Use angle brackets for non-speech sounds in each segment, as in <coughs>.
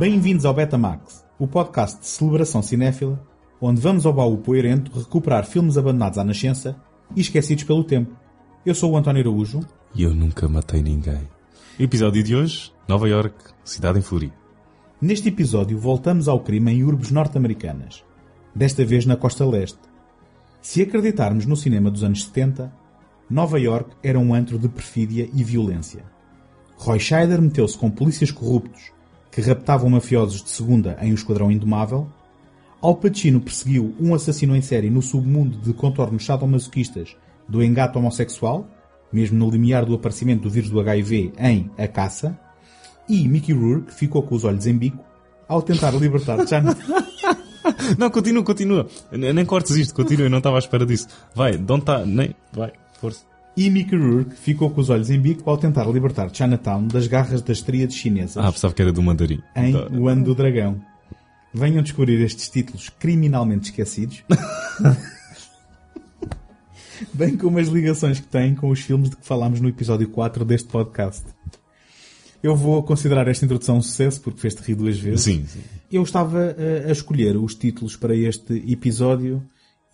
Bem-vindos ao Betamax, o podcast de celebração cinéfila, onde vamos ao baú poeirento recuperar filmes abandonados à nascença e esquecidos pelo tempo. Eu sou o António Araújo. E eu nunca matei ninguém. Episódio de hoje, Nova York, cidade em fúria. Neste episódio voltamos ao crime em urbes norte-americanas, desta vez na costa leste. Se acreditarmos no cinema dos anos 70, Nova York era um antro de perfídia e violência. Roy Scheider meteu-se com polícias corruptos que raptavam mafiosos de segunda em O Esquadrão Indomável. Al Pacino perseguiu um assassino em série no submundo de contornos sadomasoquistas do engato homossexual, mesmo no limiar do aparecimento do vírus do HIV em A Caça. E Mickey Rourke ficou com os olhos em bico ao tentar libertar <laughs> Chan... Não, continua, continua. Nem cortes isto, continua, eu não estava à espera disso. Vai, don't tá, nem, vai, força. E Mickey Rourke ficou com os olhos em bico ao tentar libertar Chinatown das garras das tríades chinesas Ah, pensava que era do mandarim. em. O Ano do Dragão. Venham descobrir estes títulos criminalmente esquecidos. <laughs> Bem como as ligações que têm com os filmes de que falámos no episódio 4 deste podcast. Eu vou considerar esta introdução um sucesso porque fez-te rir duas vezes. Sim, sim. Eu estava eh, a escolher os títulos para este episódio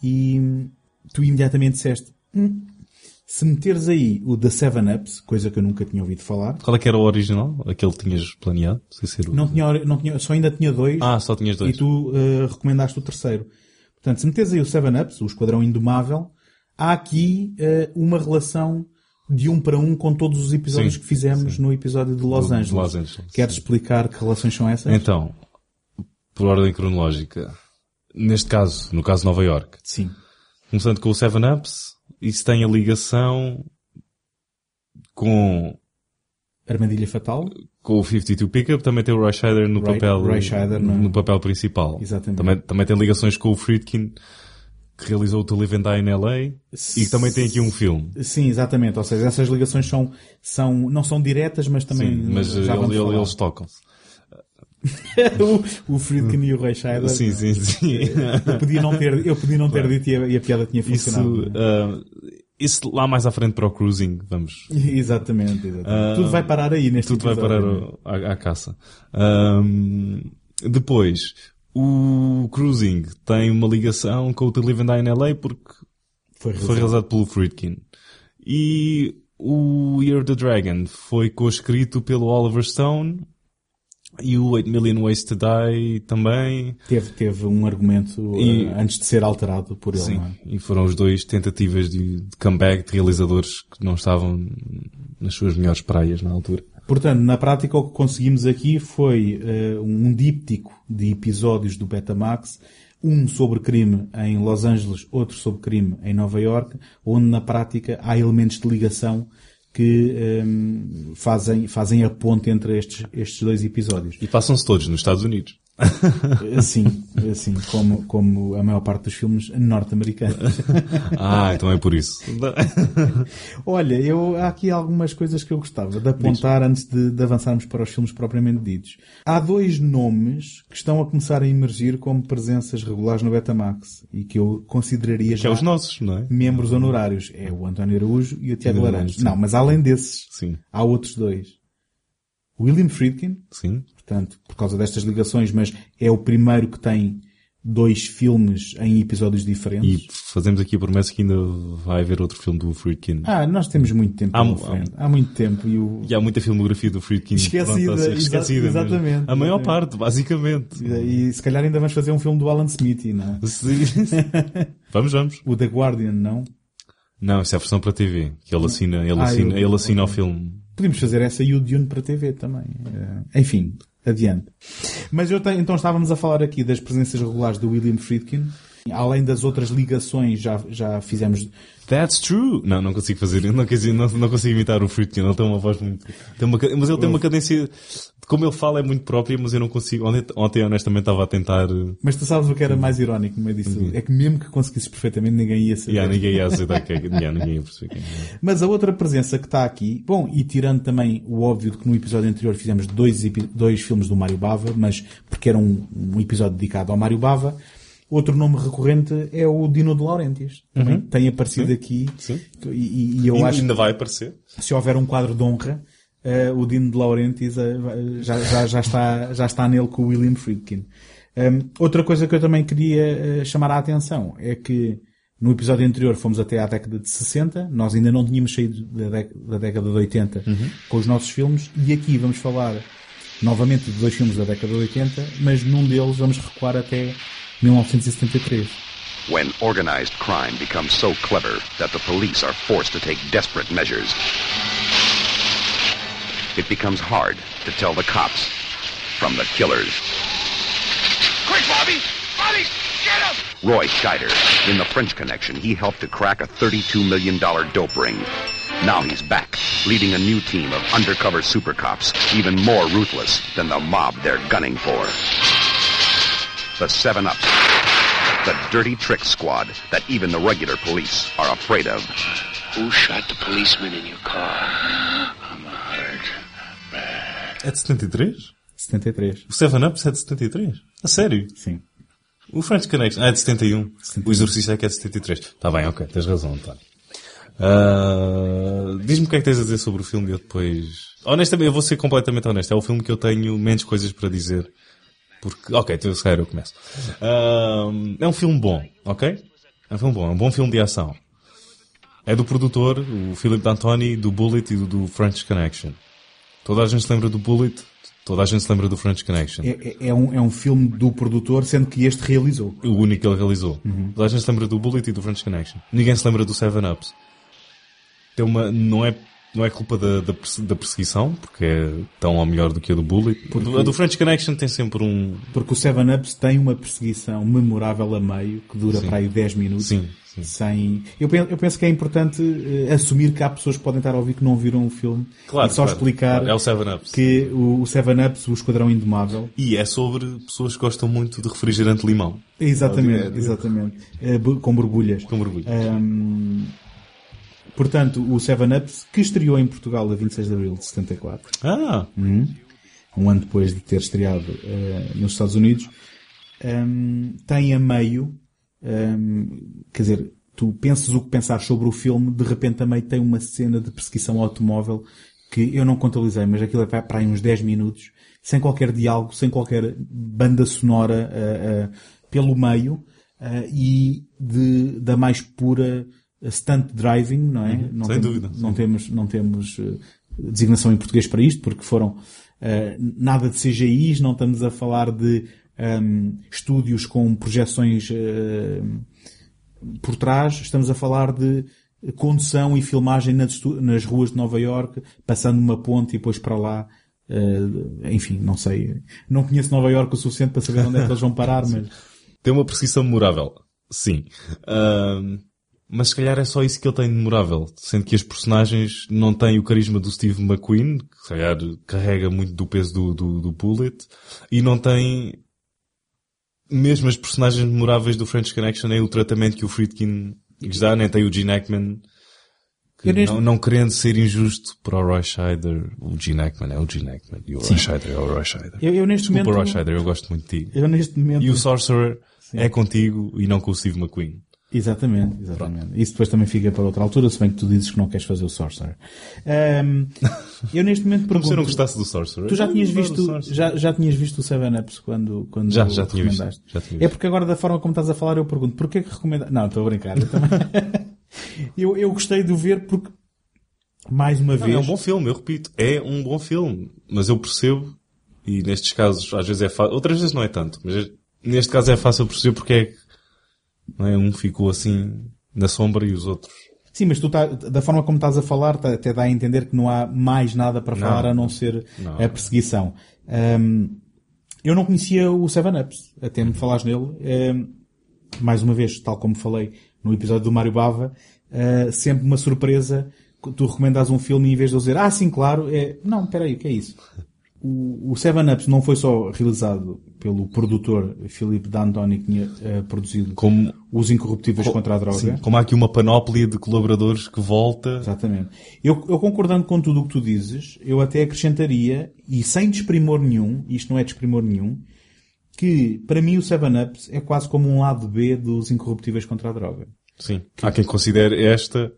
e tu imediatamente disseste "Hum, se meteres aí o The Seven Ups, coisa que eu nunca tinha ouvido falar, Qual é que era o original? Aquele que tinhas planeado? Não tinha, não tinha, só ainda tinha dois Ah, só tinhas e dois. tu eh, recomendaste o terceiro. Portanto, se meteres aí o Seven Ups, o Esquadrão Indomável, há aqui eh, uma relação de um para um com todos os episódios Sim, que fizemos no episódio de Los Do- de Angeles. Los Angeles, Queres explicar que relações são essas? Então, por ordem cronológica, neste caso, no caso de Nova York, Sim. começando com o Seven Ups, isso tem a ligação com, Armadilha Fatal? com o 52 Pickup, também tem o Roy Scheider no papel, no, no- papel principal. Exatamente. Também, também tem ligações com o Friedkin, que realizou o To Live and Die in LA, e que também tem aqui um filme. Sim, exatamente. Ou seja, essas ligações são, são, não são diretas, mas também Sim, mas já ele- eles tocam-se. <laughs> o, o Friedkin e o Ray Scheider. Sim, sim, sim. Eu podia não ter, eu podia não ter dito e a, e a piada tinha Isso, funcionado. ah, isso lá mais à frente para o cruising, vamos. <laughs> Exatamente, exatamente. tudo vai parar aí neste Tudo vai parar episódio. ao- à, à caça. Ahm, depois, o cruising tem uma ligação com o Live and Die in LA porque Foi foi realizado. realizado pelo Friedkin. E o Year of the Dragon foi co-escrito pelo Oliver Stone e o 8 Million Ways to Die também. Teve, teve um argumento E- eh, antes de ser alterado por ele. Sim, é? e foram os dois tentativas de, de comeback de realizadores que não estavam nas suas melhores praias na altura. Portanto, na prática, o que conseguimos aqui foi eh, um díptico de episódios do Betamax, um sobre crime em Los Angeles, outro sobre crime em Nova York, onde na prática há elementos de ligação que ehm, fazem, fazem a ponte entre estes, estes dois episódios. E passam-se todos nos Estados Unidos. <laughs> Assim, assim como, como a maior parte dos filmes norte-americanos. <laughs> Ah, então é por isso. <laughs> Olha, eu, há aqui algumas coisas que eu gostava de apontar antes de, de avançarmos para os filmes propriamente ditos. Há dois nomes que estão a começar a emergir como presenças regulares no Betamax e que eu consideraria Que já é os nossos, não é? membros honorários. É o António Araújo e o Tiago Sim. Laranjo. Não, mas além desses, Sim, há outros dois. William Friedkin, sim. portanto, por causa destas ligações, mas é o primeiro que tem dois filmes em episódios diferentes. E fazemos aqui a promessa que ainda vai haver outro filme do Friedkin. Ah, nós temos muito tempo Há pela frente. Há muito tempo e o, E há muita filmografia do Friedkin Esquecida, pronto, exa- esquecida. mesmo. exatamente, A maior exatamente. parte, basicamente. E se calhar ainda vamos fazer um filme do Alan Smith, não é? <laughs> Sim. <laughs> vamos, vamos. O The Guardian, não? Não, isso é a versão para TV. Que ele assina, ele Ah, assina, eu- ele assina o filme. Podemos fazer essa e o Dune para TV também. Eh, Enfim, adiante. Mas eu tenho, então estávamos a falar aqui das presenças regulares do William Friedkin. Além das outras ligações, já, já fizemos That's true! Não, não consigo fazer, não, consigo- não, não consigo imitar o Friedkin, ele tem uma voz muito, tem uma, mas ele tem uma cadência, como ele fala é muito própria, mas eu não consigo, ontem, ontem honestamente estava a tentar, Mas tu sabes o que era mais irónico no meio disso? É que mesmo que conseguisses perfeitamente, ninguém ia saber. yeah, ninguém ia <laughs> aceitar que é, yeah, ninguém ia perceber quem é. Mas a outra presença que está aqui, bom, e tirando também o óbvio de que no episódio anterior fizemos dois, dois filmes do Mário Bava, mas porque era um, um episódio dedicado ao Mário Bava, outro nome recorrente é o Dino de Laurentiis. Também tem aparecido aqui. Sim. E, e- eu E acho ainda vai aparecer. se houver um quadro de honra, uh, o Dino de Laurentiis uh, já, já, já, está, já está nele com o William Friedkin. Um, outra coisa que eu também queria uh, chamar a atenção é que no episódio anterior fomos até à década de 60, nós ainda não tínhamos saído da, da década de 80 uhum. com os nossos filmes, e aqui vamos falar novamente de dois filmes da década de 80, mas num deles vamos recuar até 1973. When organized crime becomes so clever that the police are forced to take desperate measures, it becomes hard to tell the cops from the killers. Quick, Bobby! Bobby, get him! Roy Scheider. In The French Connection, he helped to crack a $32 million dope ring. Now he's back, leading a new team of undercover super cops, even more ruthless than the mob they're gunning for. The Seven Ups. The dirty trick squad that even the regular police are afraid of. Who shot the policeman in your car? I'm hurt. É de 73? 73. O Seven Ups é de 73? A sério? Sim. O French Connection. Ah, é de 71. 71. O Exorcista é que é de 73. Está bem, ok. Tens razão, António. Uh, Diz-me o que é que tens a dizer sobre o filme e eu depois... Honestamente, eu vou ser completamente honesto. É o filme que eu tenho menos coisas para dizer. Porque, ok, então se calhar eu começo. Uh, é um filme bom, ok? É um filme bom. É um bom filme de ação. É do produtor, o Philip D'Antoni, do Bullet e do, do French Connection. Toda a gente se lembra do Bullet, Toda a gente se lembra do French Connection. É, é, é, um, é um filme do produtor, sendo que este realizou. O único que ele realizou. Uhum. Toda a gente se lembra do Bullet e do French Connection. Ninguém se lembra do Seven Ups. Tem uma, não é, não é culpa da, da, da perseguição, porque é tão ou melhor do que a do Bullet. Porque, a do French Connection tem sempre um... Porque o Seven Ups tem uma perseguição memorável a meio, que dura Sim. para aí 10 minutos. Sim sem. Eu penso, eu penso que é importante uh, assumir que há pessoas que podem estar a ouvir que não viram o filme claro, e só claro, explicar claro. É o Seven Ups. que o, o Seven Ups, o Esquadrão Indomável. E é sobre pessoas que gostam muito de refrigerante limão. Exatamente, é, exatamente. Uh, com borbulhas. Com borbulhas. Um, portanto, o Seven Ups, que estreou em Portugal a 26 de Abril de 74. Ah! Uhum. Um ano depois de ter estreado uh, nos Estados Unidos. Um, tem a meio um, quer dizer, tu pensas o que pensar sobre o filme, de repente também tem uma cena de perseguição automóvel que eu não contabilizei, mas aquilo é para aí uns 10 minutos, sem qualquer diálogo, sem qualquer banda sonora uh, uh, pelo meio, uh, e de, da mais pura stunt driving, não é? Uhum, não sem temos, dúvida. Não temos, não temos designação em português para isto, porque foram nada de CGIs, não estamos a falar de um, estúdios com projeções uh, por trás, estamos a falar de condução e filmagem nas, nas ruas de Nova York, passando uma ponte e depois para lá. Uh, enfim, não sei. Não conheço Nova York o suficiente para saber onde é que eles vão parar, <laughs> mas... Tem uma perseguição memorável. Sim. Uh, mas se calhar é só isso que ele tem de memorável. Sendo que as personagens não têm o carisma do Steve McQueen, que se calhar carrega muito do peso do, do, do Bullet, e não tem mesmo as personagens memoráveis do French Connection é o tratamento que o Friedkin lhes dá, nem tem o Gene Hackman, que não, não, querendo ser injusto para o Roy Scheider, o Gene Hackman é o Gene Hackman e o Roy Scheider é o Roy Scheider. Eu, eu neste Desculpa, momento... Roy Scheider, eu gosto muito de ti. Eu neste momento... E o Sorcerer Sim. é contigo e não com o Steve McQueen. Exatamente, exatamente. Pronto. Isso depois também fica para outra altura, se bem que tu dizes que não queres fazer o Sorcerer. Um, <laughs> eu neste momento pergunto... Como se eu não gostasse do Sorcerer. Tu já tinhas visto, já, já tinhas visto o Seven Ups quando, quando já, já tinha visto, já tinha visto. É porque agora da forma como estás a falar eu pergunto, porquê que recomendas... Não, estou a brincar. Eu, também... <laughs> eu, eu gostei de o ver porque, mais uma não, vez... É um bom filme, eu repito. É um bom filme. Mas eu percebo, e nestes casos às vezes é fácil, outras vezes não é tanto, mas neste caso é fácil perceber porque é que é? um ficou assim na sombra e os outros. Sim, mas tu tá, da forma como estás a falar, tá, até dá a entender que não há mais nada para falar não, a não ser não. a perseguição. Um, eu não conhecia o Seven Ups, até me falares nele. Um, mais uma vez, tal como falei no episódio do Mário Bava, uh, sempre uma surpresa. Tu recomendas um filme e em vez de eu dizer, ah, sim, claro, é, não, espera aí, o que é isso? O, o Seven Ups não foi só realizado pelo produtor Filipe D'Antoni, que tinha uh, produzido como, Os Incorruptíveis contra a Droga. Sim, como há aqui uma panóplia de colaboradores que volta. Exatamente. Eu, eu concordando com tudo o que tu dizes, eu até acrescentaria, e sem desprimor nenhum, isto não é desprimor nenhum, que para mim o Seven Ups é quase como um lado B dos Incorruptíveis contra a Droga. Sim. Que... Há quem considere esta,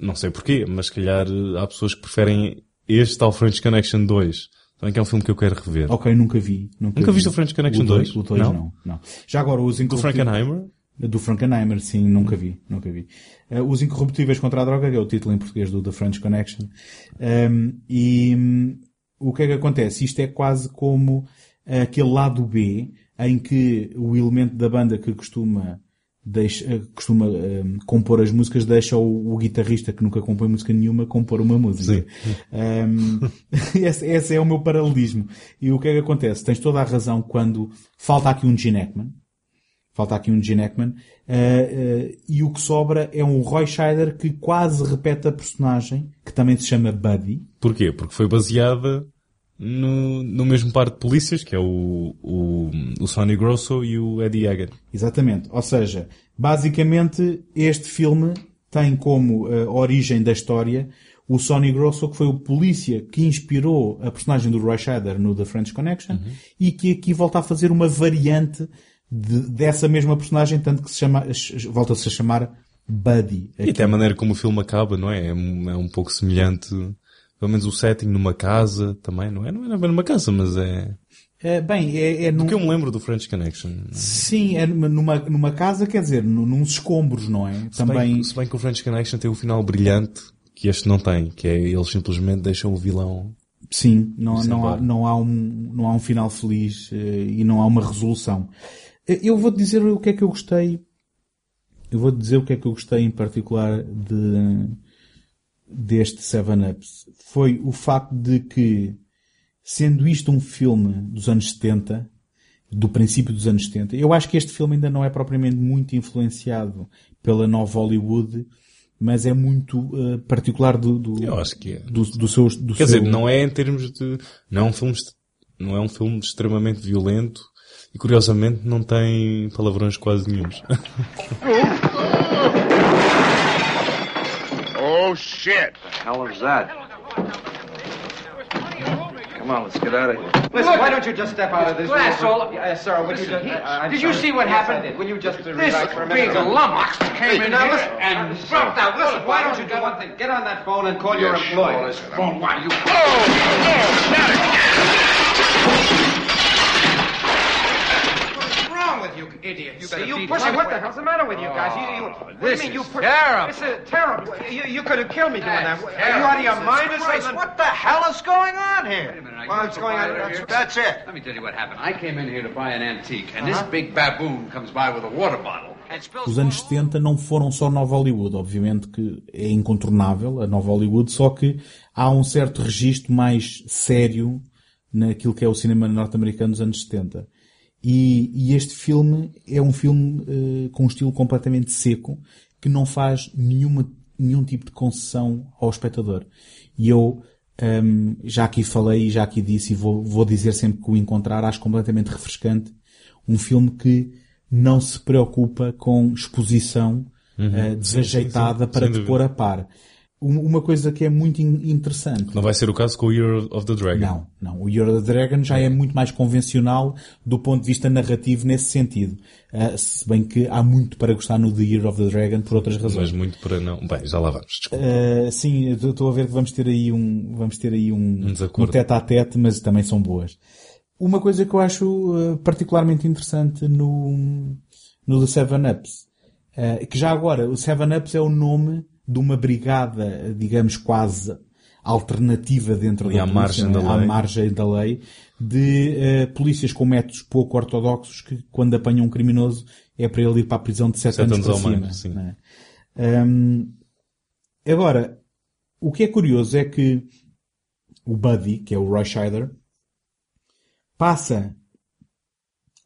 não sei porquê, mas se calhar há pessoas que preferem este ao French Connection 2. Também que é um filme que eu quero rever. Ok, nunca vi. Nunca, Nunca vi. viste o French Connection o dois, 2? O 2 Não? não? não, Já agora, os Do. Frankenheimer? Do Frankenheimer, sim, nunca vi, nunca vi. Eh, os Incorruptíveis contra a Droga, que é o título em português do The French Connection. Um, e hum, o que é que acontece? Isto é quase como aquele lado B, em que o elemento da banda que costuma, deixa, eh, costuma hum, compor as músicas deixa o, o guitarrista que nunca compõe música nenhuma compor uma música. Um, <laughs> esse, esse é o meu paralelismo. E o que é que acontece? Tens toda a razão quando falta aqui um Gene Hackman, Falta aqui um Gene Hackman. Uh, uh, e o que sobra é um Roy Scheider que quase repete a personagem, que também se chama Buddy. Porquê? Porque foi baseada no, no mesmo par de polícias, que é o, o, o Sonny Grosso e o Eddie Haggard. Exatamente. Ou seja, basicamente este filme tem como uh, origem da história o Sonny Grosso, que foi o polícia que inspirou a personagem do Roy Scheider no The French Connection e que aqui volta a fazer uma variante de- dessa mesma personagem, tanto que se chama, volta-se a chamar Buddy. E até a maneira como o filme acaba, não é? É, um- é um pouco semelhante, pelo menos o setting numa casa também, não é? Não é bem numa casa, mas é... É, bem, é, é num- Do que eu me lembro do French Connection. Sim, é numa, numa, casa, quer dizer, nu- nos escombros, não é? Se Também. bem, se bem que o French Connection tem um final brilhante, que este não tem, que é eles simplesmente deixam o vilão Sim, não, não, há, não, há um, não há um final feliz eh, e não há uma resolução. Eh, Eu vou dizer o que é que eu gostei. Eu vou dizer o que é que eu gostei em particular de, deste Seven Ups. Foi o facto de que, sendo isto um filme dos anos 70, do princípio dos anos 70, eu acho que este filme ainda não é propriamente muito influenciado pela nova Hollywood, mas é muito eh, particular do, do, Eu acho que é. do, do seu, do Quer seu... dizer, não é em termos de, não é um filme, não é um filme extremamente violento e curiosamente não tem palavrões quase nenhums. <laughs> Oh, shit. hell was that? Come on, let's get out of here. Listen, why don't you just step out of this? Glass real all- quick? Uh, sir, would you Listen, just... he- I- I'm did you sorry. see what Yes, happened? I did. Will you just This relax for a minute? big lummox came Hey, in now here listen. and Sir, dropped out. Listen, why don't you do one thing? Get on that phone and call your Yeah, sure. employer. Listen, I'm- Phone, why you? What's wrong you, idiot? You See, you him. what the hell's the matter with you guys? You, you, what do you mean, you terrible. This is terrible. You, you could have killed me doing that. That's Are you terrible. out of your Jesus mind or Christ, something? what the hell is going on here? Wait a minute, I well, going on. That's, that's it. Let me tell you what happened. I came in here to buy an antique, and this Uh-huh. big baboon comes by with a water bottle. Os anos water 70 não foram só Nova Hollywood, obviamente que é incontornável a Nova Hollywood, só que há um certo registro mais sério naquilo que é o cinema norte-americano dos anos 70. E, e este filme é um filme eh, com um estilo completamente seco, que não faz nenhuma, nenhum tipo de concessão ao espectador. E eu ehm, já aqui falei e já aqui disse e vou, vou dizer sempre que o encontrar acho completamente refrescante. Um filme que não se preocupa com exposição eh, desajeitada sim, para sem te dúvida. pôr a par. Um- Uma coisa que é muito in- interessante. Não vai ser o caso com o Year of the Dragon. Não, não. O Year of the Dragon já é muito mais convencional do ponto de vista narrativo nesse sentido. Ah, se bem que há muito para gostar no The Year of the Dragon por outras razões. Mas muito para não. Bem, já lá vamos. Desculpa. Ah, sim, estou a ver que vamos ter aí um, vamos ter aí um, Um um tete a tete, mas também são boas. Uma coisa que eu acho ah, particularmente interessante no, no The Seven Ups, que já agora, o Seven Ups é o nome de uma brigada, digamos, quase alternativa dentro da à polícia, margem é? da à lei. margem da lei, de eh, polícias com métodos pouco ortodoxos que, quando apanham um criminoso, é para ele ir para a prisão de sete, Sete anos, anos para cima. não é? Hum, agora, o que é curioso é que o Buddy, que é o Roy Scheider, passa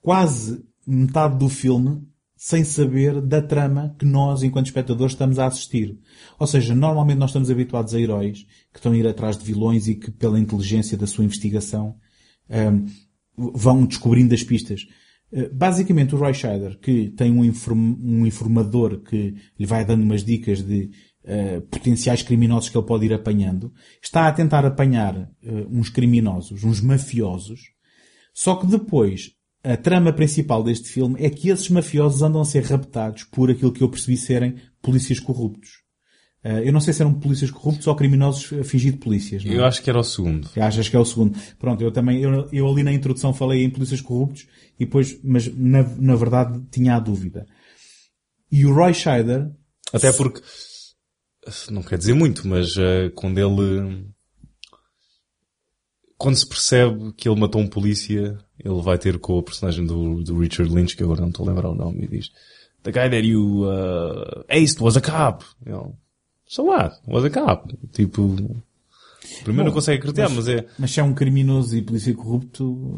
quase metade do filme sem saber da trama que nós, enquanto espectadores, estamos a assistir. Ou seja, normalmente nós estamos habituados a heróis que estão a ir atrás de vilões e que, pela inteligência da sua investigação, hum, vão descobrindo as pistas. Uh, Basicamente, o Roy Scheider, que tem um, inform- um informador que lhe vai dando umas dicas de uh, potenciais criminosos que ele pode ir apanhando, está a tentar apanhar uh, uns criminosos, uns mafiosos, só que depois, a trama principal deste filme é que esses mafiosos andam a ser raptados por aquilo que eu percebi serem polícias corruptos. Uh, eu não sei se eram polícias corruptos ou criminosos a fingir de polícias. Não é? Eu acho que era o segundo. Achas que é o segundo? Pronto, eu também, eu, eu ali na introdução falei em polícias corruptos e depois, mas na, na verdade tinha a dúvida. E o Roy Scheider, Até porque, não quer dizer muito, mas eh, quando ele, quando se percebe que ele matou um polícia, ele vai ter com o personagem do, do Richard Lynch, que agora não estou a lembrar o nome, e diz, The guy that you uh, aced was a cop. You know, so what? Was a cop. Tipo, primeiro não consegue acreditar, mas, é, mas se é um criminoso e polícia corrupto,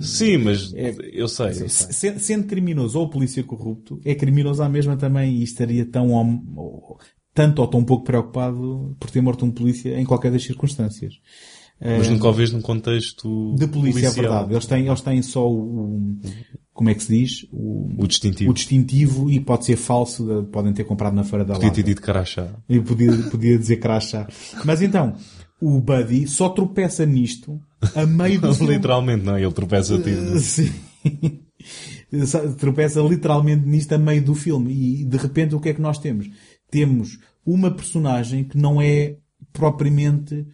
sim, mas eu sei, eu sei. se- sendo criminoso ou polícia corrupto, é criminoso à mesma também e estaria tão, ou- tanto ou tão pouco preocupado por ter morto um polícia em qualquer das circunstâncias. Mas nunca o vês num contexto De polícia, é policial. verdade. Eles têm, eles têm só o, como é que se diz? O, O distintivo. o distintivo e pode ser falso, de- podem ter comprado na feira da Podia ter dito carachá. Eu podia, podia dizer crachá. Mas então, o Buddy só tropeça nisto a meio do <laughs> filme. Literalmente, não, ele tropeça tipo. Sim. <laughs> Só Tropeça literalmente nisto a meio do filme. E de repente o que é que nós temos? Temos uma personagem que não é propriamente eh,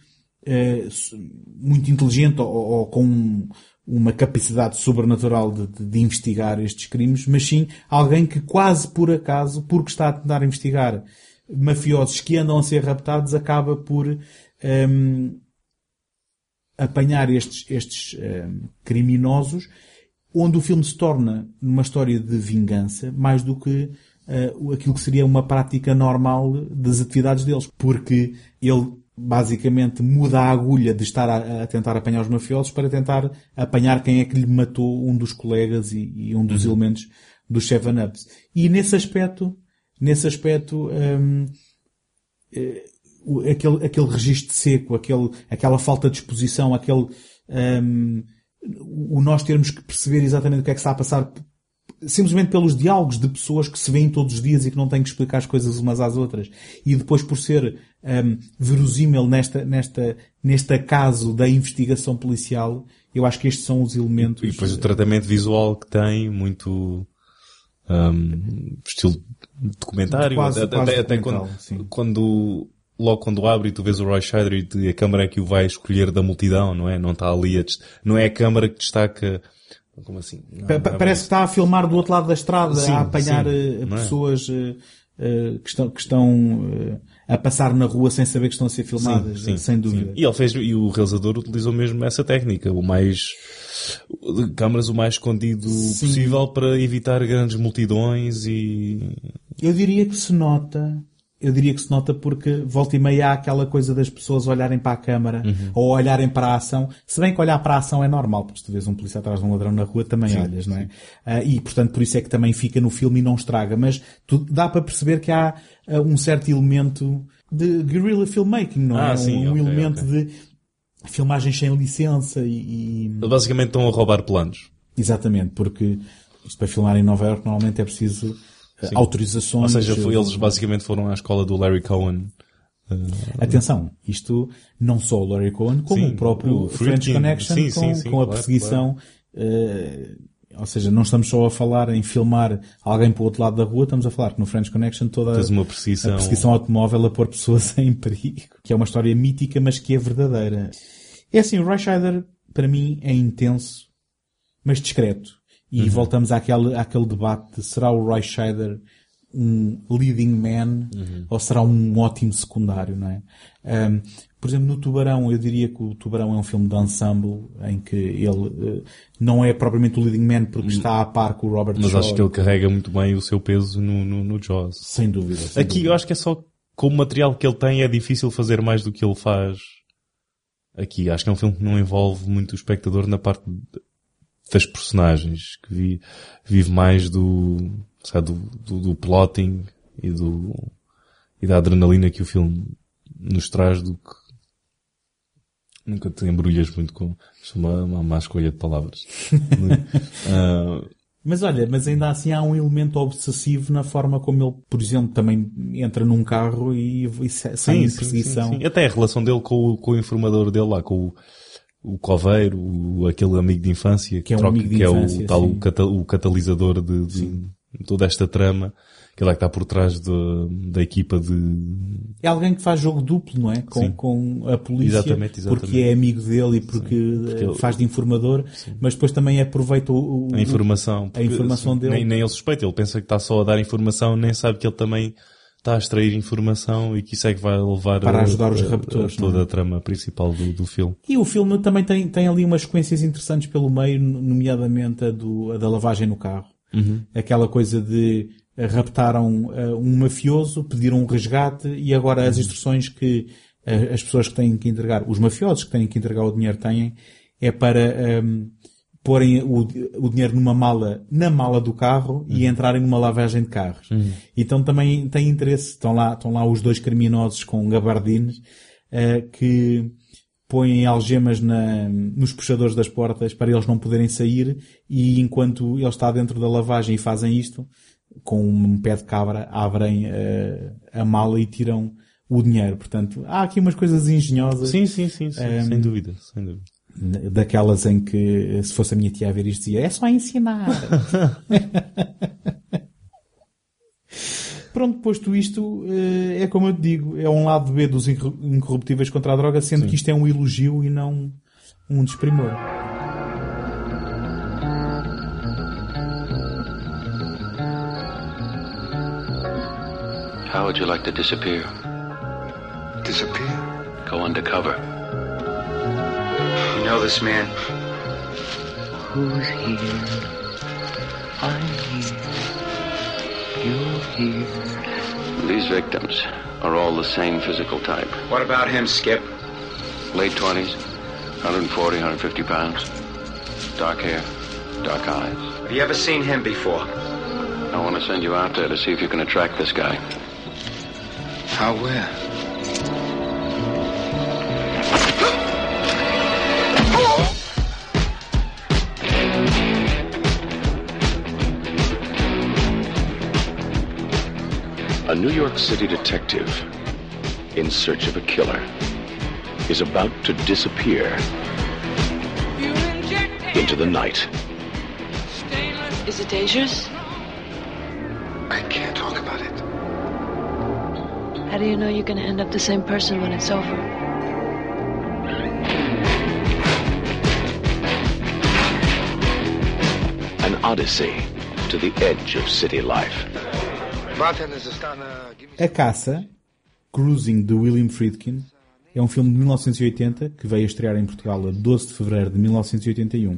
muito inteligente ou, ou com um- uma capacidade sobrenatural de, de- de investigar estes crimes, mas sim alguém que quase por acaso, porque está a tentar investigar mafiosos que andam a ser raptados, acaba por ehm, apanhar estes, estes ehm, criminosos, onde o filme se torna numa história de vingança, mais do que eh, o- aquilo que seria uma prática normal das atividades deles. Porque ele basicamente muda a agulha de estar a, a tentar apanhar os mafiosos para tentar apanhar quem é que lhe matou um dos colegas e, e um dos elementos dos Seven Ups. E nesse aspecto, nesse aspecto, hum, o- aquele, aquele registro seco, aquele, aquela falta de exposição, aquele, hum, o nós termos que perceber exatamente o que é que está a passar simplesmente pelos diálogos de pessoas que se veem todos os dias e que não têm que explicar as coisas umas às outras. E depois por ser hum, verosímil nesta, nesta, neste acaso da investigação policial, eu acho que estes são os elementos. E depois o tratamento visual que tem, muito hum, estilo documentário. Quase- até quase até documental, quando, quando logo quando abre e tu vês o Roy Scheider e a câmara é que o vai escolher da multidão, não é? Não está ali a, não é a câmara que destaca como assim? Não, Pa- é Parece que está a filmar do outro lado da estrada, Sim, a apanhar sim, eh, é? pessoas eh, que estão, que estão a passar na rua sem saber que estão a ser filmadas, sim, sem dúvida. E ele fez, e o realizador utilizou mesmo essa técnica, o mais, câmaras o mais escondido possível para evitar grandes multidões e, Eu diria que se nota, eu diria que se nota porque volta e meia há aquela coisa das pessoas olharem para a câmara Uhum. ou olharem para a ação. Se bem que olhar para a ação é normal, porque se tu vês um polícia atrás de um ladrão na rua também olhas, não é? Ah, e portanto por isso é que também fica no filme e não estraga. Mas tu, dá para perceber que há ah, um certo elemento de guerrilla filmmaking, não é? Ah, sim, um ok, elemento ok. de filmagem sem licença e, e- eles basicamente estão a roubar planos. Exatamente, porque isto para filmar em Nova York normalmente é preciso ah, autorizações. Ou seja, foi- eh, eles basicamente foram à escola do Larry Cohen. Atenção, isto não só o Larry Cohen, como Sim, o próprio o French Friedkin. Connection Sim, com, sim, sim, com a claro, perseguição. eh, ou seja, não estamos só a falar em filmar alguém para o outro lado da rua, estamos a falar que no French Connection toda Tens uma a perseguição. perseguição automóvel a pôr pessoas <laughs> em perigo, que é uma história mítica, mas que é verdadeira. É assim, o Roy Scheider, para mim, é intenso, mas discreto. E Uhum. voltamos àquele, àquele debate de será o Roy Scheider um leading man Uhum. ou será um ótimo secundário, não é? Um, por exemplo, no Tubarão, eu diria que o Tubarão é um filme de ensemble em que ele eh, não é propriamente o leading man porque está a par com o Robert Mas Shaw. acho que ele carrega muito bem o seu peso no, no, no Jaws. Sem dúvida. sem Aqui dúvida. eu acho que é só com o material que ele tem é difícil fazer mais do que ele faz aqui. Acho que é um filme que não envolve muito o espectador na parte das personagens, que vi- vive mais do, sabe, do, do, do plotting e do, e da adrenalina que o filme nos traz do que nunca te embrulhas muito com é uma, uma má escolha de palavras. <laughs> Ah, Mas olha, mas ainda assim há um elemento obsessivo na forma como ele, por exemplo, também entra num carro e, e sai em perseguição. Até a relação dele com o, com o informador dele lá, com o, o coveiro, o- aquele amigo de infância, Que é um troca- que é infância, o tal sim. o, cata- o catalisador de, de toda esta trama. que ele é que está por trás da equipa de... É alguém que faz jogo duplo, não é? Com, Sim. com a polícia. Exatamente, exatamente. Porque é amigo dele e porque, porque eh, ele- faz de informador, mas depois também aproveita o, o- A informação. a informação dele. Nem, nem ele suspeita, ele pensa que está só a dar informação, nem sabe que ele também está a extrair informação e que isso é que vai levar Para a- ajudar os a- a raptores, toda é? a trama principal do, do filme. E o filme também tem, tem ali umas sequências interessantes pelo meio, nomeadamente a, do, a da lavagem no carro. Aquela coisa de raptaram eh, um mafioso, pediram um resgate e agora as instruções que eh, as pessoas que têm que entregar, os mafiosos que têm que entregar o dinheiro têm, é para ehm, porem o, o dinheiro numa mala, na mala do carro e entrarem numa lavagem de carros. Então também tem interesse, estão lá, estão lá os dois criminosos com gabardines, eh, que põem algemas na- nos puxadores das portas para eles não poderem sair e enquanto ele está dentro da lavagem e fazem isto, com um pé de cabra abrem eh, a mala e tiram o dinheiro. Portanto, há aqui umas coisas engenhosas. Sim, sim, sim, sim, Ehm, sem dúvida, sem dúvida. Daquelas em que, se fosse a minha tia a ver isto, dizia, é só ensinar. <laughs> Pronto, posto isto, eh, é como eu te digo, é um lado B dos incorru- incorruptíveis contra a droga, sendo que isto é um elogio e não um desprimor. How would you like to disappear? Disappear? Go undercover. You know this man? Who's here? I'm here. You're here. These victims are all the same physical type. What about him, Skip? Late 20s, 140, 150 pounds. Dark hair, dark eyes. Have you ever seen him before? I want to send you out there to see if you can attract this guy. How where? A New York City detective in search of a killer is about to disappear into the night. Is it dangerous? I can't talk about it. How do you know you're gonna end up the same person when it's over? An odyssey to the edge of city life. A Caça, Cruising, de William Friedkin, é um filme de 1980 que veio a estrear em Portugal a 12 de fevereiro de 1981.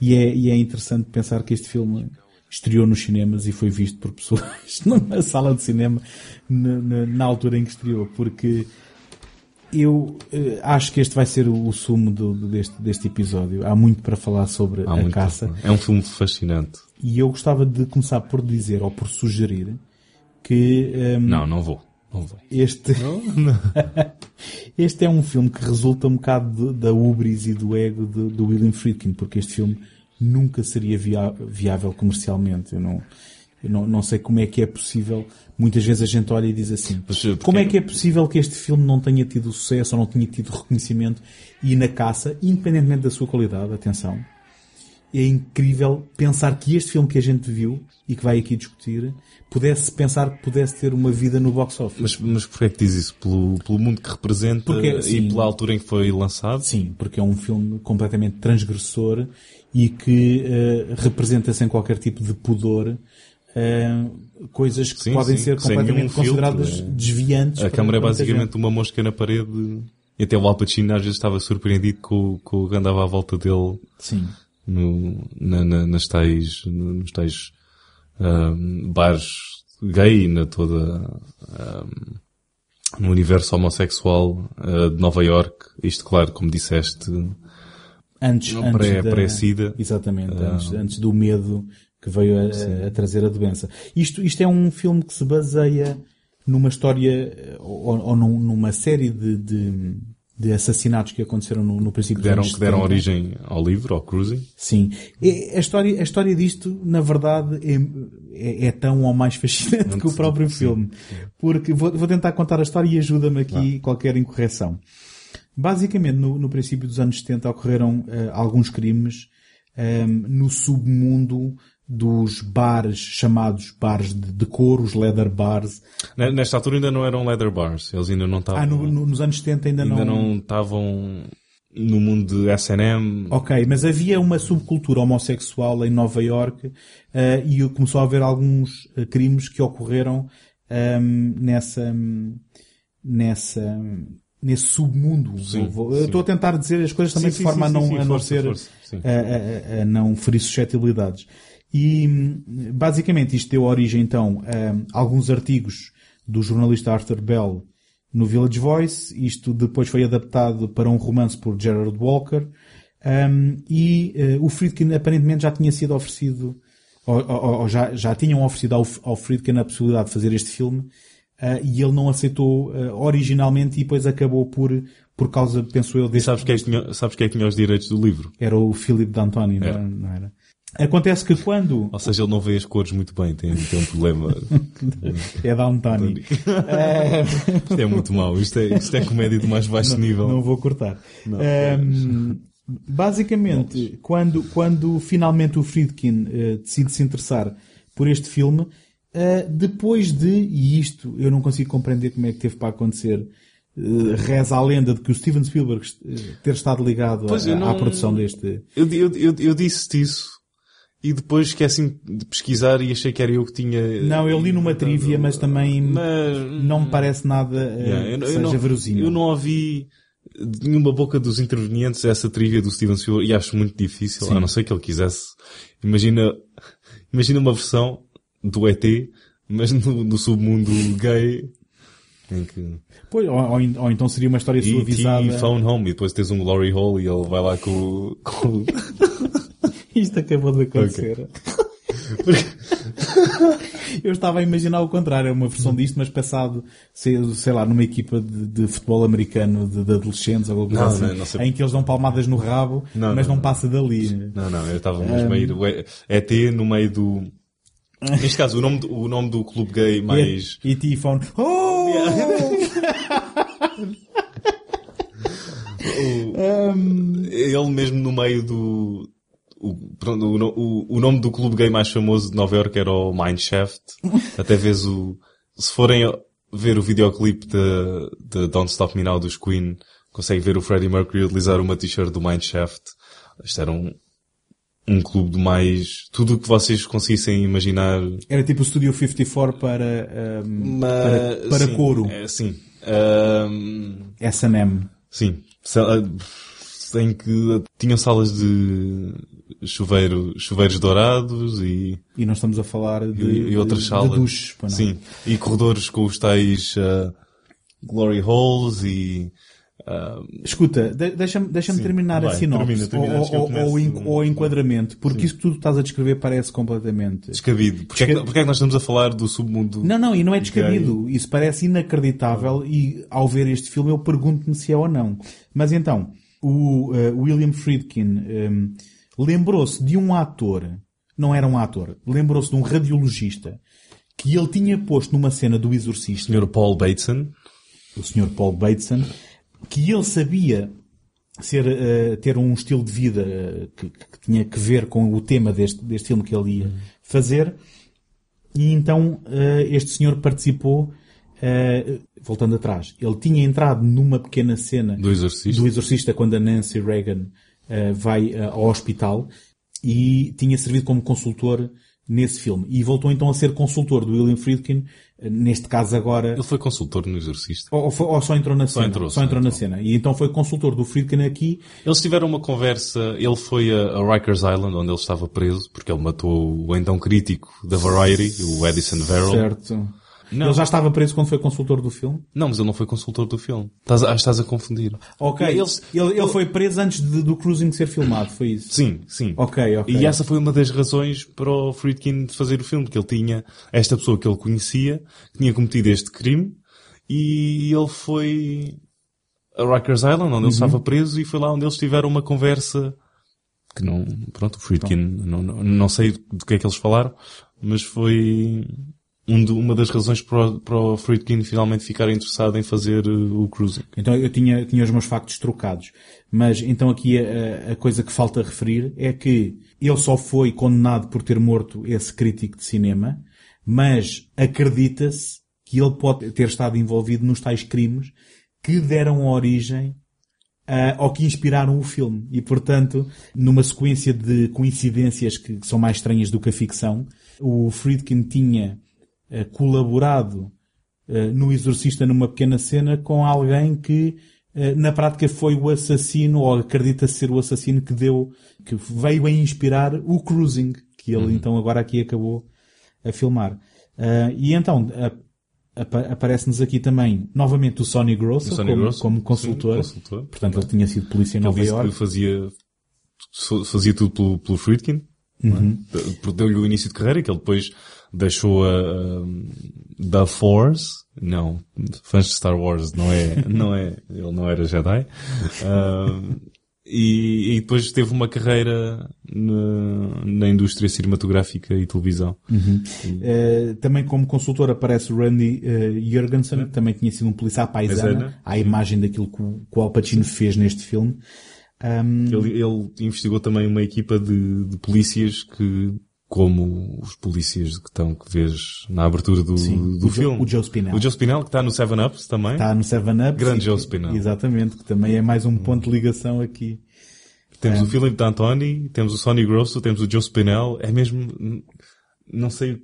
E é, e é interessante pensar que este filme estreou nos cinemas e foi visto por pessoas <laughs> numa sala de cinema na, na- na altura em que estreou, porque eu eh, acho que este vai ser o, o sumo do- do- deste, deste episódio. Há muito para falar sobre Há a muito caça. É um filme fascinante. E eu gostava de começar por dizer, ou por sugerir, que ehm, Não, não vou. Não vou. este, <laughs> este é um filme que resulta um bocado de- da ubris e do ego de- do William Friedkin, porque este filme nunca seria viável comercialmente. Eu não, eu não, não sei como é que é possível. Muitas vezes a gente olha e diz assim: porque- como é que é possível que este filme não tenha tido sucesso ou não tenha tido reconhecimento e na caça, independentemente da sua qualidade, atenção, é incrível pensar que este filme que a gente viu e que vai aqui discutir pudesse pensar que pudesse ter uma vida no box office. Mas, mas porquê é que diz isso? Pelo, pelo mundo que representa Porque, sim. e pela altura em que foi lançado? Sim, porque é um filme completamente transgressor e que eh, representa sem qualquer tipo de pudor eh, coisas que Sim, podem sim, ser completamente nenhum filtro, consideradas é. desviantes. A câmara é basicamente gente. uma mosca na parede e até o Al Pacino às vezes estava surpreendido com, com o que andava à volta dele Sim. No, na, na- nas tais, nos tais ahm, bares gay, na toda, ahm, no universo homossexual ah, de Nova York. Isto, claro, como disseste, Antes, antes pré- da- pré-sida. Exatamente, Ah. antes, antes do medo que veio a, a trazer a doença. Isto, isto é um filme que se baseia numa história ou, ou num- numa série de, de, de assassinatos que aconteceram no, no princípio que deram, dos anos que deram 70. origem ao livro, ao Cruising. Sim. E a história, a história disto, na verdade, é, é, é tão ou mais fascinante que o próprio filme. Porque vou, vou tentar contar a história e ajuda-me aqui qualquer incorreção. Basicamente, no, no princípio dos anos 70 ocorreram eh, alguns crimes ehm, no submundo dos bares chamados bares de, couro, os leather bars. Ne- Nesta altura ainda não eram leather bars. Eles ainda não estavam... Ah, no- no- nos anos 70 ainda, ainda não estavam no mundo de S&M. Ok, mas havia uma subcultura homossexual em Nova York eh, e começou a haver alguns eh, crimes que ocorreram ehm, nessa nessa nesse submundo. Sim, Vou- sim. estou a tentar dizer as coisas também Sim, de forma a não, a não ser a- a- a não ferir suscetibilidades. E basicamente isto deu origem então a alguns artigos do jornalista Arthur Bell no Village Voice. Isto depois foi adaptado para um romance por Gerard Walker. Um, e eh, o Friedkin aparentemente já tinha sido oferecido, ou, ou- ou já, já tinham oferecido ao, ao Friedkin a possibilidade de fazer este filme, ah, e ele não aceitou ah, originalmente e depois acabou por, por causa, penso eu, E deste, sabes quem, é tinha, sabes quem é tinha os direitos do livro? era o Philip D'Antoni, não, não era? Acontece que quando Ou seja, ele não vê as cores muito bem, tem, tem um problema. <laughs> é Ah, <laughs> Isto é muito mau. Isto é, isto é comédia de mais baixo nível. Não vou cortar. Ahm, basicamente, quando, quando finalmente o Friedkin eh, decide se interessar por este filme, eh, depois de, e isto eu não consigo compreender como é que teve para acontecer, eh, reza a lenda de que o Steven Spielberg ter estado ligado à, não- à produção deste. Eu, eu, eu, eu disse isso e depois esqueci de pesquisar e achei que era eu que tinha. Não, eu li numa trivia, mas também Mas- não me parece nada eh, Yeah, eu, seja não, verosímil. eu não ouvi de nenhuma boca dos intervenientes essa trivia do Steven Spielberg e acho muito difícil, Sim. a não ser que ele quisesse. Imagina, imagina uma versão do ET, mas no, no submundo gay, que Pois, ou, ou ou então seria uma história suavizada. E.T. Phone Home e depois tens um glory hole e ele vai lá com, com o- <laughs> Isto acabou de acontecer. <laughs> Eu estava a imaginar o contrário, uma versão disto, mas passado, sei, sei lá, numa equipa de, de futebol americano de, de adolescentes ou alguma coisa não, assim, não em que eles dão palmadas no rabo, mas não, passa dali. Não, não, eu estava mesmo meio do ET no meio do... Neste caso, o nome do, o nome do clube gay mais... E T phone. Oh! <laughs> <laughs> Ele mesmo no meio do... O, o, o, nome do clube gay mais famoso de Nova York era o Mineshaft. <laughs> Até vês o... Se forem ver o videoclipe de, de Don't Stop Me Now dos Queen, conseguem ver o Freddie Mercury utilizar uma t-shirt do Mineshaft. Isto era um, um clube de mais... Tudo o que vocês conseguissem imaginar Era tipo o Studio 54 para, um, Mas, para, para sim, couro. É, sim. Ahm, S&M. sim. Ah, Em que tinham salas de chuveiro, chuveiros dourados e, E nós estamos a falar de, e, e outras salas. de duches. não é? Sim. E corredores com os tais ah, glory holes e... ah, Escuta, de- deixa-me deixa Sim, terminar a vai, sinopse termina, termina, ou, ou, ou, o enquadramento, porque isso que tu estás a descrever parece completamente. descabido. Porquê, é que, porquê é que nós estamos a falar do submundo? Não, não, e não é descabido. Isso parece inacreditável e ao ver este filme eu pergunto-me se é ou não. Mas então, o eh, William Friedkin eh, lembrou-se de um ator, não era um ator, lembrou-se de um radiologista que ele tinha posto numa cena do O Exorcista, Sr. Paul Bateson. o Sr. Paul Bateson, que ele sabia ser, eh, ter um estilo de vida eh, que, que tinha que ver com o tema deste, deste filme que ele ia fazer. E então eh, este senhor participou, voltando atrás, ele tinha entrado numa pequena cena Do Exorcista. do Exorcista quando a Nancy Reagan vai eh, ao hospital e tinha servido como consultor nesse filme. E voltou então a ser consultor do William Friedkin, eh, neste caso agora Ele foi consultor no Exorcista. ou, ou ou só entrou na cena? entrou, só só entrou na entrou. cena. E então foi consultor do Friedkin aqui. Eles tiveram uma conversa, ele foi a, a Rikers Island, onde ele estava preso, porque ele matou o então crítico da Variety, o Edison Verrill. Certo. Não. Ele já estava preso quando foi consultor do filme? Não, mas ele não foi consultor do filme. Estás a, estás a confundir. Ok. Eles- ele, ele foi preso antes de- do Cruising ser filmado, foi isso? Sim, sim. Ok, ok. E essa foi uma das razões para o Friedkin fazer o filme, que ele tinha esta pessoa que ele conhecia, que tinha cometido este crime, e ele foi a Rikers Island, onde ele estava preso, e foi lá onde eles tiveram uma conversa que não, pronto, o Friedkin, não, não, não sei do que é que eles falaram, mas foi, um de- uma das razões para, o- para o Friedkin finalmente ficar interessado em fazer uh, o Cruising. Então eu tinha, tinha os meus factos trocados. Mas então aqui a, a coisa que falta referir é que ele só foi condenado por ter morto esse crítico de cinema, mas acredita-se que ele pode ter estado envolvido nos tais crimes que deram origem ah, ou que inspiraram o filme. E, portanto, numa sequência de coincidências que, que são mais estranhas do que a ficção, o Friedkin tinha colaborado ah, no Exorcista numa pequena cena com alguém que ah, na prática foi o assassino, ou acredita ser o assassino que deu, que veio a inspirar o Cruising, que ele então agora aqui acabou a filmar. E então, aparece-nos aqui também, novamente, o Sonny Grosso, O Sonny como, Grosso, como sim, consultor. consultor. Portanto, ele tinha sido polícia em Nova York. fazia, fazia tudo pelo, pelo Friedkin. É? Uhum. De- Deu-lhe o início de carreira, que ele depois deixou a, a da Force. Não, fãs de Star Wars, não é, <laughs> não é, ele não era Jedi. Ah, e, e depois teve uma carreira na, na indústria cinematográfica e televisão. Uh, também como consultor aparece Randy uh, Jorgensen, que também tinha sido um policial paisana, Paisana. à imagem daquilo que o, que o Al Pacino fez neste filme. Um, Ele, ele investigou também uma equipa de, de polícias que, como os polícias que estão, que vês na abertura do, Sim, do o Jo- filme. o Joe Spinell. O Joe Spinell, que está no Seven Ups também. está no Seven Up. Grande Joe Spinell. Exatamente, que também é mais um ponto de ligação aqui. Temos o Philip D'Antoni, temos o Sonny Grosso, temos o Joe Spinell. É mesmo, não sei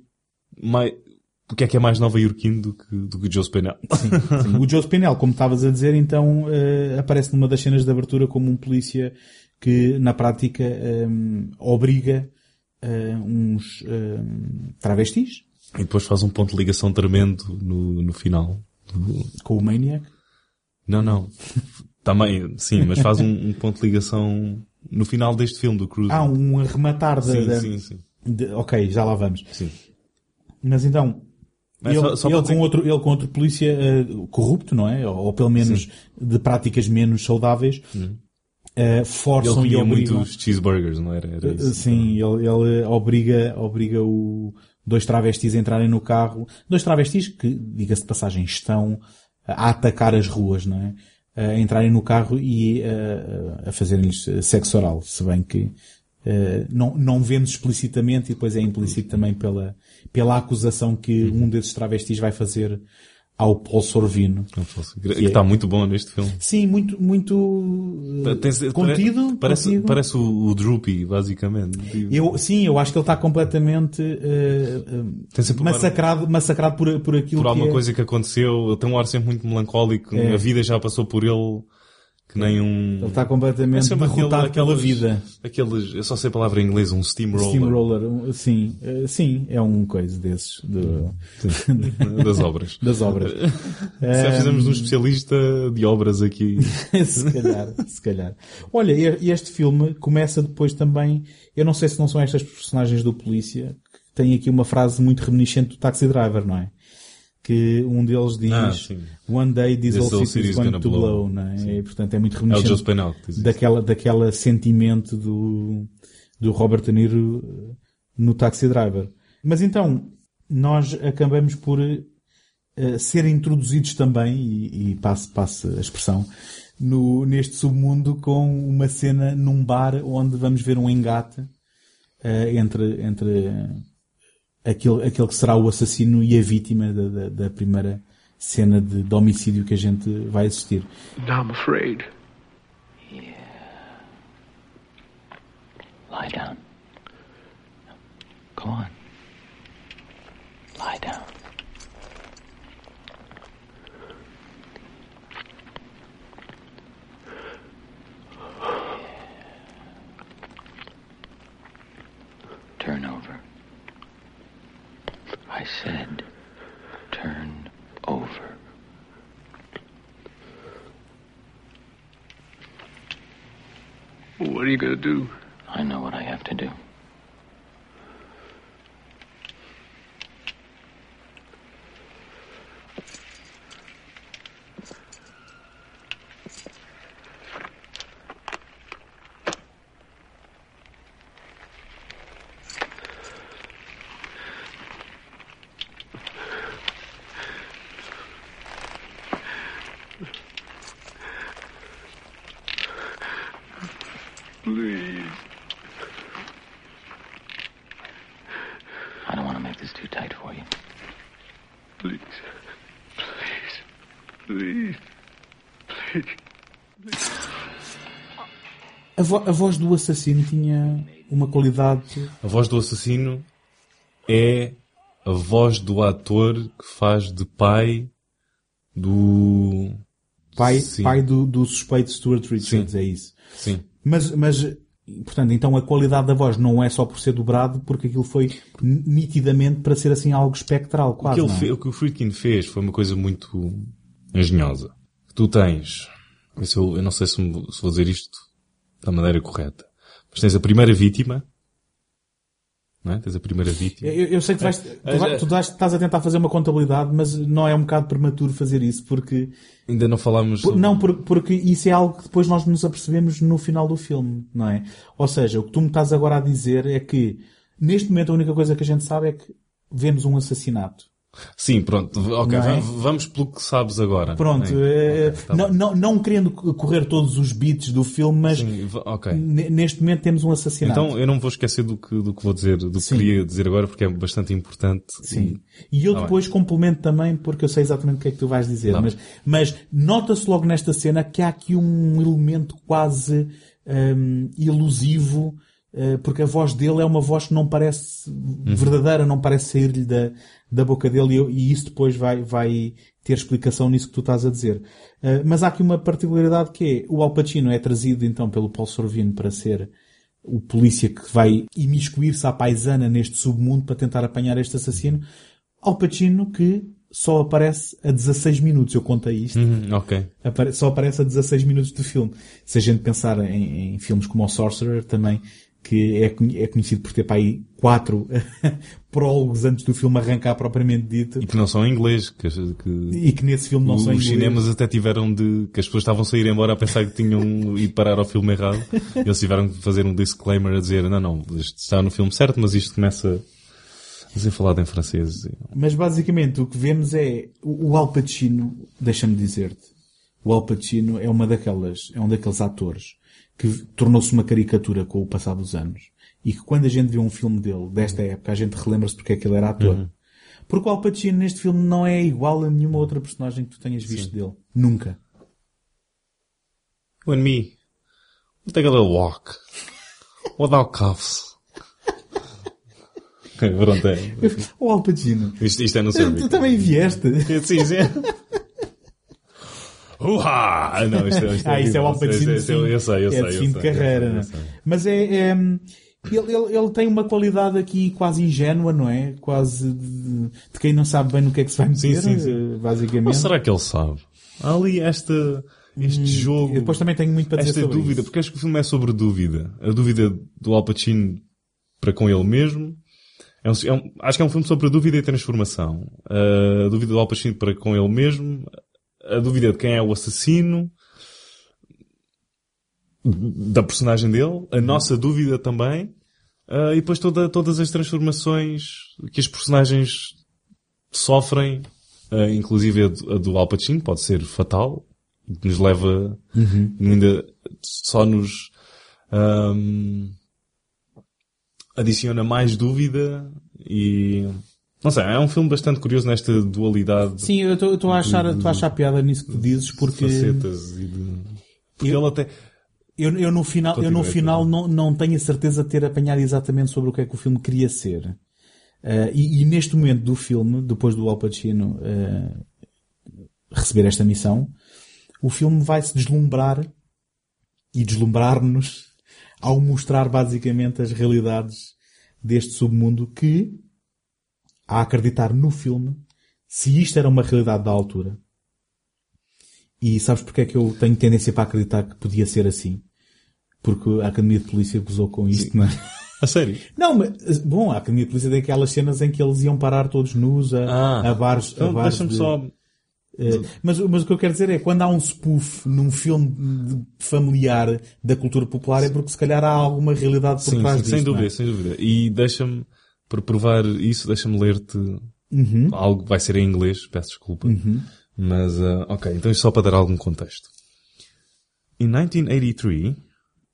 mais, o que é que é mais nova-iorquino do que, do que o Joe Spinell. Sim, O Joe Spinell, como estavas a dizer, então uh, aparece numa das cenas de abertura como um polícia que, na prática, um, obriga uh, uns travestis, e depois faz um ponto de ligação tremendo no, no final. com o Maniac. Não, não. Também, sim, mas faz um, um ponto de ligação no final deste filme do Cruise. Há um arrematar da, sim, sim, sim. de- ok, já lá vamos. Sim. Mas então, Mas ele, só- só ele com outro, ele com outro polícia eh, corrupto, não é? Ou, ou pelo menos de práticas menos saudáveis, eh, Ele forçam e comia obrigam. muitos cheeseburgers, não era? Era Eh, isso. Sim, ele, ele obriga, obriga o, dois travestis a entrarem no carro. Dois travestis que, diga-se de passagem, estão a atacar as ruas, não é? A entrarem no carro e eh, a fazerem-lhes sexo oral, se bem que eh, não, não vemos explicitamente e depois é implícito também pela, pela acusação que Uhum. um desses travestis vai fazer ao Paul Sorvino. Posso- Que está muito bom neste filme. Sim, muito, muito eh, Tem- contido. Parece, contigo. parece o, o Droopy, basicamente. Eu, sim, eu acho que ele está completamente ar- massacrado, massacrado por, por aquilo por alguma que é. coisa que aconteceu, ele tem um ar sempre muito melancólico, É. a vida já passou por ele, que nem um... Ele está completamente É sempre aquele- derrotado pela aqueles- vida. Aqueles, eu só sei a palavra em inglês, um steamroller. Steamroller, um- sim, eh, sim, é um coisa desses, do- <laughs> das obras. das obras. Já fizemos um especialista de obras aqui. <laughs> se calhar, se calhar. Olha, e- este filme começa depois também, eu não sei se não são estas personagens do polícia, que têm aqui uma frase muito reminiscente do Taxi Driver, não é? Que um deles diz, Ah. One day whole city is going to blow. blow, não é? E, portanto é muito É reminiscente daquela, daquela sentimento do, do Robert De Niro eh, no Taxi Driver. Mas então, nós acabamos por eh, ser introduzidos também, e, e passe, passe a expressão, no, neste submundo com uma cena num bar onde vamos ver um engate eh, entre, entre eh, aquele, aquele que será o assassino e a vítima da, da, da primeira cena de, de homicídio que a gente vai assistir. I'm afraid. Lie down. Go on. Lie down. Are you gonna do? I know what I have to do. Vo- a voz do assassino tinha uma qualidade. A voz do assassino é a voz do ator que faz de pai do... Pai, Sim. pai do, do suspeito Stuart Richards, Sim. é isso. Sim. Mas, mas, portanto, então a qualidade da voz não é só por ser dobrado, porque aquilo foi nitidamente para ser assim algo espectral, O quase. que, ele é? o que o Friedkin fez foi uma coisa muito engenhosa. Tu tens, eu, eu não sei se, me- se vou dizer isto da maneira correta, mas tens a primeira vítima, não é? Tens a primeira vítima. Eu, eu sei que tu, vais, tu, É, vai- é. tu vais- estás a tentar fazer uma contabilidade, mas não é um bocado prematuro fazer isso, porque Ainda não falámos... Por- sobre- Não, por- porque isso é algo que depois nós nos apercebemos no final do filme, não é? Ou seja, o que tu me estás agora a dizer é que, neste momento, a única coisa que a gente sabe é que vemos um assassinato. Sim, pronto. Ok, é? va- vamos pelo que sabes agora. Pronto, Bem, eh, ok, tá não, bem. não, não querendo correr todos os beats do filme, mas Sim, va- ok. n- neste momento temos um assassinato. Então eu não vou esquecer do que, do que vou dizer, do que Sim. queria dizer agora, porque é bastante importante. Sim. E eu Tá depois complemento também, porque eu sei exatamente o que é que tu vais dizer. Tá mas mas nota-se logo nesta cena que há aqui um elemento quase hum, ilusivo, eh, porque a voz dele é uma voz que não parece Uhum. verdadeira, não parece sair-lhe da, da boca dele, e, e isso depois vai, vai ter explicação nisso que tu estás a dizer. Eh, mas há aqui uma particularidade que é, o Al Pacino é trazido então pelo Paul Sorvino para ser o polícia que vai imiscuir-se à paisana neste submundo para tentar apanhar este assassino. Al Pacino que só aparece a 16 minutos, eu contei isto. Uhum. Apare- só aparece a 16 minutos do filme. Se a gente pensar em, em filmes como o Sorcerer também, que é, é conhecido por ter para aí quatro prólogos antes do filme arrancar propriamente dito, E que não são em inglês, que, que e que nesse filme não os são em inglês. cinemas até tiveram de, que as pessoas estavam a sair embora a pensar que tinham <laughs> ido parar ao filme errado. E eles tiveram de fazer um disclaimer a dizer, não, não, isto está no filme certo, mas isto começa a ser falado em francês. Mas basicamente o que vemos é o o Al Pacino, deixa-me dizer-te, o Al Pacino é uma daquelas, é um daqueles atores que tornou-se uma caricatura com o passar dos anos. E que quando a gente vê um filme dele, desta época, a gente relembra-se porque é que ele era ator. Porque o Al Pacino neste filme não é igual a nenhuma outra personagem que tu tenhas visto dele. Nunca. You and me, we'll take a little walk. Without cuffs. <laughs> Pronto, é. O Al Pacino. Isto, isto é no serviço. tu também vieste. Sim, sim. <laughs> Uha! Não, isto, é- isto Ah, isso é o Al Pacino. É- Eu sei, eu é sei. de eu fim de carreira, sei, é? sei. Mas é, é, ele, ele, ele tem uma qualidade aqui quase ingênua, não é? Quase de, de quem não sabe bem no que é que se vai meter, Sim, sim, eh, basicamente. Ou será que ele sabe? Há ali esta, este jogo. Eu depois também tenho muito para dizer esta sobre dúvida, isso. porque acho que o filme é sobre dúvida. A dúvida do Al Pacino para com ele mesmo. É um- é um- acho que é um filme sobre a dúvida e transformação. A dúvida do Al Pacino para com ele mesmo. A dúvida de quem é o assassino. Da personagem dele. A nossa dúvida também. Ah, e depois toda, todas as transformações que os personagens sofrem. ah, inclusive a do, a do Al Pacino pode ser fatal. Que nos leva ainda só nos ahm, adiciona mais dúvida e não sei, é um filme bastante curioso nesta dualidade Sim, eu estou a achar, estou a achar piada nisso que dizes, porque facetas e de... Porque Eu- ele até eu, eu no final, eu no final não, não tenho a certeza de ter apanhado exatamente sobre o que é que o filme queria ser. Eh, e, e neste momento do filme, depois do Al Pacino eh, receber esta missão, o filme vai se deslumbrar e deslumbrar-nos ao mostrar basicamente as realidades deste submundo que, a acreditar no filme, se isto era uma realidade da altura, e sabes porque é que eu tenho tendência para acreditar que podia ser assim? Porque a Academia de Polícia gozou com isto, não é? a sério Não, mas, bom, a Academia de Polícia tem aquelas cenas em que eles iam parar todos nus a, Ah. a bares, a então bares deixa-me de- só eh, mas, mas o que eu quero dizer é quando há um spoof num filme de- familiar da cultura popular é porque se calhar há alguma realidade por sim, trás sim, disto. sem não é? dúvida, sem dúvida e deixa-me para provar isso, deixa-me ler-te Uhum. algo que vai ser em inglês, peço desculpa mas ah, ok, então isto só para dar algum contexto In 1983,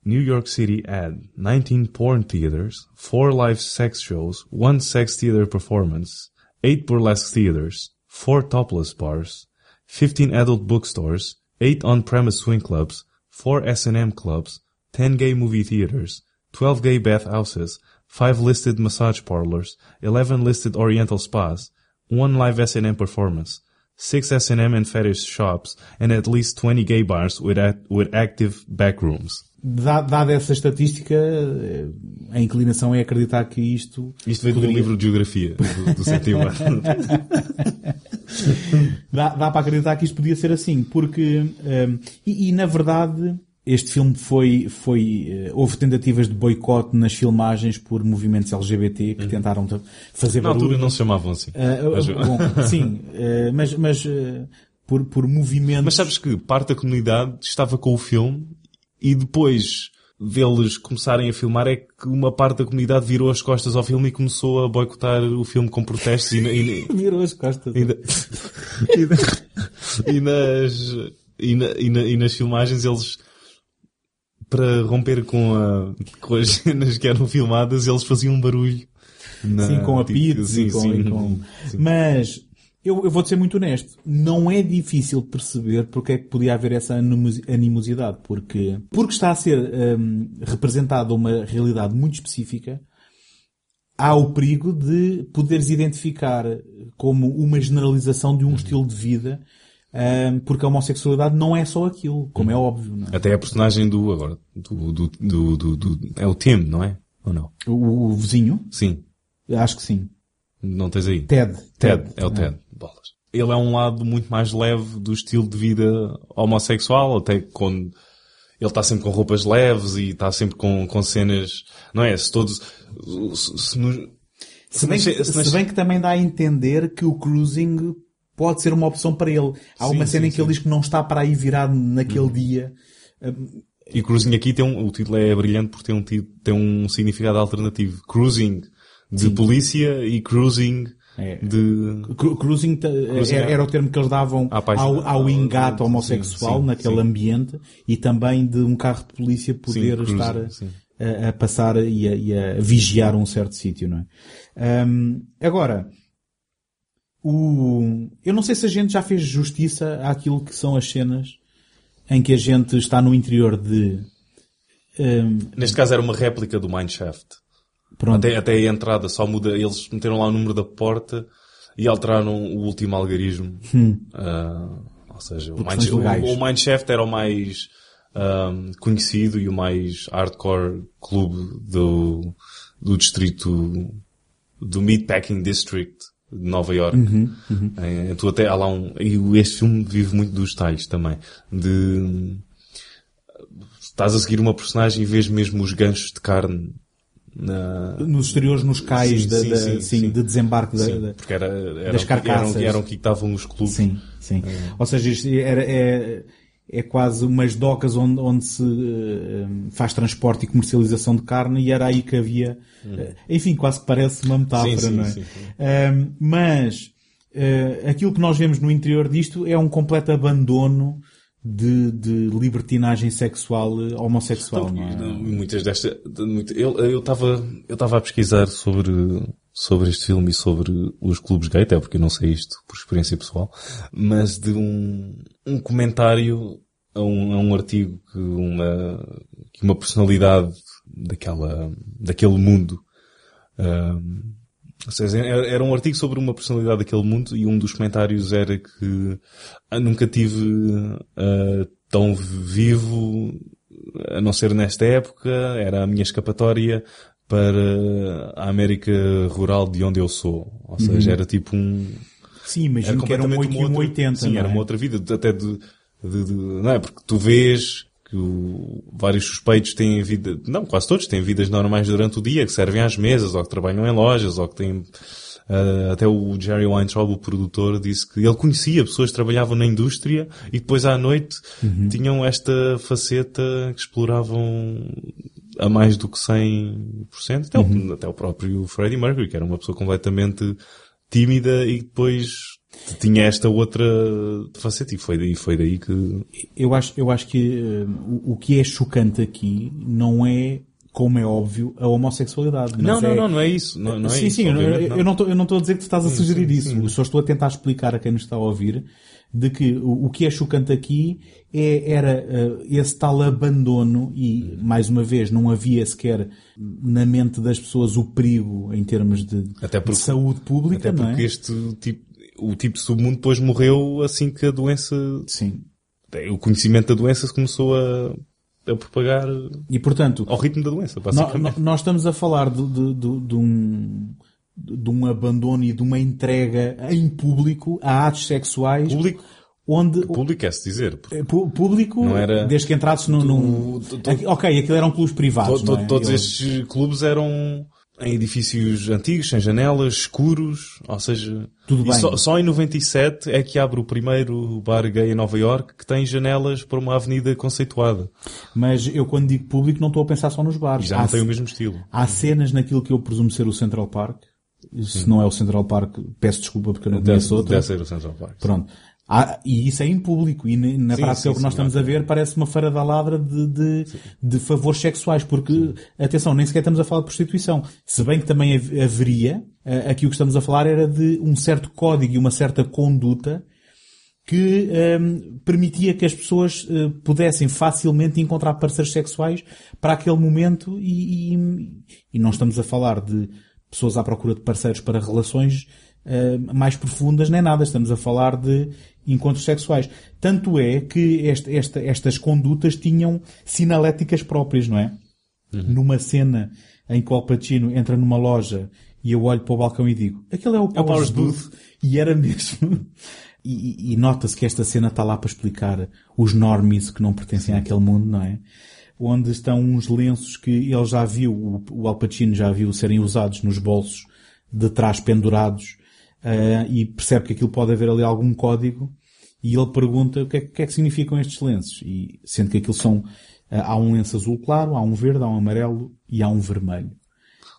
New York City had 19 porn theaters, 4 live sex shows, 1 sex theater performance, 8 burlesque theaters, 4 topless bars, 15 adult bookstores, 8 on-premise swing clubs, 4 S&M clubs, 10 gay movie theaters, 12 gay bathhouses, 5 listed massage parlors, 11 listed oriental spas, 1 live S&M performance, 6 S&M and fetish shops, and at least 20 gay bars with, act- with active backrooms. Da- Dada essa estatística, eh, a inclinação é acreditar que isto... Isto veio do poderia- livro de Geografia, do, do. <laughs> Dá, dá para acreditar que isto podia ser assim, porque, ehm, e, e, na verdade, este filme foi, foi, eh, houve tentativas de boicote nas filmagens por movimentos LGBT que tentaram t- fazer Uhum. Na barulho. altura não se chamavam assim. Ah, Mas- bom, sim, <laughs> eh, mas, mas eh, por, por movimentos... Mas sabes que parte da comunidade estava com o filme e depois deles começarem a filmar é que uma parte da comunidade virou as costas ao filme e começou a boicotar o filme com protestos e, e, <laughs> Virou as costas. e, <laughs> e e nas, e, na- na- e nas filmagens eles para romper com, a, com as <laughs> cenas que eram filmadas eles faziam um barulho. na- Sim, com a tipo, pizza sim, e com... sim, com- sim. Mas, eu, eu vou-te ser muito honesto, não é difícil perceber porque é que podia haver essa animosi- animosidade, porque, porque está a ser hum, representada uma realidade muito específica, há o perigo de poderes identificar como uma generalização de um estilo de vida, hum, porque a homossexualidade não é só aquilo, como é óbvio, não é? Até a personagem do, agora, do, do, do, do, do- é o Tim, não é? Ou não? O, o vizinho, Sim. acho que sim. Não tens aí? Ted. Ted, é o Ted. Ele é um lado muito mais leve do estilo de vida homossexual, até quando ele está sempre com roupas leves e está sempre com, com cenas, não é? Se todos, se, se nos- Se bem, se se se bem que também dá a entender que o cruising pode ser uma opção para ele. Há Sim, uma cena sim, em que ele sim. diz que não está para aí virado naquele Uhum. dia. E Cruising aqui tem um, o título é brilhante porque tem um, tem um significado alternativo. Cruising de polícia e Cruising É. de... Cru- Cruising era, é- era o termo que eles davam paixão. ao, ao engate Sim, homossexual sim, naquele sim. ambiente e também de um carro de polícia poder cruising, estar a, sim. a- passar e a, e a vigiar um certo sítio, não é? Hum, agora, o, eu não sei se a gente já fez justiça àquilo que são as cenas em que a gente está no interior de, hum, Neste caso era uma réplica do Mineshaft. Pronto, Até, até a entrada só muda, eles meteram lá o número da porta e alteraram o último algarismo. Ah, ou seja, o, Hum. legais. o, o Mineshaft era o mais ahm, conhecido e o mais hardcore clube do, do distrito do Meatpacking District de Nova York. Uhum, Eh, tu até há lá um, e este filme vive muito dos detalhes também. De, estás a seguir uma personagem e vês mesmo os ganchos de carne na, nos exteriores, nos cais Sim, da- sim, da- sim, sim, de desembarque da- da, porque era, eram, das carcaças. Eram, eram que estavam os clubes. Sim, sim. Ou seja, isto era, é, é quase umas docas onde, onde se eh, faz transporte e comercialização de carne e era aí que havia, eh, enfim, quase que parece uma metáfora, não é? sim, sim. Ahm, mas eh, aquilo que nós vemos no interior disto é um completo abandono de, de libertinagem sexual eh, homossexual, não é? Muitas destas, de- muito- eu eu estava eu estava a pesquisar sobre sobre este filme e sobre os clubes gay, até porque eu não sei isto por experiência pessoal, mas de um um comentário a um, a um artigo que uma que uma personalidade daquela daquele mundo ahm, ou seja, era era um artigo sobre uma personalidade daquele mundo e um dos comentários era que ah, nunca tive ah, tão vivo, a não ser nesta época, era a minha escapatória para a América rural de onde eu sou. Ou seja, era tipo um... Sim, imagino que era um 8 e um outra- 80, Sim, não era é? uma outra vida, até de, de- de- não é? Porque tu vês que o- vários suspeitos têm vida, não, quase todos têm vidas normais durante o dia, que servem às mesas, ou que trabalham em lojas, ou que têm, ah, até o Jerry Weintraub, o produtor, disse que ele conhecia pessoas que trabalhavam na indústria e depois à noite Uhum. tinham esta faceta que exploravam a mais do que 100%. Até, Uhum. o, até o próprio Freddie Mercury, que era uma pessoa completamente tímida e depois tinha esta outra faceta e foi daí, foi daí que... Eu acho, eu acho que eh, o, o que é chocante aqui não é, como é óbvio, a homossexualidade. Não, não, é- não, não é isso. Não, não é sim, isso, sim, eu, não estou eu não estou a dizer que tu estás a sugerir sim, isso. sim. Eu só estou a tentar explicar a quem nos está a ouvir de que o, o que é chocante aqui é, era eh, esse tal abandono e, mais uma vez, não havia sequer na mente das pessoas o perigo em termos de, porque- de saúde pública, Até não porque é? este tipo, o tipo de submundo depois morreu assim que a doença, Sim. o conhecimento da doença se começou a, a propagar E, portanto, ao ritmo da doença, No- no- nós estamos a falar de, de- de- de um, de um abandono e de uma entrega em público a atos sexuais Público, onde público é-se dizer. pu- público, Não era- desde que entrasses no, num... Aqui- ok, aquilo eram clubes privados, to- to- é? todos Eu- estes clubes eram em edifícios antigos, sem janelas, escuros, ou seja, Tudo e bem. Só, só em 97 é que abre o primeiro bar gay em Nova York que tem janelas para uma avenida conceituada. Mas eu quando digo público não estou a pensar só nos E bares. já há, não tem o mesmo estilo. há cenas naquilo que eu presumo ser o Central Park. Se não é o Central Park, peço desculpa porque eu não Deve, conheço outro. deve ser o Central Park. Pronto. E isso é em público. E na, Sim, prática sim, o que nós sim, estamos a ver parece uma feira da ladra de, de, de favores sexuais. Porque, atenção, nem sequer estamos a falar de prostituição. Se bem que também hav- haveria, eh, aqui o que estamos a falar era de um certo código e uma certa conduta que ehm, permitia que as pessoas eh, pudessem facilmente encontrar parceiros sexuais para aquele momento e, e, e não estamos a falar de pessoas à procura de parceiros para relações eh, mais profundas nem nada. Estamos a falar de encontros sexuais. Tanto é que este- esta- estas condutas tinham sinaléticas próprias, não é? Numa cena em que o Al Pacino entra numa loja e eu olho para o balcão e digo, aquele é o Powers, Powers Booth. E era mesmo. E, e- e nota-se que esta cena está lá para explicar os normies que não pertencem àquele mundo, não é? Onde estão uns lenços que ele já viu, o, o Al Pacino já viu serem usados nos bolsos de trás pendurados, ah, e percebe que aquilo pode haver ali algum código, e ele pergunta o que é, que é que significam estes lenços. E sendo que aquilo são, ah, há um lenço azul claro, há um verde, há um amarelo e há um vermelho.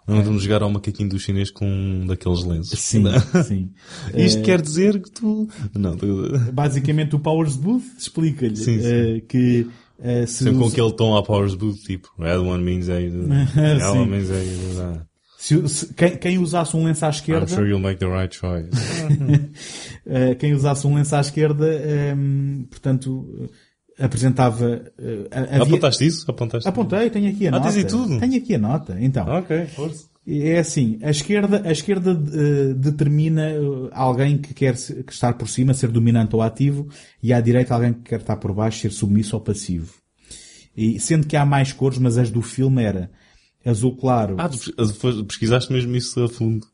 Vamos jogar ao macaquinho do chinês com um daqueles lenços. Sim, sim. <laughs> Isto Eh, quer dizer que tu... Não, tu... basicamente o Powers Booth explica-lhe eh, que eh, se Sempre com usa- aquele tom à Powers Booth, tipo, red one means a... <laughs> yellow Sim. means a... se- se- quem, quem usasse um lenço à I'm esquerda, sure you'll make the right choice. <laughs> eh, quem usasse um lenço à esquerda, ehm, portanto, eh, apresentava, eh, havia- Apontaste isso? Apontaste? Apontei, tenho aqui a Ah, nota. tens aí tudo? Tenho aqui a nota, então. Ok, força. É assim, a esquerda, a esquerda eh, determina alguém que quer que estar por cima, ser dominante ou ativo, e à direita alguém que quer estar por baixo, ser submisso ou passivo. E sendo que há mais cores, mas as do filme era azul claro. Ah, tu pesquisaste mesmo isso a fundo.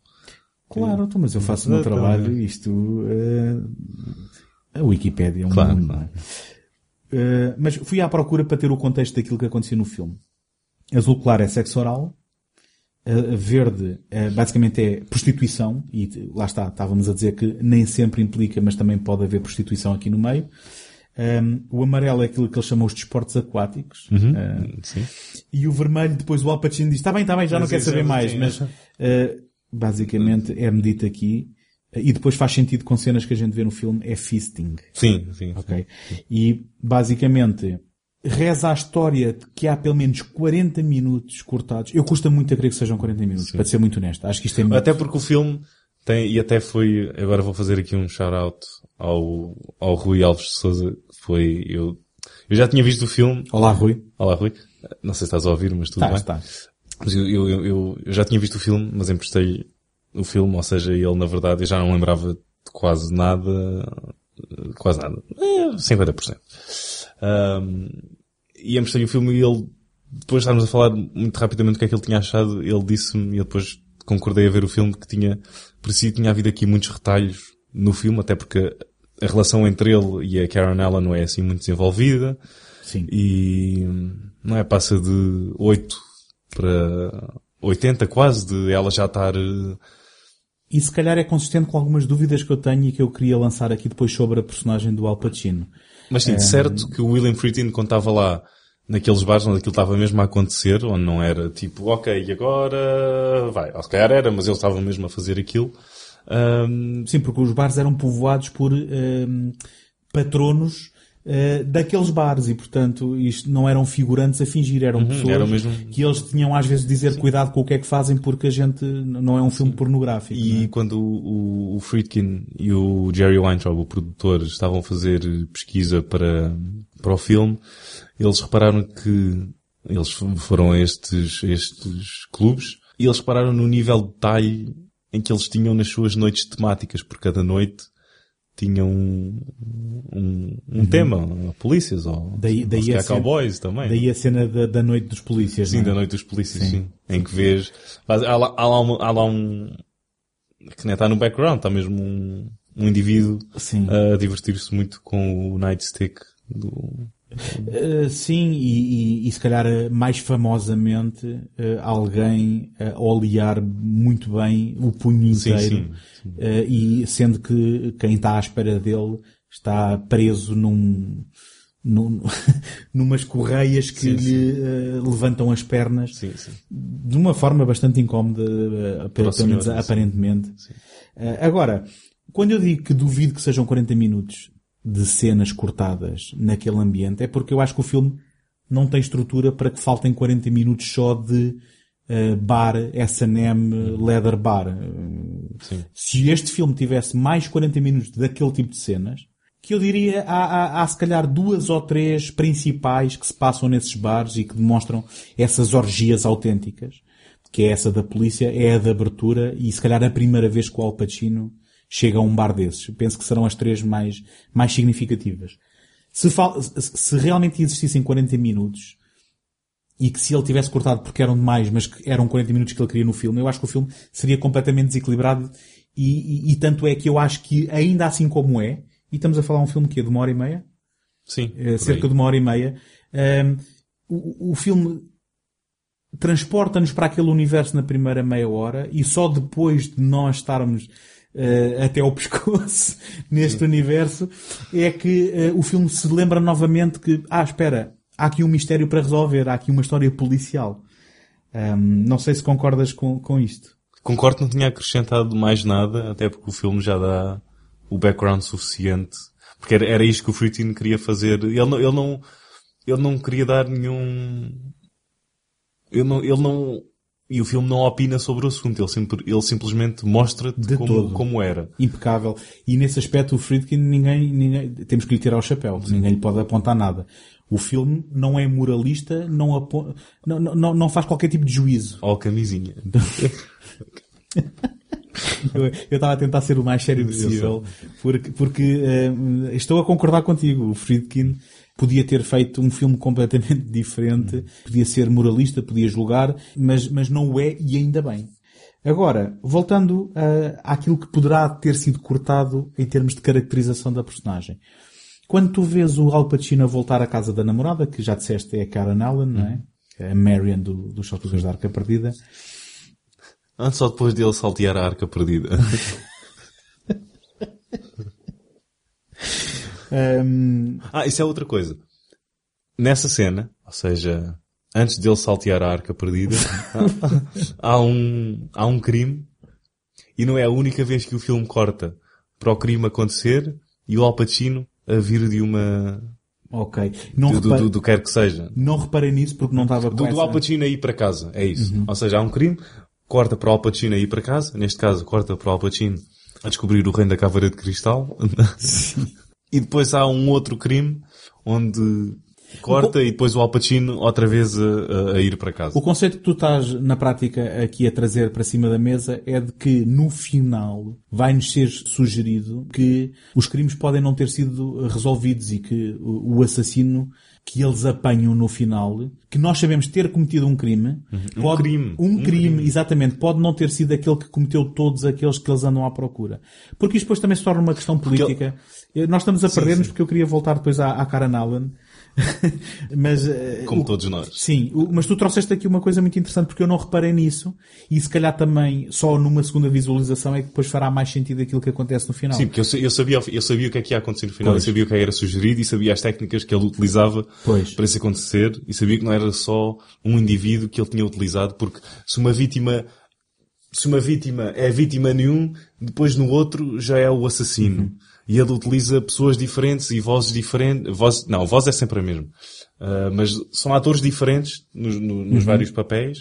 claro, então, mas eu faço o meu trabalho, bem. isto, eh, a Wikipédia é um Claro, mundo, claro. é? Eh, mas fui à procura para ter o contexto daquilo que acontecia no filme. Azul claro é sexo oral, a verde eh, basicamente é prostituição, e lá está, estávamos a dizer que nem sempre implica, mas também pode haver prostituição aqui no meio. Um, o amarelo é aquilo que eles chamam os desportos aquáticos. Uh, Sim. e o vermelho, depois o Al Pacino diz, está bem, está bem, já não Mas quero isso saber é mais, assim, mas é. uh, basicamente é-me dito aqui, uh, e depois faz sentido com cenas que a gente vê no filme, é fisting. Sim, sim. Ok? E basicamente reza a história de que há pelo menos 40 minutos cortados. Eu custa muito a crer que sejam 40 minutos, para ser muito honesto. Acho que isto é muito... Até porque o filme tem, e até foi, agora vou fazer aqui um shout-out ao, ao Rui Alves de Souza, que foi, eu, eu já tinha visto o filme. Olá, Rui. Olá, Rui. Não sei se estás a ouvir, mas tudo Tá, bem. está. Mas eu, eu, eu, eu- já tinha visto o filme, mas emprestei o filme, ou seja, ele na verdade, eu já não lembrava de quase nada, quase nada, eh, 50%. Um, e emprestei o filme e ele, depois de estarmos a falar muito rapidamente o que é que ele tinha achado, ele disse-me, e eu depois concordei a ver o filme, que tinha, parecia que tinha havido aqui muitos retalhos no filme, até porque a relação entre ele e a Karen Allen não é assim muito desenvolvida, Sim. e não é, passa de 8 para 80 quase, de ela já estar, eh, E se calhar é consistente com algumas dúvidas que eu tenho e que eu queria lançar aqui depois sobre a personagem do Al Pacino. mas sim, de certo que o William Friedkin estava lá naqueles bares onde aquilo estava mesmo a acontecer, onde não era tipo, ok, e agora? Vai, ou se calhar era, mas ele estava mesmo a fazer aquilo, Ahm, Sim, porque os bares eram povoados por ehm, patronos eh, daqueles bares. E, portanto, isto não eram figurantes a fingir, eram pessoas Uhum, eram mesmo- que eles tinham às vezes de dizer cuidado com o que é que fazem porque a gente não é um filme pornográfico. E é? quando o, o Friedkin e o Jerry Weintraub, o produtor, estavam a fazer pesquisa para, para o filme, eles repararam que eles foram a estes, estes clubes e eles repararam no nível de detalhe em que eles tinham nas suas noites temáticas, por cada noite tinham um, um, um tema, polícias, ou, Uhum. Daí- ou daí calhar a cowboys também. Daí a cena da, da noite dos polícias. Sim, é? da noite dos polícias, Sim. sim. Em que vês, faz- há lá, há lá, uma- há lá um, que nem está no background, está mesmo um, um indivíduo Sim. a divertir-se muito com o nightstick do, Uh, sim, e, e- e se calhar uh, mais famosamente uh, alguém uh, a olear muito bem o punho Sim, inteiro sim, Uh, e sendo que quem está à espera dele está preso num, num <laughs> numas correias que Sim, lhe levantam as pernas sim, sim. de uma forma bastante incómoda, pelo senhor, menos sim. aparentemente. Agora, quando eu digo que duvido que sejam 40 minutos de cenas cortadas naquele ambiente, é porque eu acho que o filme não tem estrutura para que faltem 40 minutos só de uh, bar, S&M, leather bar. Sim. Se este filme tivesse mais 40 minutos daquele tipo de cenas, que eu diria há, há, há se calhar duas ou três principais que se passam nesses bares e que demonstram essas orgias autênticas, que é essa da polícia, é a da abertura e se calhar a primeira vez que o Al Pacino chega a um bar desses. Penso que serão as três mais, mais significativas. Se, fal- se- realmente existissem 40 minutos, e que se ele tivesse cortado porque eram demais, mas que eram 40 minutos que ele queria no filme, eu acho que o filme seria completamente desequilibrado e, e- e tanto é que eu acho que ainda assim como é, e estamos a falar um filme que é de uma hora e meia, Sim, eh, cerca de uma hora e meia, ehm, o, o filme transporta-nos para aquele universo na primeira meia hora e só depois de nós estarmos eh, até ao <laughs> pescoço neste universo é que eh, o filme se lembra novamente que, ah, espera, há aqui um mistério para resolver, há aqui uma história policial. Ehm, não sei se concordas com, com isto. Concordo não tinha acrescentado mais nada, até porque o filme já dá o background suficiente. Porque era, era isto que o Fritin queria fazer. Ele não, ele não, ele não queria dar nenhum, ele não, ele não, e o filme não opina sobre o assunto. Ele, sempre, ele simplesmente mostra-te De como, todo. como era. impecável. E nesse aspecto o Friedkin ninguém, ninguém, temos que lhe tirar o chapéu. Ninguém lhe pode apontar nada. O filme não é moralista, não, apo- não, não, não faz qualquer tipo de juízo. Ó, camisinha. <laughs> Eu estava a tentar ser o mais sério possível, porque, porque eh, estou a concordar contigo. O Friedkin podia ter feito um filme completamente <laughs> diferente, podia ser moralista, podia julgar, mas, mas não o é e ainda bem. Agora, voltando ah, àquilo que poderá ter sido cortado em termos de caracterização da personagem. Quando tu vês o Al Pacino voltar à casa da namorada, que já disseste é a Karen Allen, não é? A Marion do, dos Saltadores da Arca Perdida. Antes ou depois dele saltear a arca perdida. <laughs> Ahm, Ah, isso é outra coisa. Nessa cena, ou seja, antes dele saltear a arca perdida, <laughs> há um, há um crime e não é a única vez que o filme corta para o crime acontecer e o Al Pacino a vir de uma, ok. Não, do, do, repare- do, do quer que seja. não reparei nisso porque não estava com Do, do essa- Al Pacino a ir para casa, é isso. Uhum. Ou seja, há um crime, corta para o Al Pacino a ir para casa, neste caso corta para o Al Pacino a descobrir o reino da caveira de cristal. <laughs> <laughs> e depois há um outro crime onde corta e depois o Al Pacino outra vez a, a- ir para casa. O conceito que tu estás na prática aqui a trazer para cima da mesa é de que no final vai-nos ser sugerido que os crimes podem não ter sido resolvidos e que o o assassino que eles apanham no final, que nós sabemos ter cometido um crime, Um pode, crime. um, Um crime, crime. exatamente, pode não ter sido aquele que cometeu todos aqueles que eles andam à procura. Porque isto depois também se torna uma questão política. Nós estamos a perder-nos porque eu queria voltar depois à, à Karen Allen. <laughs> mas, eh, Como o- todos nós. Sim, o- mas tu trouxeste aqui uma coisa muito interessante porque eu não reparei nisso e se calhar também só numa segunda visualização é que depois fará mais sentido aquilo que acontece no final. Sim, porque eu, eu sabia, eu sabia o que é que ia acontecer no final, Pois. eu sabia o que era sugerido e sabia as técnicas que ele utilizava Pois. para isso acontecer e sabia que não era só um indivíduo que ele tinha utilizado, porque se uma vítima se uma vítima é vítima nenhum, depois no outro já é o assassino. E ele utiliza pessoas diferentes e vozes diferentes. Voz, não, a voz é sempre a mesma. Uh, mas são atores diferentes nos, no- nos vários papéis.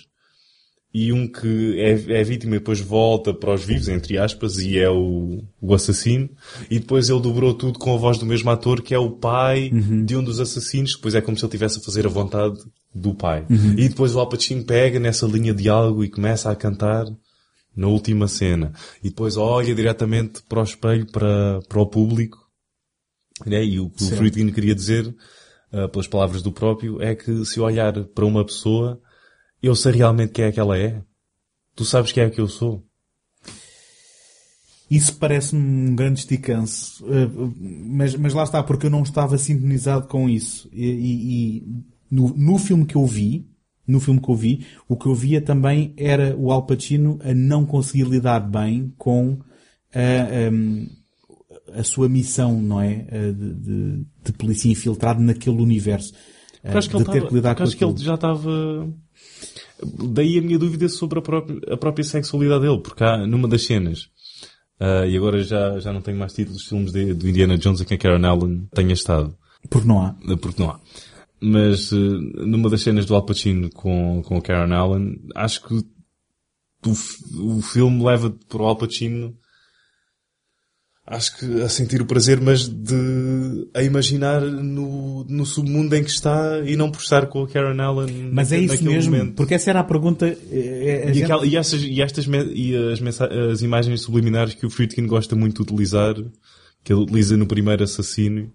E um que é, é vítima e depois volta para os vivos, entre aspas, e é o, o assassino. E depois ele dobrou tudo com a voz do mesmo ator, que é o pai de um dos assassinos, depois é como se ele estivesse a fazer a vontade do pai. E depois o Al Pacino pega nessa linha de diálogo e começa a cantar na última cena. E depois olha diretamente para o espelho, para, para o público. Né? E o que o. Friedkin queria dizer, ah, pelas palavras do próprio, é que se olhar para uma pessoa, eu sei realmente quem é que ela é. Tu sabes quem é que eu sou. Isso parece-me um grande esticanço, eh, mas, mas lá está, porque eu não estava sintonizado com isso. E, e- e no, no filme que eu vi, no filme que eu vi, o que eu via também era o Al Pacino a não conseguir lidar bem com a, hum, a sua missão, não é? Eh, De, de, de polícia infiltrado naquele universo. Eh, Porque acho que de ele, ter estava- que lidar porque com acho que ele já estava... Daí a minha dúvida sobre a própria, a própria sexualidade dele, porque há, numa das cenas, ah, e agora já, já não tenho mais títulos de filmes de, do Indiana Jones a quem Karen Allen tenha estado. Porque não há. porque não há. Mas eh, numa das cenas do Al Pacino com, com a Karen Allen, acho que o, o filme leva para o Al Pacino acho que a sentir o prazer, mas de a imaginar no, no submundo em que está e não por estar com a Karen Allen Mas é isso mesmo, momento. porque essa era a pergunta. eh, eh, a E, gente- aquela- e essas, e estas, e as, as imagens subliminares que o Friedkin gosta muito de utilizar, que ele utiliza no primeiro assassino,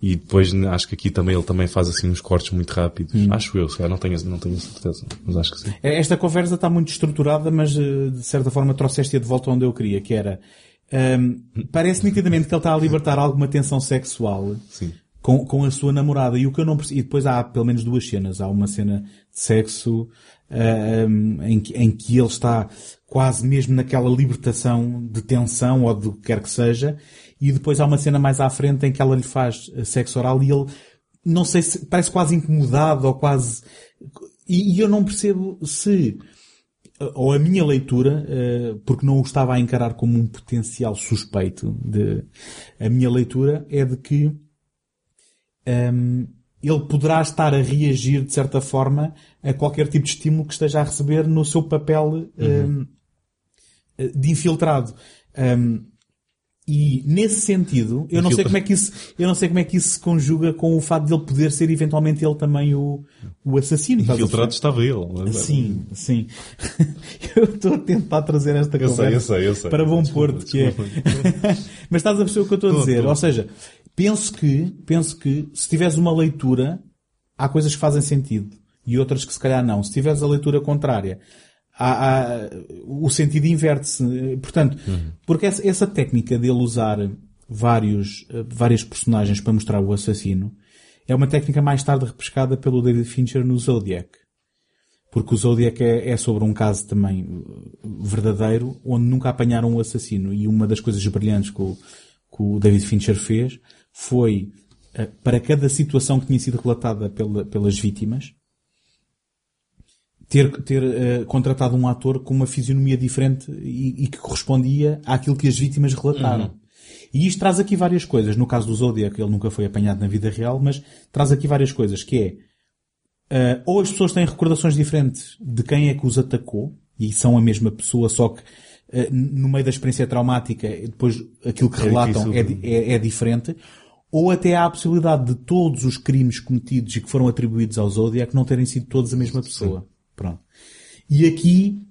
e depois acho que aqui também ele também faz assim uns cortes muito rápidos. Hum. Acho eu, se calhar não tenho, não tenho certeza, mas acho que sim. Esta conversa está muito estruturada, mas eh, de certa forma trouxeste-a de volta onde eu queria, que era ehm, parece nitidamente que ele está a libertar alguma tensão sexual Sim. com, com a sua namorada. E o que eu não percebi, e depois há pelo menos duas cenas. Há uma cena de sexo ehm, em, que, em que ele está quase mesmo naquela libertação de tensão ou do que quer que seja. E depois há uma cena mais à frente em que ela lhe faz eh, sexo oral e ele, não sei se, parece quase incomodado ou quase, e, e eu não percebo se, ou a minha leitura, eh, porque não o estava a encarar como um potencial suspeito de, a minha leitura é de que ehm, ele poderá estar a reagir de certa forma a qualquer tipo de estímulo que esteja a receber no seu papel ehm, de infiltrado. Ehm, e nesse sentido, eu não sei como é que isso, eu não sei como é que isso se conjuga com o fato de ele poder ser eventualmente ele também o, o assassino. Infiltrado estava ele. Sim, sim. <laughs> eu estou a tentar trazer esta Eu sei, conversa eu sei, eu sei. para bom Desculpa, porto, que é. desculpa. <laughs> Mas estás a perceber o que eu estou a dizer? Ou seja, penso que, penso que se tiveres uma leitura, há coisas que fazem sentido e outras que se calhar não. Se tiveres a leitura contrária, há, há- o sentido inverte-se. Portanto, porque essa, essa técnica dele usar vários, várias personagens para mostrar o assassino é uma técnica mais tarde repescada pelo David Fincher no Zodiac. Porque o Zodiac é, é sobre um caso também uh, verdadeiro, onde nunca apanharam um assassino. E uma das coisas brilhantes que o, que o David Fincher fez foi, uh, para cada situação que tinha sido relatada pela- pelas vítimas, ter, ter uh, contratado um ator com uma fisionomia diferente e, e que correspondia àquilo que as vítimas relataram. E isto traz aqui várias coisas. No caso do Zodiac, ele nunca foi apanhado na vida real, mas traz aqui várias coisas, que é, Uh, ou as pessoas têm recordações diferentes de quem é que os atacou, e são a mesma pessoa, só que uh, no meio da experiência traumática, depois aquilo que É relatam é, é- é diferente, ou até há a possibilidade de todos os crimes cometidos e que foram atribuídos ao Zodiac não terem sido todos a mesma pessoa. Pronto. E aqui,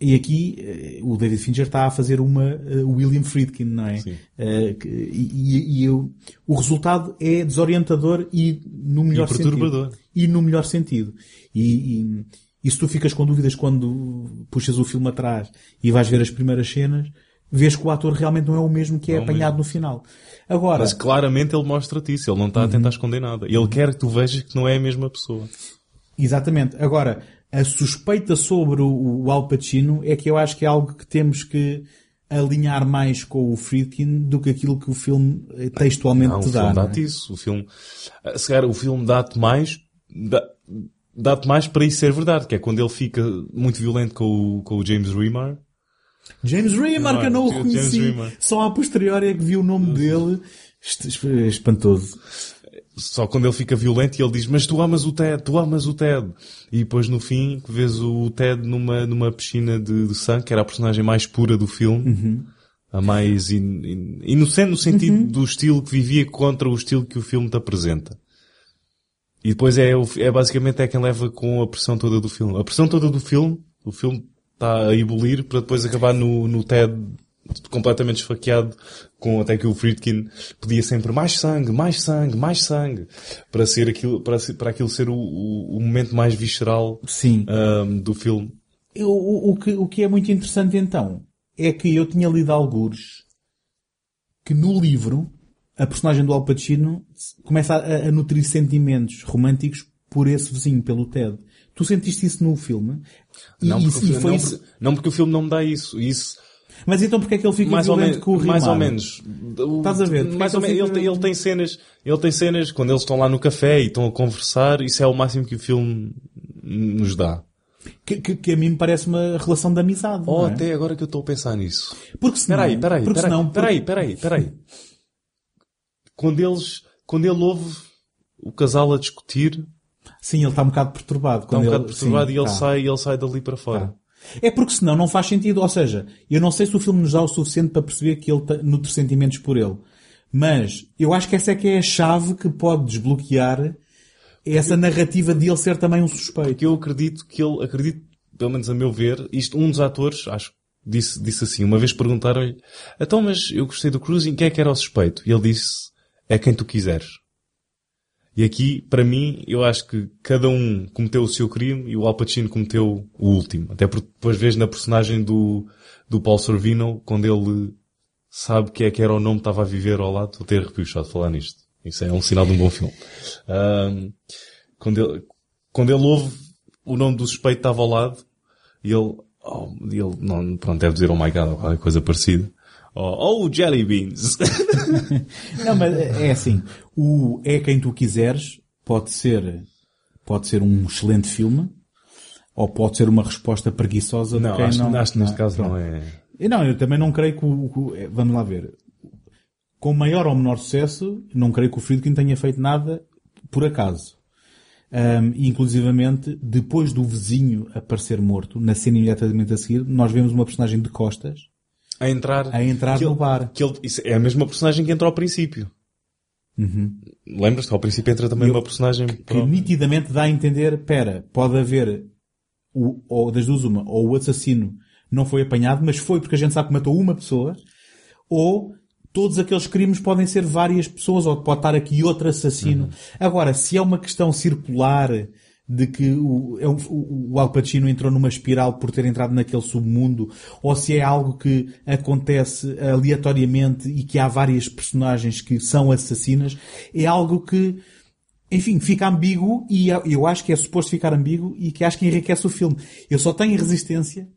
e aqui eh, o David Fincher está a fazer uma eh, William Friedkin, não é? Sim. Eh, e e- e eu- o resultado é desorientador e no melhor perturbador. sentido. E no melhor sentido. E, e, e se tu ficas com dúvidas quando puxas o filme atrás e vais ver as primeiras cenas, vês que o ator realmente não é o mesmo que é, Não é apanhado no final. Agora, Mas claramente ele mostra-te isso, ele não está a tentar esconder nada. Ele quer que tu vejas que não é a mesma pessoa. Exatamente. Agora, a suspeita sobre o, o Al Pacino é que eu acho que é algo que temos que alinhar mais com o Friedkin do que aquilo que o filme eh, textualmente Não, o te dá. filme não é? dá-te isso. O filme, ah, se calhar o filme dá-te mais, dá- dá-te mais para isso ser verdade, que é quando ele fica muito violento com o, com o James Remar, James Remar, que eu não o. Remar. Só a posteriori é que vi o nome dele. Espantoso. Só quando ele fica violento e ele diz, mas tu amas o Ted, tu amas o Ted. E depois no fim vês o Ted numa, numa piscina de, de sangue, que era a personagem mais pura do filme. Uhum. A mais in- in- inocente no sentido do estilo que vivia contra o estilo que o filme te apresenta. E depois é, é basicamente é quem leva com a pressão toda do filme. A pressão toda do filme, o filme está a ebulir para depois acabar no, no Ted completamente esfaqueado, com até que o Friedkin pedia sempre mais sangue, mais sangue, mais sangue, para ser aquilo, para, ser- para aquilo ser o, o, o momento mais visceral Sim. ahm, do filme. Eu- o, o que, o que é muito interessante então é que eu tinha lido algures que no livro a personagem do Al Pacino começa a, a nutrir sentimentos românticos por esse vizinho, pelo Ted. Tu sentiste isso no filme? Não e- porque, o e não, isso- não porque o filme não me dá isso. Isso, Mas então porque é que ele fica mais ou, violento com o mais ou Rimar? menos. Estás a ver? Porque Mais é ou menos. ele Ele, tem- ele tem cenas, ele tem cenas quando eles estão lá no café e estão a conversar, isso é o máximo que o filme nos dá. Que, que- que a mim me parece uma relação de amizade. Oh, é? até agora que eu estou a pensar nisso. Porque senão, Peraí, peraí, porque peraí, senão, peraí, peraí, peraí. Quando eles, quando ele ouve o casal a discutir, Sim, ele está um bocado perturbado. está um bocado ele- perturbado sim, e ele tá. sai, ele sai dali para fora. É porque senão não faz sentido. Ou seja, eu não sei se o filme nos dá o suficiente para perceber que ele nutre sentimentos por ele. Mas eu acho que essa é que é a chave que pode desbloquear essa narrativa de ele ser também um suspeito. eu acredito que ele, acredito, pelo menos a meu ver, isto, um dos atores, acho, disse, disse assim, uma vez perguntaram-lhe, então mas eu gostei do Cruising, quem é que era o suspeito? E ele disse, é quem tu quiseres. E aqui, para mim, eu acho que cada um cometeu o seu crime e o Al Pacino cometeu o último. Até porque depois vês na personagem do, do Paul Sorvino, quando ele sabe que é que era o nome que estava a viver ao lado, estou a ter arrepios só de falar nisto. Isso é um sinal de um bom filme. Ahm, quando ele, quando ele ouve o nome do suspeito estava ao lado e ele, oh, ele não, pronto, deve dizer oh my god ou qualquer coisa parecida. Oh, oh jelly beans. <laughs> Não, mas é assim. O É Quem Tu Quiseres pode ser, pode ser um excelente filme ou pode ser uma resposta preguiçosa de não, quem acho, não... acho que neste não, caso pronto. não é. E Não, eu também não creio que o, eh, vamos lá ver. Com maior ou menor sucesso, não creio que o Friedkin tenha feito nada por acaso. E, inclusivamente, depois do vizinho aparecer morto, na cena imediatamente a seguir, nós vemos uma personagem de costas A entrar, a entrar que no ele- bar. que ele, é a mesma personagem que entrou ao princípio. Lembras-te? Ao princípio entra também Eu- uma personagem. que nitidamente dá a entender, pera, pode haver, o, ou das duas uma, ou o assassino não foi apanhado, mas foi porque a gente sabe que matou uma pessoa, ou todos aqueles crimes podem ser várias pessoas, ou pode estar aqui outro assassino. Agora, se é uma questão circular de que o, é o, Al Pacino entrou numa espiral por ter entrado naquele submundo, ou se é algo que acontece aleatoriamente e que há várias personagens que são assassinas, é algo que enfim, fica ambíguo e eu- eu acho que é suposto ficar ambíguo e que acho que enriquece o filme. Eu só tenho resistência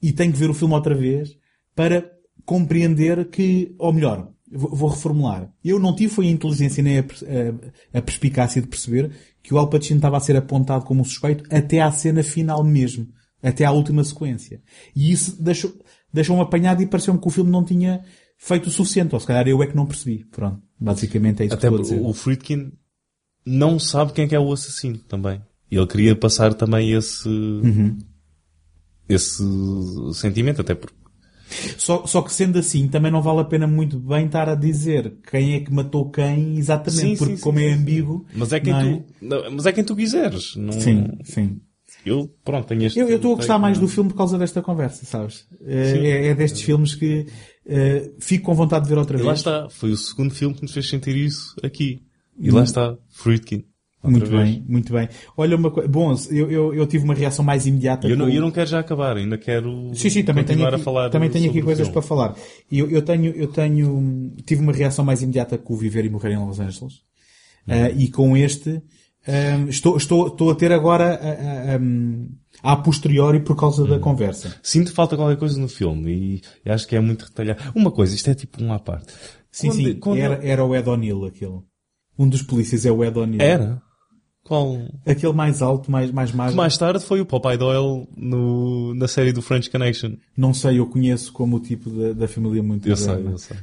e tenho que ver o filme outra vez para compreender que, ou melhor, vou reformular. Eu não tive foi a inteligência nem a, a- a perspicácia de perceber que o Al Pacino estava a ser apontado como suspeito até à cena final mesmo. Até à última sequência. E isso deixou, deixou-me apanhado e pareceu-me que o filme não tinha feito o suficiente. Ou se calhar eu é que não percebi. Pronto. Basicamente é isso Até que estou o Friedkin não sabe quem é que é o assassino também. E ele queria passar também esse, Uhum. esse sentimento, até porque Só, só que sendo assim, também não vale a pena muito bem estar a dizer quem é que matou quem exatamente, Sim, porque sim, como sim, é sim. ambíguo. Mas é quem não tu, não, mas é quem tu quiseres. Não, Sim, sim. Eu, pronto, tenho este. Eu eu estou a gostar tenho- mais do filme por causa desta conversa, sabes? É, é- é destes filmes que eh, fico com vontade de ver outra E vez. lá está. Foi o segundo filme que nos fez sentir isso aqui. E lá está. Friedkin. Outra Muito vez. bem, muito bem. Olha uma coisa. Bom, eu, eu, eu tive uma reação mais imediata. Eu não, com- eu não quero já acabar. Ainda quero Sim, sim, também tenho continuar aqui, a falar também tenho aqui coisas para falar. Eu, eu tenho, eu tenho, tive uma reação mais imediata com o Viver e Morrer em Los Angeles. Uhum. Ah, e com este, ah, estou, estou, estou a ter agora, ah, ah, um, a posteriori por causa da conversa. Sinto falta qualquer coisa no filme e, acho que é muito retalhado. Uma coisa, isto é tipo um à parte. Sim, Quando- sim, quando- era, era o Ed O'Neill aquele. Um dos polícias é o Ed O'Neill. Era? Qual? Aquele mais alto, mais, mais magro. Mais tarde foi o Popeye Doyle no, na série do French Connection. Não sei, eu conheço como o tipo da, da família muito Eu sei, grande. eu sei.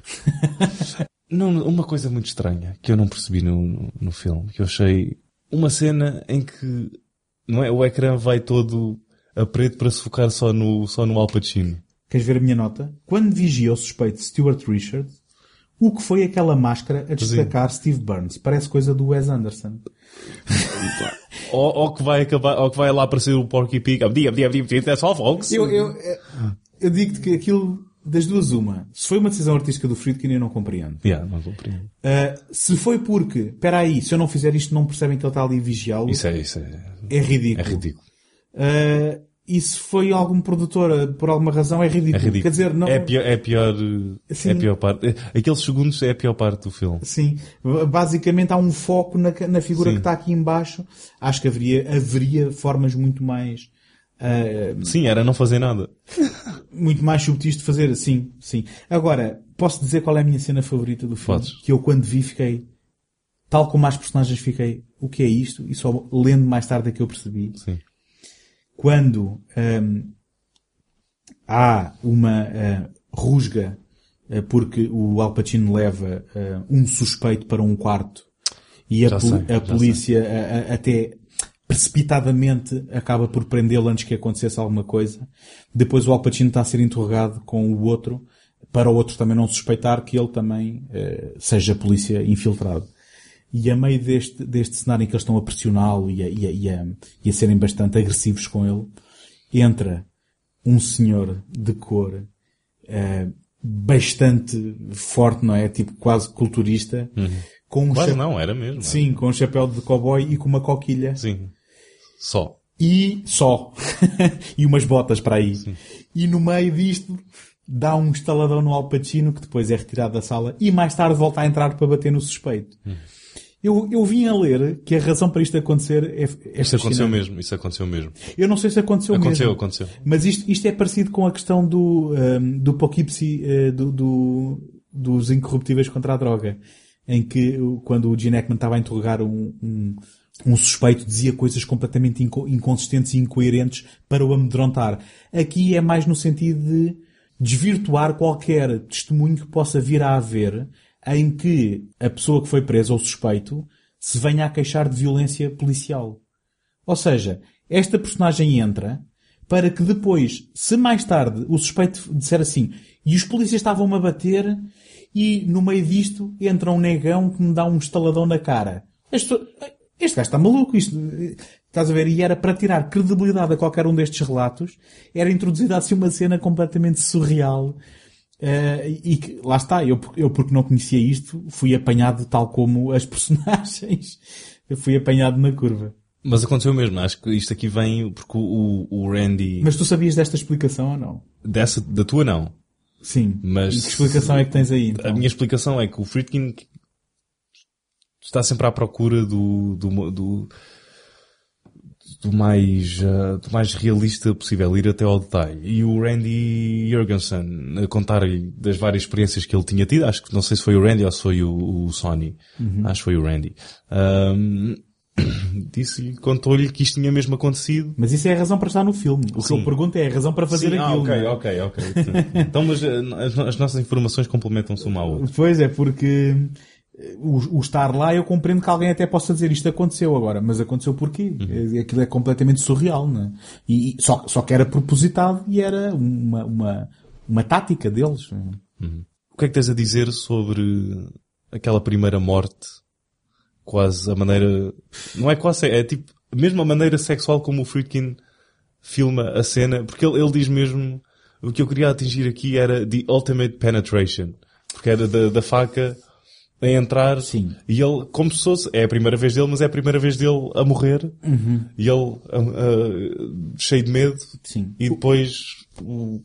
<laughs> não, uma coisa muito estranha que eu não percebi no, no, no filme, que eu achei uma cena em que não é, o ecrã vai todo a preto para se focar só no, só no Al Pacino. Queres ver a minha nota? Quando vigia o suspeito Stuart Richard, o que foi aquela máscara a destacar Steve Burns? Parece coisa do Wes Anderson. <laughs> Ou, ou que vai acabar, ou que vai lá aparecer o Porky Pig. Abdi, abdi, abdi, abdi, that's all, folks. Eu, eu, eu digo-te que aquilo, das duas uma, se foi uma decisão artística do Friedkin, eu não compreendo. Yeah, não compreendo. Uh, se foi porque, espera aí, se eu não fizer isto não percebem que ele está ali vigiá-lo, Isso é, isso é, é ridículo. é ridículo. Uh, e se foi algum produtor, uh, por alguma razão, é ridículo. É ridículo. Quer dizer, não... É pior, é pior, é Sim. pior parte. Aqueles segundos é a pior parte do filme. Sim, basicamente há um foco na, na figura Sim. que está aqui em baixo. Acho que haveria, haveria formas muito mais, uh, Sim, era não fazer nada. muito mais subtis de fazer assim, sim. Agora, posso dizer qual é a minha cena favorita do filme? Podes. Que eu quando vi fiquei, tal como as personagens fiquei, o que é isto? E só lendo mais tarde é que eu percebi. Sim. Quando hum, há uma uh, rusga uh, porque o Al Pacino leva uh, um suspeito para um quarto e a, pol- sei, a polícia a- a- até precipitadamente acaba por prendê-lo antes que acontecesse alguma coisa. Depois o Al Pacino está a ser interrogado com o outro para o outro também não suspeitar que ele também eh, seja polícia infiltrado. E a meio deste, deste cenário em que eles estão a pressioná-lo e a, e, a, e, a, e a serem bastante agressivos com ele, entra um senhor de cor eh, bastante forte, não é? Tipo quase culturista, com um Quase cha- não, era mesmo. Sim, com um chapéu de cowboy e com uma coquilha. Sim. Só. E só. <laughs> e umas botas para aí. E no meio disto, dá um estaladão no Al Pacino que depois é retirado da sala e mais tarde volta a entrar para bater no suspeito. Eu, eu vim a ler que a razão para isto acontecer é, é Isso aconteceu mesmo, isso aconteceu mesmo. Eu não sei se aconteceu, Aconteceu, mesmo. aconteceu. Mas isto, isto é parecido com a questão do, um, do Poughkeepsie, eh, do, do- dos incorruptíveis contra a droga. Em que, quando o Gene Hackman estava a interrogar um, um, um suspeito, dizia coisas completamente inco- inconsistentes e incoerentes para o amedrontar. Aqui é mais no sentido de desvirtuar qualquer testemunho que possa vir a haver em que a pessoa que foi presa ou suspeito se venha a queixar de violência policial. Ou seja, esta personagem entra para que depois, se mais tarde o suspeito disser assim, e os polícias estavam-me a bater, e no meio disto entra um negão que me dá um estaladão na cara. Este, este gajo está maluco, isto, estás a ver? E era para tirar credibilidade a qualquer um destes relatos, era introduzida assim uma cena completamente surreal. Eh, e que, lá está, eu, eu porque não conhecia isto, fui apanhado tal como as <laughs> personagens. Eu fui apanhado na curva. Mas aconteceu mesmo. Acho que isto aqui vem porque o, o Randy... Mas tu sabias desta explicação ou não? Dessa, da tua não. Sim. Mas- E que explicação é que tens aí? Então? A minha explicação é que o Friedkin está sempre à procura do, do, do, do mais, uh, do mais realista possível, ir até ao detalhe. E o Randy Jorgensen, a contar-lhe das várias experiências que ele tinha tido, acho que não sei se foi o Randy ou se foi o, o Sony. Acho que foi o Randy. Um, <coughs> disse-lhe, contou-lhe que isto tinha mesmo acontecido. Mas isso é a razão para estar no filme. O que Sim. eu pergunto é a razão para fazer Sim, ah, aquilo. ok, não é? ok, ok. então, mas uh, as, as nossas informações complementam-se uma à outra. Pois é, porque eh, o, o estar lá eu compreendo que alguém até possa dizer isto aconteceu agora, mas aconteceu porquê? Uhum. Eh, Aquilo é completamente surreal, não é? E, e só, só que era propositado e era uma, uma, uma tática deles. O que é que tens a dizer sobre aquela primeira morte? Quase a maneira, não é quase, é tipo, mesmo a maneira sexual como o Friedkin filma a cena, porque ele, ele diz mesmo, o que eu queria atingir aqui era the ultimate penetration. Porque era da, da faca a entrar. Sim. E ele, como se fosse, é a primeira vez dele, mas é a primeira vez dele a morrer. E ele, cheio de medo. Sim. E depois, o-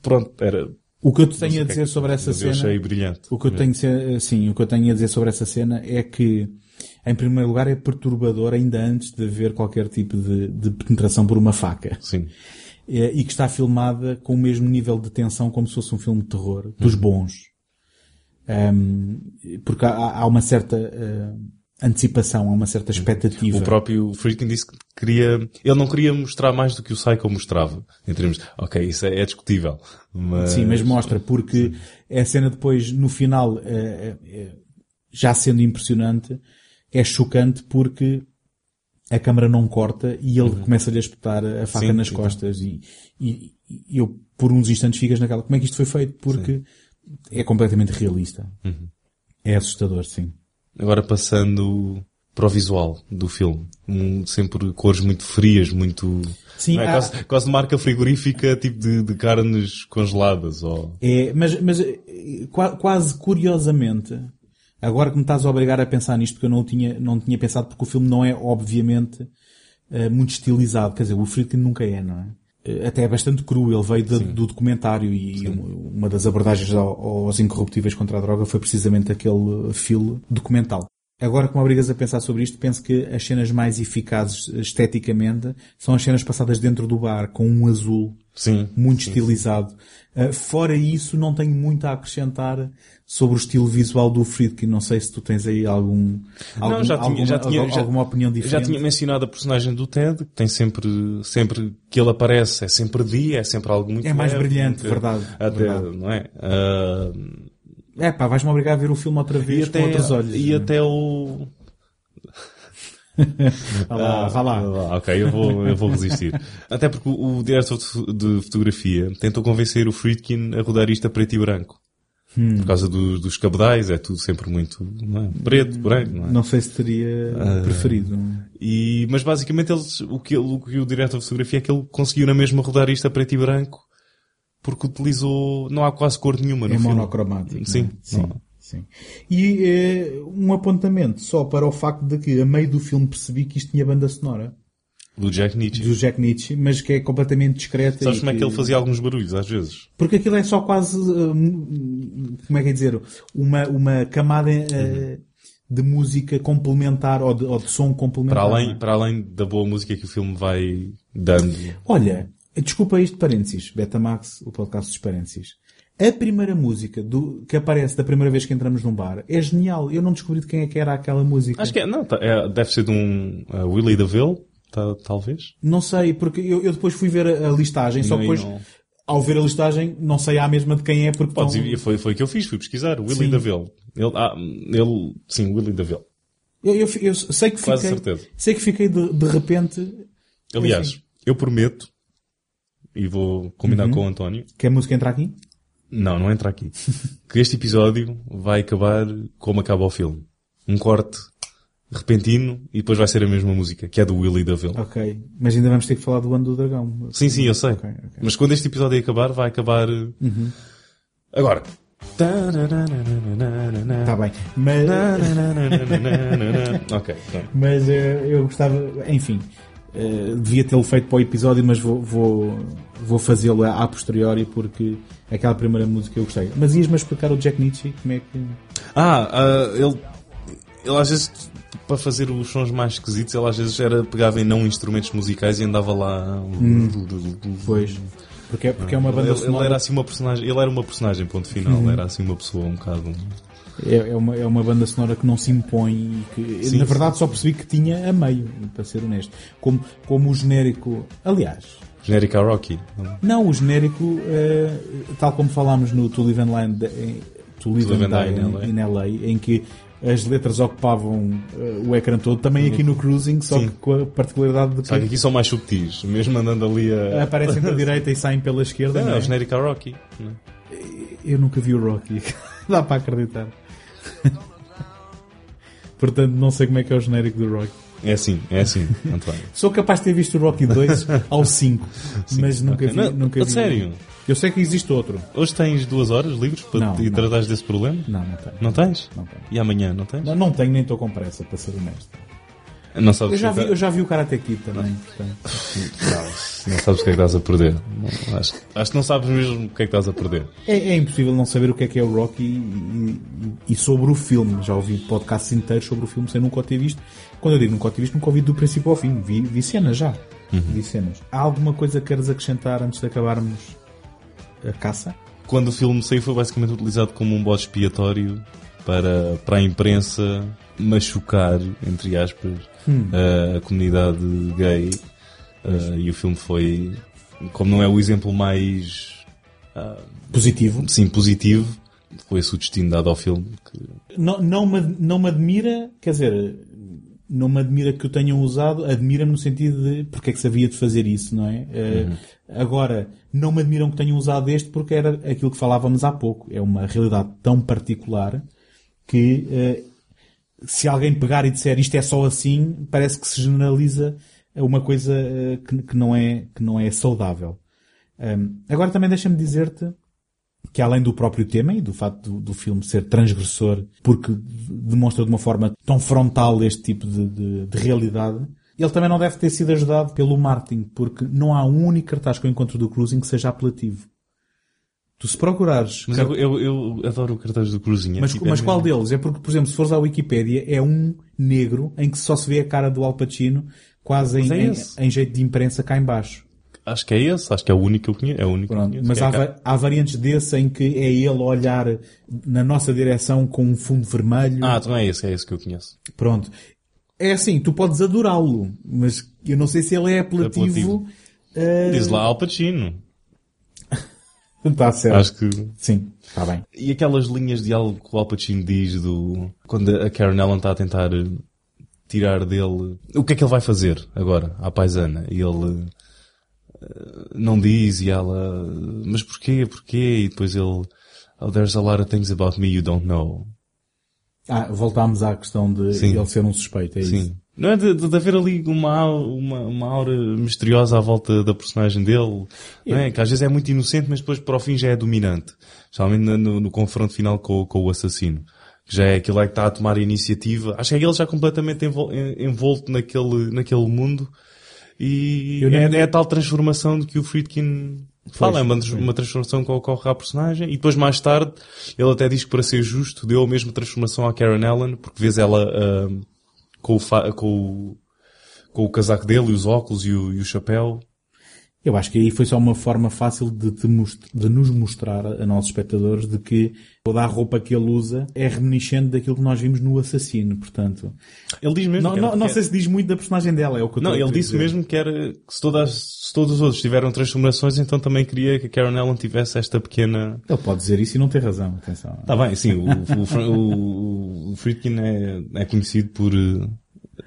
pronto, era, O que eu te tenho a que é dizer que- sobre essa mas cena... Eu achei brilhante. O que eu tenho, se- sim, o que eu tenho a dizer sobre essa cena é que, em primeiro lugar, é perturbador ainda antes de haver qualquer tipo de, de penetração por uma faca. Sim. É, e que está filmada com o mesmo nível de tensão como se fosse um filme de terror, dos bons. Um, porque há, há uma certa, uh, antecipação, há uma certa expectativa. O próprio Friedkin disse que queria, ele não queria mostrar mais do que o Psycho mostrava. Em termos, de, ok, isso é, é discutível. Mas... Sim, mas mostra, porque a cena depois, no final, é, é, já sendo impressionante, é chocante porque a câmara não corta e ele começa-lhe a espetar a faca Sim, nas então. costas e, e, e eu, por uns instantes, ficas naquela, como é que isto foi feito? Porque é completamente realista. Uhum. É assustador, sim. Agora passando para o visual do filme. Um, sempre cores muito frias, muito... Sim, é? há- quase, quase marca frigorífica, tipo de, de carnes congeladas. Ou... É, mas, mas eh, qua- quase curiosamente, agora que me estás a obrigar a pensar nisto, porque eu não tinha, não tinha pensado, porque o filme não é, obviamente, eh, muito estilizado. Quer dizer, o Friedkin nunca é, não é? Eh, Até é bastante cru. Ele veio de- do documentário e um- uma das abordagens ao- aos incorruptíveis contra a droga foi precisamente aquele filo documental. Agora que me obrigas a pensar sobre isto, penso que as cenas mais eficazes esteticamente são as cenas passadas dentro do bar, com um azul Sim. muito estilizado. Uh, fora isso, não tenho muito a acrescentar sobre o estilo visual do Friedkin. Não sei se tu tens aí algum, algum não, já tinha, alguma, já tinha, já- alguma opinião Já diferente. tinha mencionado a personagem do Ted, que tem sempre, sempre que ele aparece, é sempre dia, é sempre algo muito É mais leve, brilhante, muito- verdade, Até, verdade. não é? Ah, É pá, vais-me obrigar a ver o filme outra e vez até, com outros olhos. e até o... <laughs> Vá lá, vá lá. Ah, ok, eu vou, eu vou resistir. Até porque o diretor de fo- de fotografia tentou convencer o Friedkin a rodar isto a preto e branco. Hum. Por causa do- dos cabedais, é tudo sempre muito não é? preto, branco, não é? Não sei se teria preferido. E, mas basicamente eles, o que, o que o diretor de fotografia é que ele conseguiu na mesma rodar isto a preto e branco porque utilizou, não há quase cor nenhuma no É filme. monocromático. Sim, não é? sim, não. Sim. E eh, um apontamento só para o facto de que a meio do filme percebi que isto tinha banda sonora Do Jack Nietzsche. do Jack Nietzsche, mas que é completamente discreta. Sabes como é que ele fazia alguns barulhos às vezes? Porque aquilo é só quase, hum, como é que é dizer, uma, uma camada eh, de música complementar ou de, ou de som complementar. Para além, para além da boa música que o filme vai dando. Olha, desculpa isto de parênteses, Betamax, o podcast dos parênteses. A primeira música do, que aparece da primeira vez que entramos num bar é genial. Eu não descobri de quem é que era aquela música. Acho que é, não, tá- é- deve ser de um uh, Willie DeVille, tá, talvez. Não sei, porque eu, eu depois fui ver a, a listagem, só Não, que e depois, não. ao ver a listagem, não sei a mesma de quem é, porque Podes ir, foi, foi o que eu fiz, fui pesquisar. Willie Sim. DeVille. Ele, ah, ele, sim, Willie DeVille. eu, eu, eu sei que Quase fiquei, certeza. sei que fiquei de, de repente, Aliás, Enfim. eu prometo, e vou combinar Uhum. com o António, que a música entra aqui? Não, não entra aqui, que este episódio vai acabar como acaba o filme. Um corte repentino e depois vai ser a mesma música, que é do Willie DeVille. Ok. Mas ainda vamos ter que falar do ano do dragão. Sim, sim, eu sei. Ok, ok. Mas quando este episódio acabar, vai acabar... uh, Uhum. Agora. Está bem. Mas, <laughs> ok, mas eh, eu gostava, enfim, eh, devia tê-lo feito para o episódio, mas vou, vou, vou fazê-lo a posteriori porque aquela primeira música eu gostei. Mas ias-me explicar o Jack Nietzsche? Como é que. Ah, ah, ele, ele às vezes, para fazer os sons mais esquisitos, ele às vezes era, pegava em não instrumentos musicais e andava lá. Pois. Porque é, porque é uma banda ele, ele sonora. era assim uma personagem, ele era uma personagem, ponto final, era assim uma pessoa um bocado. É, é uma, é uma banda sonora que não se impõe e que, Sim, na verdade, só percebi que tinha a meio, para ser honesto. Como, como o genérico. Aliás, Genérica Rocky. Não, o genérico, eh, tal como falámos no To Live and, Land, eh, to Live To Live and and Die in in LA, em que as letras ocupavam eh, o ecrã todo, também aqui no Cruising, só Sim. que com a particularidade de Só que que aqui são mais subtis, mesmo andando ali a. aparecem pela direita e saem pela esquerda. Não, não é é? o Genérica Rocky. não é? Eu nunca vi o Rocky. <laughs> Dá para acreditar. <laughs> Portanto, não sei como é que é o genérico do Rocky. É assim, é assim, António. Sou capaz de ter visto o Rocky 2 <laughs> ao 5, mas nunca vi. Não, nunca a vi. sério? Eu sei que existe outro. Hoje tens duas horas livres para Não, te não. tratares desse problema? Não, não tenho. Não tens? Não tenho. E amanhã, não tens? Não, não tenho, nem estou com pressa, para ser honesto. Não sabes Eu já vi, é que eu já vi o Karate Kid também, portanto. <laughs> Não sabes o que é que estás a perder. Não, acho, acho que não sabes mesmo o que é que estás a perder. É, é impossível não saber o que é que é o Rocky e, e- e sobre o filme. Já ouvi podcasts inteiros sobre o filme sem nunca o ter visto. Quando eu digo nunca o ter visto, nunca ouvi do princípio ao fim. Vi, vi cenas já. Vi cenas. Há alguma coisa que queres acrescentar antes de acabarmos a caça? Quando o filme saiu foi basicamente utilizado como um bode expiatório para, para a imprensa machucar, entre aspas, a, a comunidade gay. Uh, e o filme foi, como não é o exemplo mais, Positivo. sim, positivo, foi esse o destino dado ao filme. Que, Não, não, me, não me admira, quer dizer, não me admira que o tenham usado, admira-me no sentido de porque é que se havia de fazer isso, não é? Eh, Agora, não me admiram que tenham usado este porque era aquilo que falávamos há pouco. É uma realidade tão particular que eh, se alguém pegar e disser isto é só assim, parece que se generaliza uma coisa eh, que, que não é, que não é saudável. Um, agora também deixa-me dizer-te que além do próprio tema e do facto do, do filme ser transgressor, porque demonstra de uma forma tão frontal este tipo de, de- de realidade, ele também não deve ter sido ajudado pelo marketing, porque não há um único cartaz que eu encontro do Cruising que seja apelativo. Tu se procurares... mas eu, eu, eu adoro o cartaz do Cruzinho. Mas, Tipo, é mas qual deles? É porque, por exemplo, se fores à Wikipédia, é um negro em que só se vê a cara do Al Pacino quase em, é em- em jeito de imprensa cá em baixo. Acho que é esse, acho que é o único que eu conheço. É o único Pronto, conheço. mas é há, va- há variantes desse em que é ele olhar na nossa direção com um fundo vermelho. Ah, então é esse, é esse que eu conheço. Pronto. É assim, tu podes adorá-lo, mas eu não sei se ele é apelativo. Apelativo. eh, Diz lá Al Pacino. Está <laughs> certo. Acho que... Sim, está bem. E aquelas linhas de algo que o Al Pacino diz do... Quando a Karen Allen está a tentar tirar dele... O que é que ele vai fazer agora, à paisana? E ele não diz e ela... Mas porquê? Porquê? E depois ele... Oh, there's a lot of things about me you don't know. Ah, voltámos à questão de Sim. ele ser um suspeito, é Sim. isso? Não é de, de- haver ali uma, uma, uma aura misteriosa à volta da personagem dele, não é? Que às vezes é muito inocente, mas depois para o fim já é dominante. Especialmente no, no- confronto final com, com o assassino. Que já é aquele é que está a tomar a iniciativa. Acho que é ele já completamente envol- en- envolto naquele, naquele mundo. E é, é a tal transformação de que o Friedkin fala. É uma, uma transformação que ocorre à personagem. E depois mais tarde, ele até diz que para ser justo, deu a mesma transformação à Karen Allen, porque vês ela, ah, com o, com o, com o casaco dele e os óculos e o, e o chapéu. Eu acho que aí foi só uma forma fácil de, de nos mostrar a nós espectadores de que toda a roupa que ele usa é reminiscente daquilo que nós vimos no assassino, portanto. Ele diz mesmo Não, não, não sei se diz muito da personagem dela, é o que eu Não, ele disse dizer. mesmo que era, que se, todas, se todos os outros tiveram transformações, então também queria que a Karen Allen tivesse esta pequena... Ele pode dizer isso e não ter razão, atenção. Tá bem, sim, o, o, o, o Friedkin é, é conhecido por eh,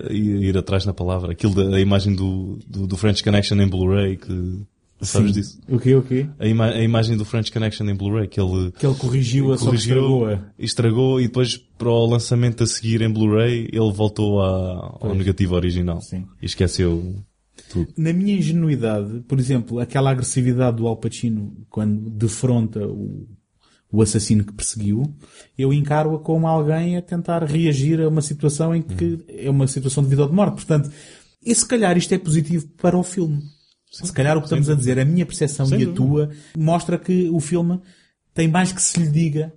ir, ir atrás na palavra. Aquilo da a imagem do, do, do French Connection em Blu-ray, que sabes Sim. disso? O quê, o quê? A, ima a imagem do French Connection em Bluray, que ele Que ele corrigiu-a, só que estragou-a. estragou e depois para o lançamento a seguir em Blu-ray ele voltou à, ao negativo original Sim. e esqueceu tudo. Na minha ingenuidade, por exemplo, aquela agressividade do Al Pacino quando defronta o, o assassino que perseguiu, eu encaro-a como alguém a tentar reagir a uma situação em que é uma situação de vida ou de morte. Portanto, e se calhar isto é positivo para o filme. se calhar o que estamos a dizer, a minha percepção Sem e a dúvida. tua, mostra que o filme tem mais que se lhe diga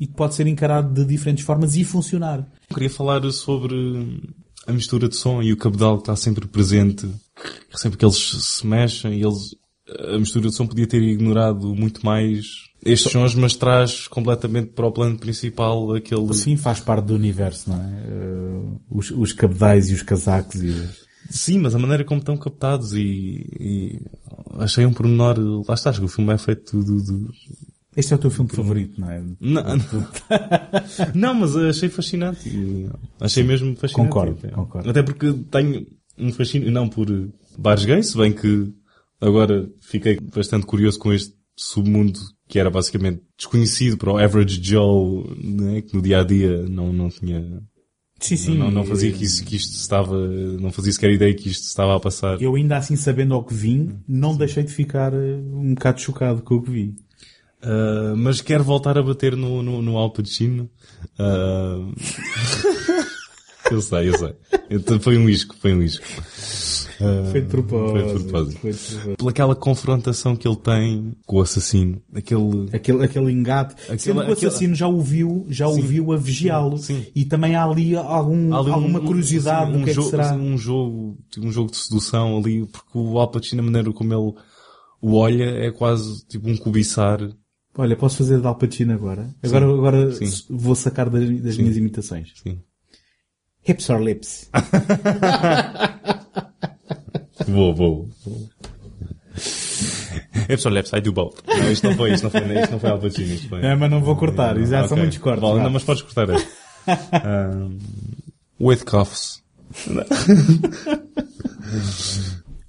e que pode ser encarado de diferentes formas e funcionar. Queria falar sobre a mistura de som e o cabedal que está sempre presente. Sempre que eles se mexem, eles, a mistura de som podia ter ignorado muito mais estes sons, mas traz completamente para o plano principal aquele... Sim, faz parte do universo, não é? Uh, os, os cabedais e os casacos e... Sim, mas a maneira como estão captados e, e achei um pormenor, lá está, acho que o filme é feito de, de- Este é o teu filme favorito, não é? Não, não, <laughs> mas achei fascinante. Achei mesmo fascinante. Concordo, Até. concordo. Até porque tenho um fascínio, não por eh, bares gays, se bem que agora fiquei bastante curioso com este submundo que era basicamente desconhecido para o average Joe, né, que no dia a dia não, não tinha, Sim, sim. não, não fazia que, isso, que isto estava, não fazia sequer ideia que isto estava a passar. Eu ainda assim, sabendo ao que vim, não deixei de ficar uh, um bocado chocado com o que vi. Uh, mas quero voltar a bater no, no, no Al Pacino. Uh... <laughs> eu sei, eu sei. Então, foi um isco, foi um isco. Uh, Foi de propósito. Foi de propósito. Foi de propósito. Pela aquela confrontação que ele tem com o assassino. Aquele... Aquele, aquele engate. Sendo que o assassino já o viu, já o Sim. viu a vigiá-lo. Sim. E também há ali algum, Há ali um- alguma um- curiosidade sim, do que é que jogo, será. Um jogo, um jogo de sedução ali, porque o Al Pacino, a maneira como ele o olha, é quase tipo um cobiçar. Olha, posso fazer de Al Pacino agora? Agora, agora Sim. vou sacar das, das minhas imitações. Sim. Hips or Lips. <laughs> Vou, vou. Hips or lips, I do both. Não, isto não foi, isto não foi, isto não foi Al Pacino, isto foi. É, mas não vou cortar, Não, já são ok. muitos cortes. Vale, não, mas podes cortar este. Um, <laughs> with cuffs. <laughs>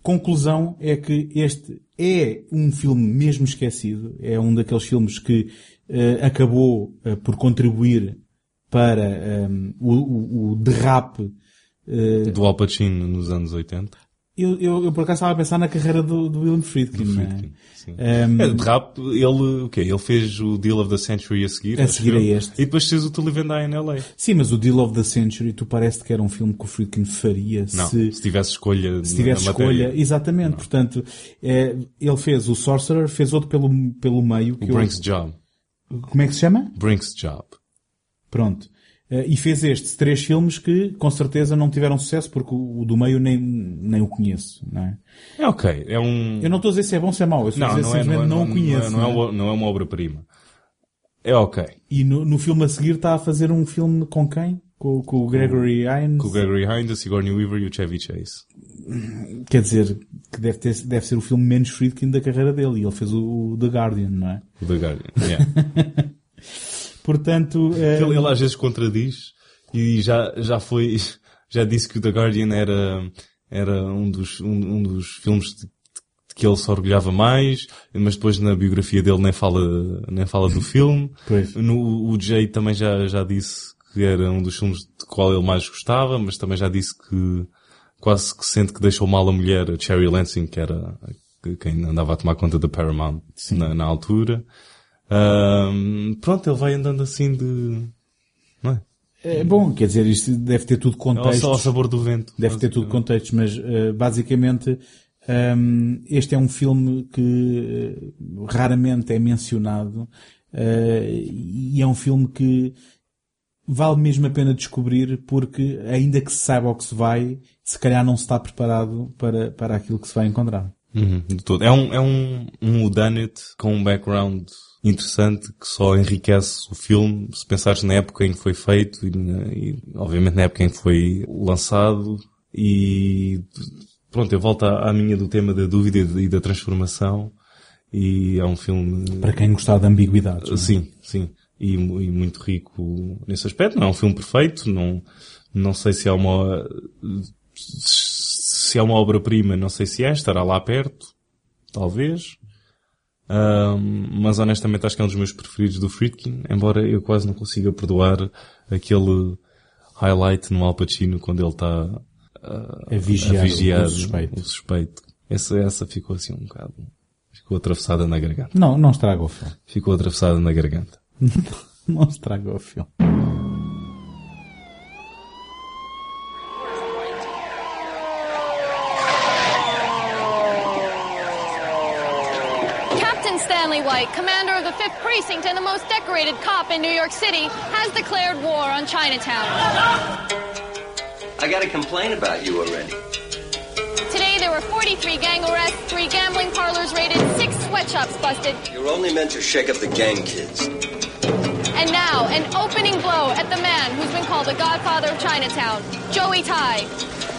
Conclusão é que este é um filme mesmo esquecido. É um daqueles filmes que eh, acabou eh, por contribuir para ehm, o, o- derrape. eh, Do Al Pacino nos anos 80. eu, eu, eu por acaso estava a pensar na carreira do, do William Friedkin. não é? Friedkin, sim. Ehm, É, de rap, ele, o quê? Ele fez o Deal of the Century a seguir. A seguir a este. E depois fez o To Live and Die in LA. Sim, mas o Deal of the Century, tu parece que era um filme que o Friedkin faria Não, se, se, tivesse escolha se tivesse escolha. matéria. Exatamente. Portanto, eh, ele fez o Sorcerer, fez outro pelo, pelo meio. O Que eu- Brinks Job. como é que se chama? Brinks Job. Pronto. Eh, e fez estes três filmes que, com certeza, não tiveram sucesso, porque o, do meio nem, nem o conheço, não é? É ok. É um... Eu não estou a dizer se é bom ou se é mau, eu estou a não, dizer não, é, simplesmente não, é, não, não, o conheço. não, é, não é? uma- não é uma obra-prima. É ok. E no, no filme a seguir está a fazer um filme com quem? Com, com o Gregory Hines? Com o Gregory Hines, a Sigourney Weaver e o Chevy Chase. Quer dizer, que deve, ter, deve ser o filme menos Friedkin da carreira dele. E ele fez o, o The Guardian, não é? O The Guardian. Yeah. <laughs> Portanto, eh, ele, ele às vezes contradiz e já, já foi, já disse que o The Guardian era, era um dos, um, um dos filmes de, de que ele se orgulhava mais, mas depois na biografia dele nem fala, nem fala do filme. <laughs> Pois. No, o Jay também já, já disse que era um dos filmes de qual ele mais gostava, mas também já disse que quase que sente que deixou mal a mulher, a Cherry Lansing, que era quem andava a tomar conta da Paramount na, na altura. Pronto, ele vai andando assim de, não é? é bom, quer dizer, isto deve ter tudo Ao, contextos. ao sabor do vento. Deve ter tudo contextos, mas eh, basicamente ehm, este é um filme que eh, raramente é mencionado eh, e é um filme que vale mesmo a pena descobrir porque ainda que se saiba o que se vai, se calhar não se está preparado para, para aquilo que se vai encontrar. Uhum, de todo. É um, é um, um whodunit com um background interessante que só enriquece o filme se pensares na época em que foi feito e, e, obviamente na época em que foi lançado e pronto, eu volto à, à minha do tema da dúvida e da- transformação e é um filme Para quem gostar de ambiguidades. não é? Sim, sim. E, e muito rico nesse aspecto. Não é um filme perfeito. Não, não sei se é uma, se é uma obra-prima, não sei se é. Estará lá perto. Talvez. Ahm, mas honestamente acho que é um dos meus preferidos do Friedkin, embora eu quase não consiga perdoar aquele highlight no Al Pacino quando ele está A vigiar, a vigiar o suspeito. o suspeito. Essa, essa ficou assim um bocado, ficou atravessada na garganta. Não, não estraga o filme. Ficou atravessada na garganta. <laughs> Não estraga o filme. White, commander of the 5th Precinct and the most decorated cop in New York City, has declared war on Chinatown. I got a complaint about you already. Today there were 43 gang arrests, three gambling parlors raided, six sweatshops busted, You're only meant to shake up the gang kids. and now an opening blow at the man who's been called the godfather of Chinatown, Joey Tai.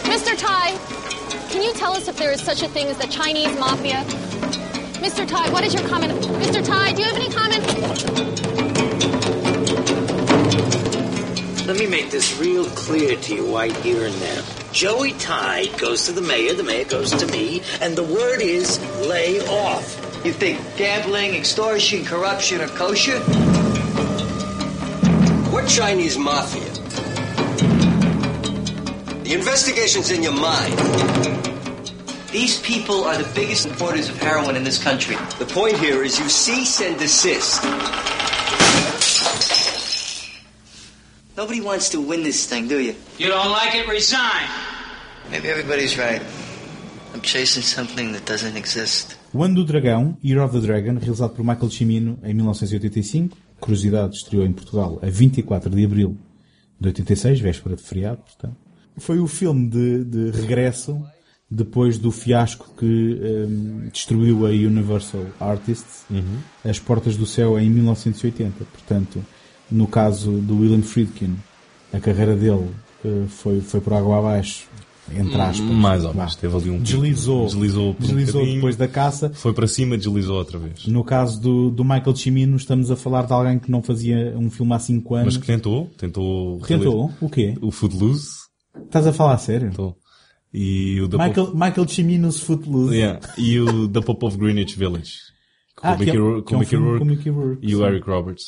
Mr. Tai, can you tell us if there is such a thing as the Chinese mafia? Mr. Tai, what is your comment? Mr. Tai, do you have any comment? Let me make this real clear to you right here and now. Joey Tide goes to the mayor, the mayor goes to me, and the word is lay off. You think gambling, extortion, corruption are kosher? We're Chinese mafia. The investigation's in your mind. These people are the biggest importers of heroin in this country. The point here is you cease and desist. Nobody wants to win this thing, do you? You don't like it, resign. Maybe everybody's right. I'm chasing something that doesn't exist. O Ano do Dragão, Year of the Dragon, realizado por Michael Cimino em 1985. Curiosidade, estreou em Portugal a 24 de abril de 86, véspera de feriado, portanto. Foi o filme de, de regresso depois do fiasco que hum, destruiu a Universal Artists, As Portas do Céu, em 1980. Portanto, no caso do William Friedkin, a carreira dele eh, foi, foi por água abaixo, entre aspas. Mais ou menos. Teve ali um. Deslizou. Deslizou, por um Deslizou bocadinho, depois da caça. Foi para cima, deslizou outra vez. No caso do, do Michael Cimino, estamos a falar de alguém que não fazia um filme há 5 anos. Mas que tentou. Tentou. Tentou? O quê? O Footloose. Estás a falar a sério? Tentou. E o Michael, Michael Cimino's Footloose. Yeah. E o The Pope of Greenwich Village. Com Ah, o que é- Mickey, Rourke- com é um Mickey Rourke com o Mickey Rourke, e o. Eric Roberts.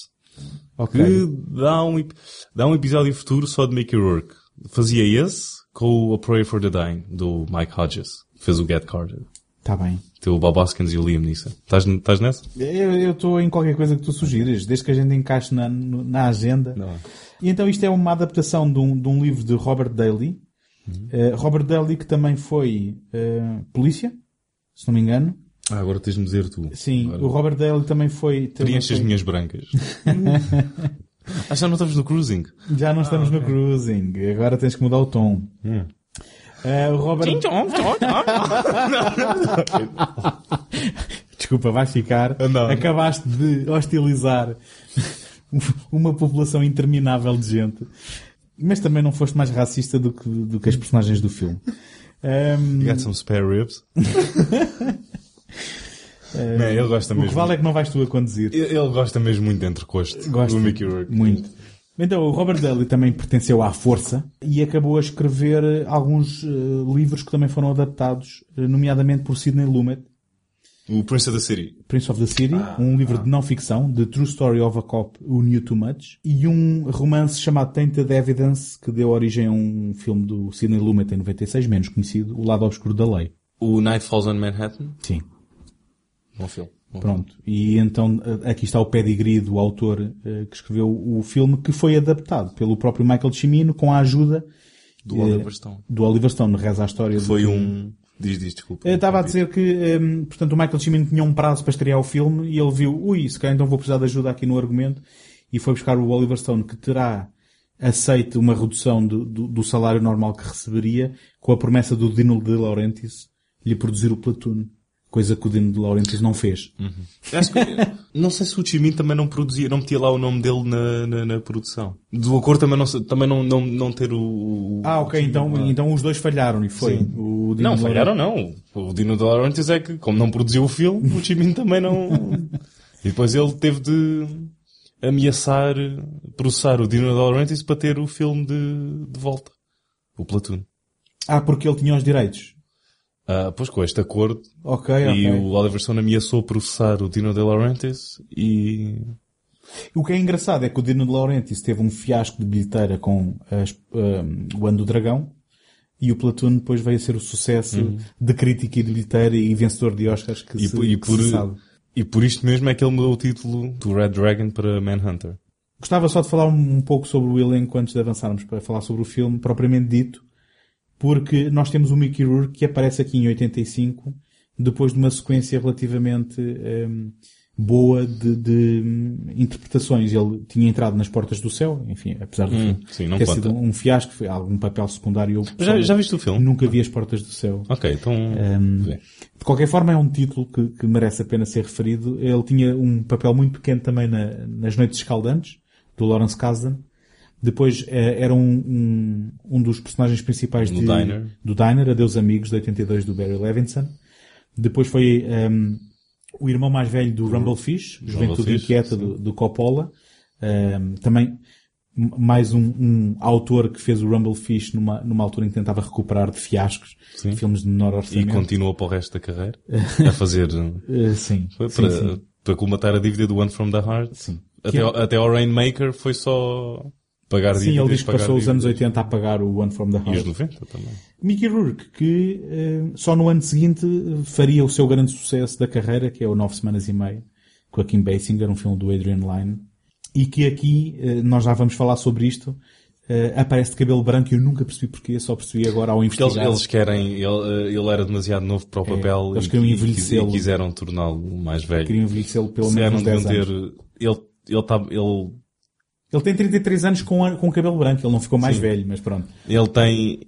Ok. Que dá um, dá um episódio futuro só de Mickey Rourke. Fazia esse com o A Prayer for the Dying, do Mike Hodges. Fez o Get Carter. Está bem. Tem o Bob Hoskins e o Liam Neeson. Estás, nessa? Eu estou em qualquer coisa que tu sugires, desde que a gente encaixe na, na agenda. E então isto é uma adaptação de um, de um livro de Robert Daly. Uhum. Eh, Robert Daly que também foi eh, polícia, se não me engano. Ah, agora tens-me dizer tu. Sim, Agora. o Robert Daly também foi... também Preenche as minhas brancas. <laughs> ah, já não estamos no cruising. Já não estamos Ah, no ok. cruising, agora tens que mudar o tom. Hum. Eh, o Robert... <laughs> Desculpa, vais ficar. Acabaste de hostilizar <laughs> uma população interminável de gente. Mas também não foste mais racista do que, do que as personagens do filme. Um, You got some spare ribs? <laughs> eh, Não, ele gosta o mesmo. que vale é que não vais tu a conduzir. Ele gosta mesmo muito de entrecosto. Gosta do Mickey Rourke. muito. Então, o Robert Daly também pertenceu à Força e acabou a escrever alguns eh, livros que também foram adaptados, eh, nomeadamente por Sidney Lumet. O Prince of the City. Prince of the City, um livro de não-ficção, The True Story of a Cop Who Knew Too Much, e um romance chamado Tainted Evidence, que deu origem a um filme do Sidney Lumet em 96, menos conhecido, O Lado Obscuro da Lei. O Night Falls on Manhattan? Sim. Bom filme. Bom Pronto. E então eh, aqui está o pedigree do autor eh, que escreveu o filme, que foi adaptado pelo próprio Michael Cimino com a ajuda Do eh, Oliver Stone. Do Oliver Stone, reza a história. Foi filme. um... Diz, diz, desculpa. Eu estava a dizer que, hum, portanto, o Michael Cimino tinha um prazo para estrear o filme e ele viu, ui, se calhar então vou precisar de ajuda aqui no argumento e foi buscar o Oliver Stone que terá aceito uma redução do, do, do salário normal que receberia com a promessa do Dino De Laurentiis lhe produzir o Platoon. Coisa que o Dino De Laurentiis não fez. Acho que, não sei se o Chimin também não produzia, não metia lá o nome dele na, na, na produção. Do acordo também não, também não, não, não ter o... o- Ah, ok, então, lá. então os dois falharam e foi. Sim. O Dino Não, falharam não. O Dino de Laurentiis é que, como não produziu o filme, o Chimin também não... <laughs> e depois ele teve de ameaçar, processar o Dino de Laurentiis para ter o filme de, de volta. O Platoon. Ah, porque ele tinha os direitos. Ah, pois com este acordo. Ok, E ok. o Oliver Stone ameaçou processar o Dino De Laurentiis e... O que é engraçado é que o Dino de Laurentiis teve um fiasco de bilheteira com as- um, o Ano do Dragão e o Platoon depois veio a ser o sucesso Uhum. de crítica e de bilheteira e vencedor de Oscars que, E, se, por- e por, se sabe. e por isto mesmo é que ele mudou o título do Red Dragon para Manhunter. Gostava só de falar um pouco sobre o elenco antes de avançarmos para falar sobre o filme propriamente dito, porque nós temos o Mickey Rourke que aparece aqui em 85 depois de uma sequência relativamente hum, boa de, de, hum, interpretações. Ele tinha entrado nas Portas do Céu, enfim, apesar do Hum, sim, ter conta. sido um fiasco, foi algum papel secundário. Já- já viste o filme? Nunca vi as Portas do Céu. Ok, então... Vê. de qualquer forma, é um título que, que merece a pena ser referido. Ele tinha um papel muito pequeno também na- nas Noites Escaldantes, do Lawrence Kasdan. Depois eh, era um, um, um dos personagens principais de- Diner. do Diner, Adeus Amigos, de 82, do Barry Levinson. Depois foi ehm, o irmão mais velho do Rumblefish, Juventude Rumblefish, Inquieta, sim. do, do Coppola. Ehm, também mais um, um autor que fez o Rumblefish numa, numa altura em que tentava recuperar de fiascos, Sim. filmes de menor E orçamento. continua para o resto da carreira <laughs> a fazer. Eh, sim. Foi Sim, para, sim. para colmatar a dívida do One from the Heart. Sim. Até, Que- ao- até ao Rainmaker foi só pagar Sim, dívidas. ele diz que passou os anos dívidas. 80 a pagar o One from the E os Heart. 90 também. Mickey Rourke, que eh, só no ano seguinte eh, faria o seu grande sucesso da carreira, que é o Nove Semanas e Meia, com a Kim Basinger, um filme do Adrian Lyne, e que aqui, eh, nós já vamos falar sobre isto, eh, aparece de cabelo branco e eu nunca percebi porquê, só percebi agora ao Porque eles, investigar. eles querem, ele, ele era demasiado novo para o É, papel eles e, queriam envelhecê-lo. e quiseram torná-lo mais velho. Queriam envelhecê-lo pelo menos calhar uns não 10 deviam anos. ele, ele tá, ele, Ele tem 33 anos com, com cabelo branco, ele não ficou mais Sim. velho, mas pronto. ele tem,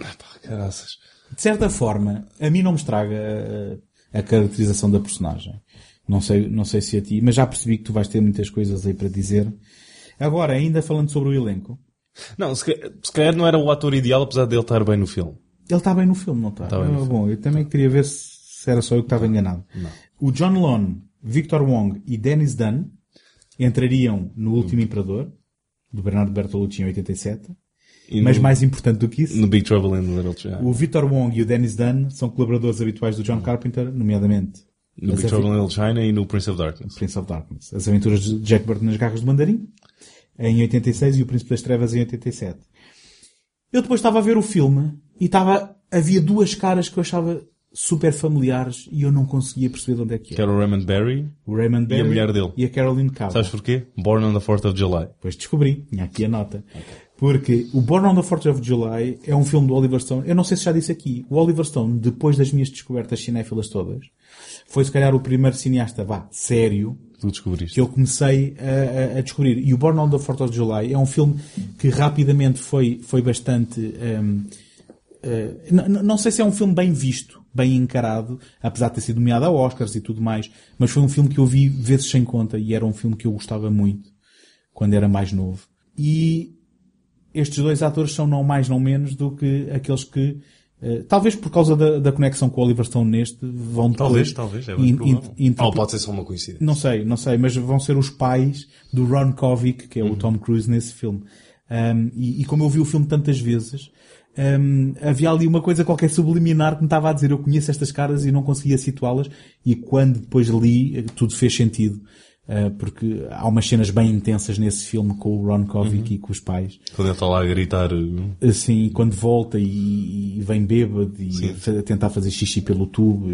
ah, pá, caraças. De certa forma, a mim não me estraga a, a caracterização da personagem. Não sei, não sei se a ti, mas já percebi que tu vais ter muitas coisas aí para dizer. Agora, ainda falando sobre o elenco, Não, se, se calhar não era o ator ideal, apesar de ele estar bem no filme. Ele está bem no filme, não está? Está bem Ah, bom, eu também queria ver se se era só eu que estava enganado. O John Lone, Victor Wong e Dennis Dunn entrariam no Último Imperador, do Bernardo Bertolucci em 87. E mas no- mais importante do que isso, No Big Trouble in Little China. o Victor Wong e o Dennis Dunn são colaboradores habituais do John Carpenter, nomeadamente No Big Trouble in Little China e no Prince of Darkness. Prince of Darkness. As aventuras de Jack Burton nas garras do mandarim, em 86, e o Príncipe das Trevas em 87. Eu depois estava a ver o filme e estava, havia duas caras que eu achava super familiares e eu não conseguia perceber de onde é que Que era. era o Raymond Barry O Raymond e Barry a mulher dele. e a Caroline Cabo. Sabes porquê? Born on the 4th of July. Depois descobri, tinha aqui a nota. Porque o Born on the 4th of July é um filme do Oliver Stone. Eu não sei se já disse aqui. O Oliver Stone, depois das minhas descobertas cinéfilas todas, foi se calhar o primeiro cineasta, vá, sério, que eu comecei a, a- a descobrir. E o Born on the 4th of July é um filme que rapidamente foi, foi bastante... hum, eh, n- n- não sei se é um filme bem visto, bem encarado, apesar de ter sido nomeado a Oscars e tudo mais, mas foi um filme que eu vi vezes sem conta e era um filme que eu gostava muito quando era mais novo. E estes dois atores são não mais não menos do que aqueles que, eh, talvez por causa da, da conexão com o Oliver Stone neste, vão Talvez, talvez, é in- in- interpre- Ou pode ser só uma coincidência. não sei, não sei, mas vão ser os pais do Ron Kovic, que é Uhum. o Tom Cruise nesse filme. Um, e, e como eu vi o filme tantas vezes, um, havia ali uma coisa qualquer subliminar que me estava a dizer eu conheço estas caras e não conseguia situá-las e quando depois li, eh, tudo fez sentido. Uh, porque há umas cenas bem intensas nesse filme com o Ron Kovic Uhum. e com os pais. Quando ele está lá a gritar... Assim, quando volta e, e vem bêbado e Sim. fa- tentar fazer xixi pelo tubo.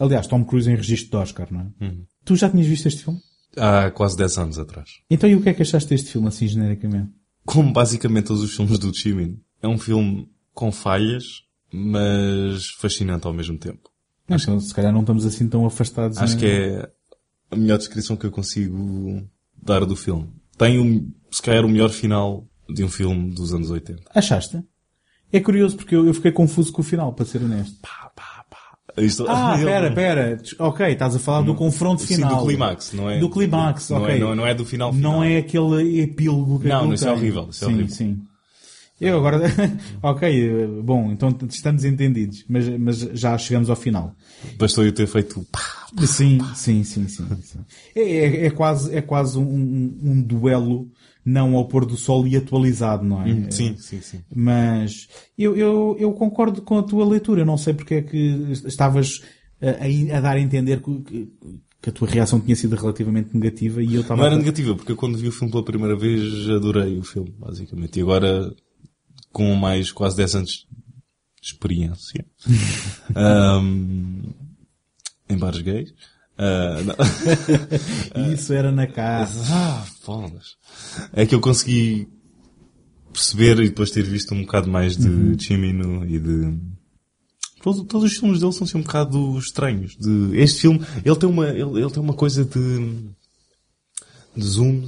Aliás, Tom Cruise em registro de Oscar, não é? Uhum. Tu já tinhas visto este filme? Há quase 10 anos atrás. Então e o que é que achaste deste filme, assim, genericamente? Como basicamente todos os filmes do Chimin. É um filme com falhas, mas fascinante ao mesmo tempo. Então, se calhar não estamos assim tão afastados. Acho em- que é a melhor descrição que eu consigo dar do filme. Tem, um, se calhar, o melhor final de um filme dos anos 80. Achaste? É curioso porque eu, eu fiquei confuso com o final, para ser honesto. Isto- Ah, <laughs> ele- pera, pera. Ok, estás a falar do confronto Sim, final. do clímax, não é? Do clímax, Não ok. é- não- não é do final final. Não é aquele epílogo que Não, aquilo isso é horrível, isso é sim, horrível. sim. Eu agora, <laughs> ok, bom, então estamos entendidos, mas, mas já chegamos ao final. Bastou eu ter feito... pá, Sim, sim, sim, sim. sim. É, é, é quase, é quase um, um- duelo não ao pôr do sol e atualizado, não é? Hum, sim, sim, sim. Mas eu, eu, eu concordo com a tua leitura. Eu não sei porque é que estavas a, a dar a entender que, que- a tua reação tinha sido relativamente negativa e eu estava Não era negativa, porque eu quando vi o filme pela primeira vez adorei o filme, basicamente. E agora, com mais quase 10 anos de experiência, <laughs> ahm, em bares gays, não. <laughs> Isso era na casa. Ah, fodas. É que eu consegui perceber e depois ter visto um bocado mais de Uhum. Chimino e de... Todos, todos os filmes dele são assim um bocado estranhos. De, este filme, ele tem uma, ele, ele tem uma coisa de, de zoom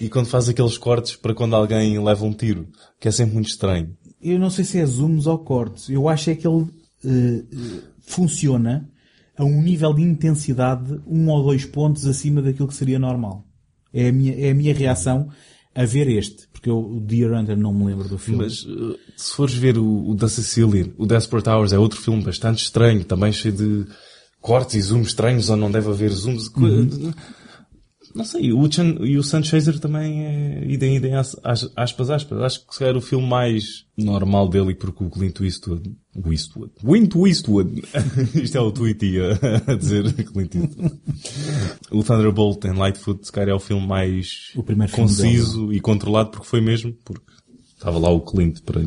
e quando faz aqueles cortes para quando alguém leva um tiro, que é sempre muito estranho. Eu não sei se é zooms ou cortes. Eu acho é que ele eh, eh, funciona a um nível de intensidade um ou dois pontos acima daquilo que seria normal. É a minha, é a minha reação a ver este. Porque eu, o Deer Hunter não me lembro do filme. Mas uh, se fores ver o, o da Sicilian, o Desperate Hours é outro filme bastante estranho, também cheio de cortes e zooms estranhos onde não deve haver zooms. Uhum. Não sei, o Chan, e o Sun Chaser também é idem, idem, as- as- aspas, aspas. Acho que se calhar o filme mais normal dele, porque o Clint Eastwood, Eastwood, Clint Eastwood, <laughs> isto é o tweet <laughs> a, dizer Clint Eastwood. O Thunderbolt em Lightfoot, se calhar é o filme mais O primeiro conciso e controlado, porque foi mesmo, porque estava lá o Clint para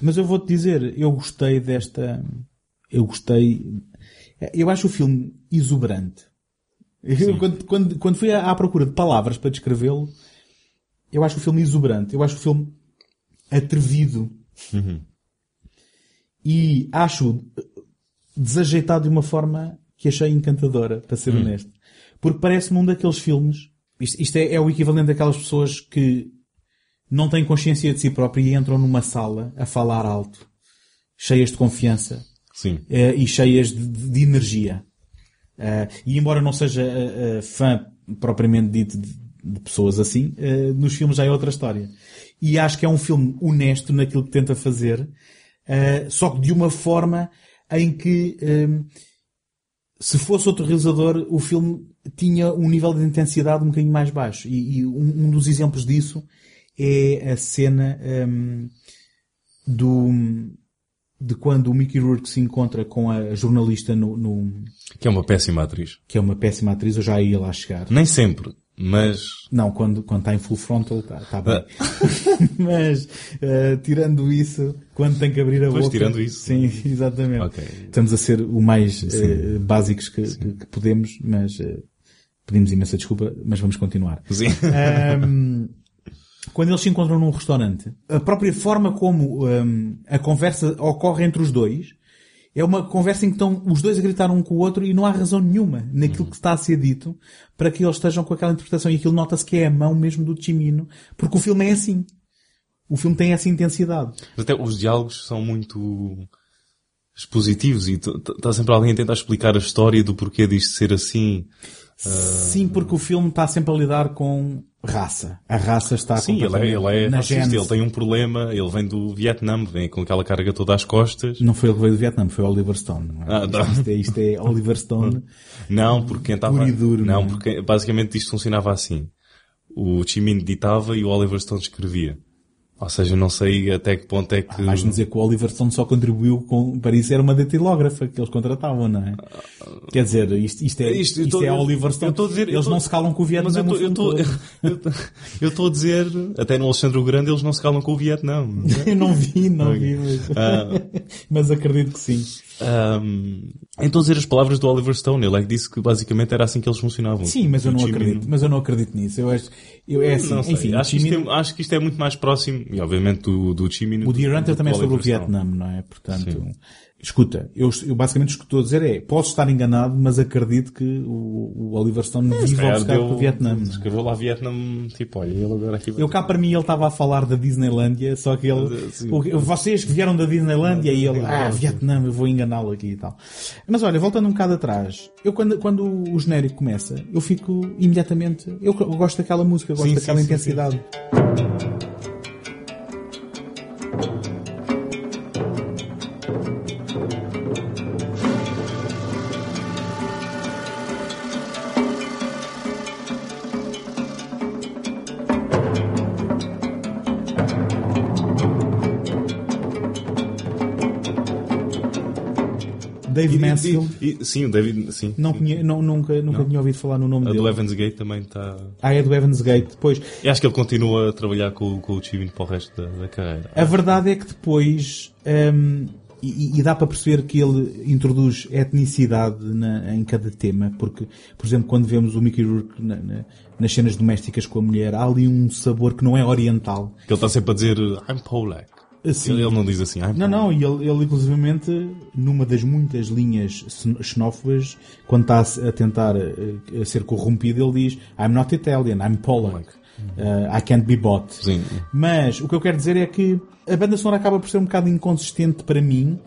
Mas eu vou-te dizer, eu gostei desta... Eu gostei... Eu acho o filme exuberante. Eu, quando, quando, quando fui à, à procura de palavras para descrevê-lo, eu acho o filme exuberante. Eu acho o filme atrevido. E acho desajeitado de uma forma que achei encantadora, para ser Hum. honesto. Porque parece-me um daqueles filmes... Isto, isto é, é o equivalente daquelas pessoas que não têm consciência de si própria e entram numa sala a falar alto, cheias de confiança Sim. eh, e cheias de- de energia. Eh, e embora não seja eh, eh, fã propriamente dito de- de pessoas assim, uh, nos filmes já é outra história. E acho que é um filme honesto naquilo que tenta fazer, uh, só que de uma forma em que, um, se fosse outro realizador, o filme tinha um nível de intensidade um bocadinho mais baixo. E, e um, um, dos exemplos disso é a cena um, do de quando o Mickey Rourke se encontra com a jornalista no, no, Que é uma péssima atriz. Que é uma péssima atriz, eu já ia lá chegar. Nem sempre, mas... Não, quando, quando está em full frontal está tá bem. <laughs> mas, uh, tirando isso, quando tem que abrir a pois, boca... tirando isso. Sim, <laughs> exatamente. Okay. Estamos a ser o mais uh, básicos que, que, que, podemos, mas uh, pedimos imensa desculpa, mas vamos continuar. Sim. Um, quando eles se encontram num restaurante, a própria forma como um, a conversa ocorre entre os dois é uma conversa em que estão os dois a gritar um com o outro e não há razão nenhuma naquilo que está a ser dito para que eles estejam com aquela interpretação. E aquilo nota-se que é a mão mesmo do Chimino, porque o filme é assim. O filme tem essa intensidade. Até os diálogos são muito expositivos e está sempre alguém a tentar explicar a história do porquê disto ser assim. Sim, porque o filme está sempre a lidar com raça. A raça está Sim, ele é, ele é racista, ele tem um problema, ele vem do Vietnã, vem com aquela carga toda às costas. Não foi ele que veio do Vietnã, foi Oliver Stone. É? ah, não. Isto, é, isto é Oliver Stone. <laughs> Não, porque quem estava... Duro, não, não é? porque basicamente isto funcionava assim. O Chimino ditava e o Oliver Stone escrevia. Ou seja, não sei até que ponto é que... Ah, vais-me dizer que o Oliver Stone só contribuiu com... para isso era uma datilógrafa que eles contratavam, não é? Quer dizer, isto, isto é, isto, isto tô, é Oliver Stone. Eu a dizer, eles tô, não se calam com o Vietnã. Mas eu estou <laughs> a dizer, até no Alexandre o Grande eles não se calam com o Vietnã. <laughs> eu não vi, não vi, mas, ah. <laughs> mas acredito que sim. Um, então dizer as palavras do Oliver Stone, ele é que disse que basicamente era assim que eles funcionavam. Sim, mas eu não acredito, mas eu não acredito nisso. Eu acho, eu, é assim, enfim, acho, que é, acho, que isto é muito mais próximo, e obviamente do, do Chimino. O Deer Hunter também é sobre o Vietnã, não é? Portanto, Sim. Escuta, eu, eu, basicamente o que estou a dizer é, posso estar enganado, mas acredito que o, o Oliver Stone é, vive obcecado com o Vietnã. Escreveu lá Vietnã, tipo, olha, ele agora aqui... Eu cá para mim ele estava a falar da Disneylandia, só que ele, vocês que vieram da Disneylandia e ele, ah, Vietnã, eu vou enganá-lo aqui e tal. Mas olha, voltando um bocado atrás, eu quando, quando o genérico começa, eu fico imediatamente, eu, eu gosto daquela música, gosto sim, daquela sim, intensidade. Dave Mansfield. sim, o David, sim. Não conhe, não, nunca, nunca não. tinha ouvido falar no nome a dele. A do Evans Gate também está... Ah, é do Evans Gate, depois. E acho que ele continua a trabalhar com, com o Chibin para o resto da, da carreira. A verdade é que depois, um, e, e, dá para perceber que ele introduz etnicidade na, em cada tema, porque, por exemplo, quando vemos o Mickey Rourke na, na, nas cenas domésticas com a mulher, há ali um sabor que não é oriental. Que ele está sempre a dizer, I'm Polak. Assim, ele, não diz assim. não, não, e ele, ele inclusivamente, numa das muitas linhas xenófobas, quando está a tentar a ser corrompido, ele diz I'm not Italian, I'm Polak. Uh, I can't be bought. Sim. Mas o que eu quero dizer é que a banda sonora acaba por ser um bocado inconsistente para mim,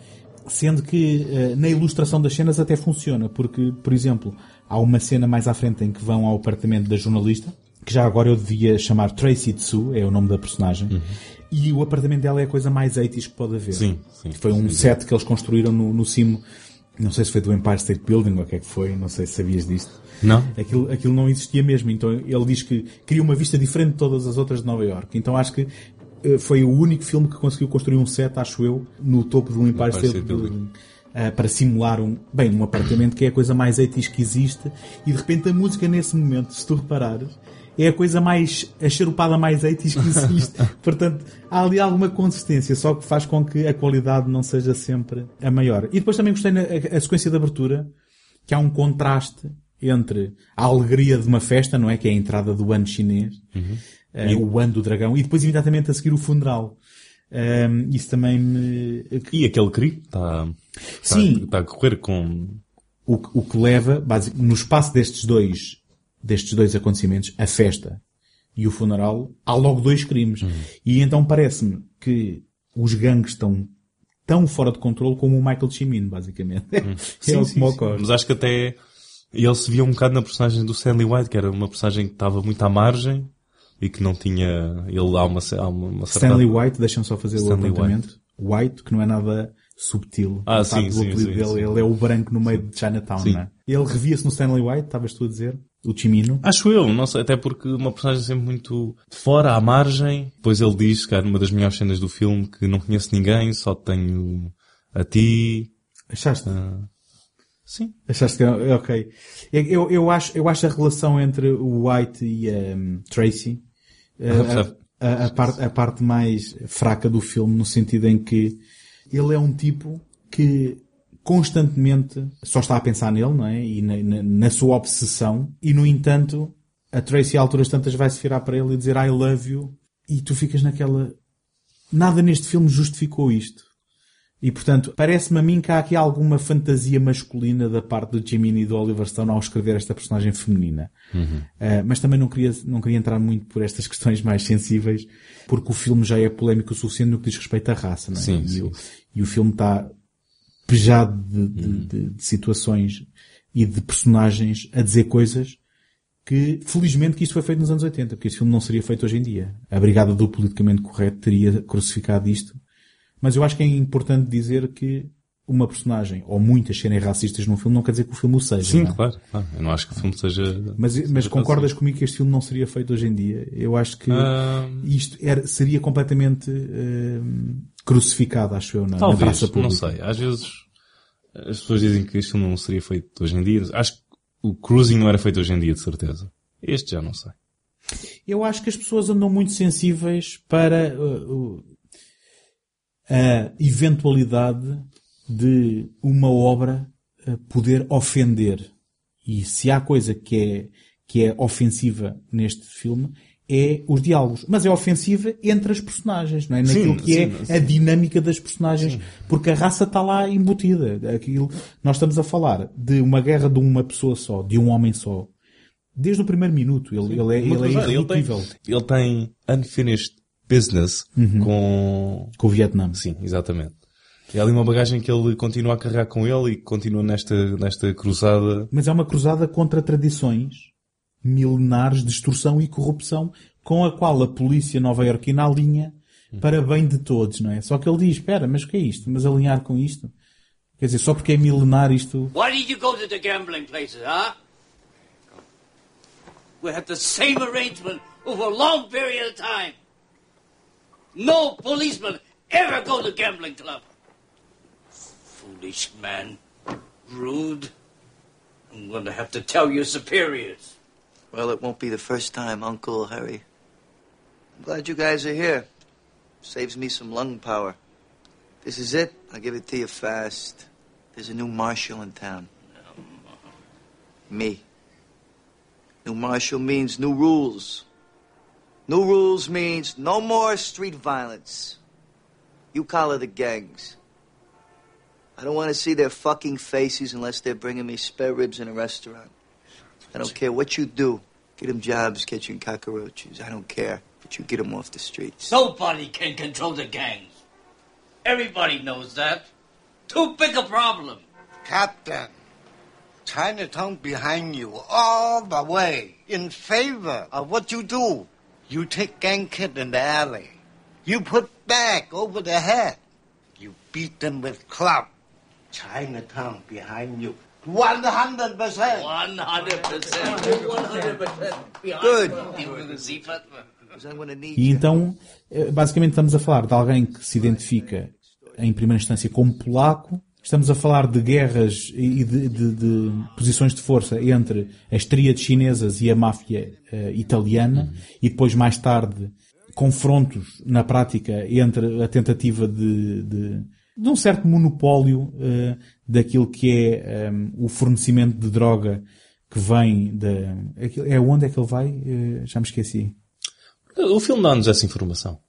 sendo que uh, na ilustração das cenas até funciona, porque, por exemplo, há uma cena mais à frente em que vão ao apartamento da jornalista, que já agora eu devia chamar Tracy Tsu, é o nome da personagem, uhum. E o apartamento dela é a coisa mais 80 que pode haver. Sim, sim. Foi um sim, set que eles construíram no, no cimo, não sei se foi do Empire State Building ou o que é que foi, não sei se sabias disto. Não. Aquilo, aquilo não existia mesmo, então ele diz que queria uma vista diferente de todas as outras de Nova York. Então acho que eh, foi o único filme que conseguiu construir um set, acho eu, no topo do Empire, Empire State Building. Building. Uh, para simular um, bem, um apartamento que é a coisa mais 80 que existe e de repente a música nesse momento, se tu reparares, é a coisa mais, a charupada mais 80 que existe. <laughs> Portanto, há ali alguma consistência, só que faz com que a qualidade não seja sempre a maior. E depois também gostei na a, a sequência de abertura, que há um contraste entre a alegria de uma festa, não é? Que é a entrada do ano chinês, uhum. uh, o ano do dragão, e depois imediatamente a seguir o funeral. Um, isso também me... E aquele cri está, Sim. está a correr com... O, o que leva, basic, no espaço destes dois destes dois acontecimentos, a festa e o funeral, há logo dois crimes. Uhum. E então parece-me que os gangues estão tão fora de controle como o Michael Cimino, basicamente. <laughs> Uhum. é sim, o que me ocorre. Mas acho que até ele se via um bocado na personagem do Stanley White, que era uma personagem que estava muito à margem e que não tinha. Ele há uma, há uma, uma certa... Stanley White, deixa-me só fazer Stanley o apontamento. White. White, que não é nada subtil. Ah, sim, sim, apelido sim, dele, sim. Ele é o branco no meio de Chinatown, Sim. não é? Ele revia-se no Stanley White, estavas tu a dizer? O Chimino. Acho eu, não sei, até porque uma personagem sempre muito de fora, à margem. Depois ele diz, cara, numa das melhores cenas do filme, que não conheço ninguém, só tenho a ti. Achaste? Ah, sim. Achaste que era- ok. Eu, eu, acho, eu acho a relação entre o White e a um, Tracy uh, a, a, a parte, a parte mais fraca do filme, no sentido em que ele é um tipo que constantemente só está a pensar nele, não é? E na, na, na sua obsessão. E, no entanto, a Tracy, a alturas tantas, vai se virar para ele e dizer I love you. E tu ficas naquela... Nada neste filme justificou isto. E, portanto, parece-me a mim que há aqui alguma fantasia masculina da parte do Jimmy e do Oliver Stone ao escrever esta personagem feminina. Uhum. Uh, mas também não queria, não queria entrar muito por estas questões mais sensíveis, porque o filme já é polémico o suficiente no que diz respeito à raça, não é? Sim, e, sim. O, e o filme está pejado de, de- Uhum. de- de situações e de personagens a dizer coisas que, felizmente, que isto foi feito nos anos 80, porque este filme não seria feito hoje em dia. A Brigada do Politicamente Correto teria crucificado isto. Mas eu acho que é importante dizer que uma personagem, ou muitas serem racistas num filme, não quer dizer que o filme o seja. Sim, não é? claro, claro. Eu não acho que o filme seja... Mas, seja mas concordas racista. comigo que este filme não seria feito hoje em dia? Eu acho que Ah. isto era, seria completamente hum, crucificado, acho eu, na, na Talvez, praça não pública. sei. Às vezes as pessoas dizem que filme não seria feito hoje em dia. Acho que o Cruising não era feito hoje em dia, de certeza. Este já não sei. Eu acho que as pessoas andam muito sensíveis para uh, uh, a eventualidade de uma obra uh, poder ofender. E se há coisa que é, que é ofensiva neste filme, é os diálogos. Mas é ofensiva entre as personagens, não é? Naquilo Sim, que é sim, sim. a dinâmica das personagens. Porque a raça está lá embutida. Aquilo, nós estamos a falar de uma guerra de uma pessoa só, de um homem só. Desde o primeiro minuto. Ele, ele é, ele é coisa, ele, tem, irredutível. ele tem unfinished business com... Com o Vietnã. Sim, exatamente. É ali uma bagagem que ele continua a carregar com ele e continua nesta, nesta cruzada. Mas é uma cruzada contra tradições milenares de extorsão e corrupção com a qual a polícia nova-iorquina alinha para bem de todos, não é? Só que ele diz, espera, mas o que é isto? Mas alinhar com isto? Quer dizer, só porque é milenar isto... Why did you go to the gambling places, huh? We had the same arrangement over a long period of time. No policeman ever go to gambling club. Foolish man. Rude. I'm going to have to tell your superiors. Well, it won't be the first time, Uncle Harry. I'm glad you guys are here. Saves me some lung power. This is it. I'll give it to you fast. There's a new marshal in town. Um, me. New marshal means new rules. New rules means no more street violence. You collar the gangs. I don't want to see their fucking faces unless they're bringing me spare ribs in a restaurant. I don't care what you do. Get them jobs catching cockroaches. I don't care. But you get them off the streets. Nobody can control the gangs. Everybody knows that. Too big a problem. Captain, Chinatown behind you all the way in favor of what you do. You take gang kid in the alley. You put back over the head. You beat them with club. Chinatown behind you. 100%. 100%. 100%. Good. Good. Because I'm going to need E então, eh, basicamente estamos a falar de alguém que se identifica em primeira instância como polaco. Estamos a falar de guerras e de, de- de posições de força entre as tríades chinesas e a máfia eh, italiana e depois mais tarde confrontos na prática entre a tentativa de, de, de um certo monopólio eh, daquilo que é eh, o fornecimento de droga que vem da... É onde é que ele vai? Eh, já me esqueci. O filme dá-nos essa informação.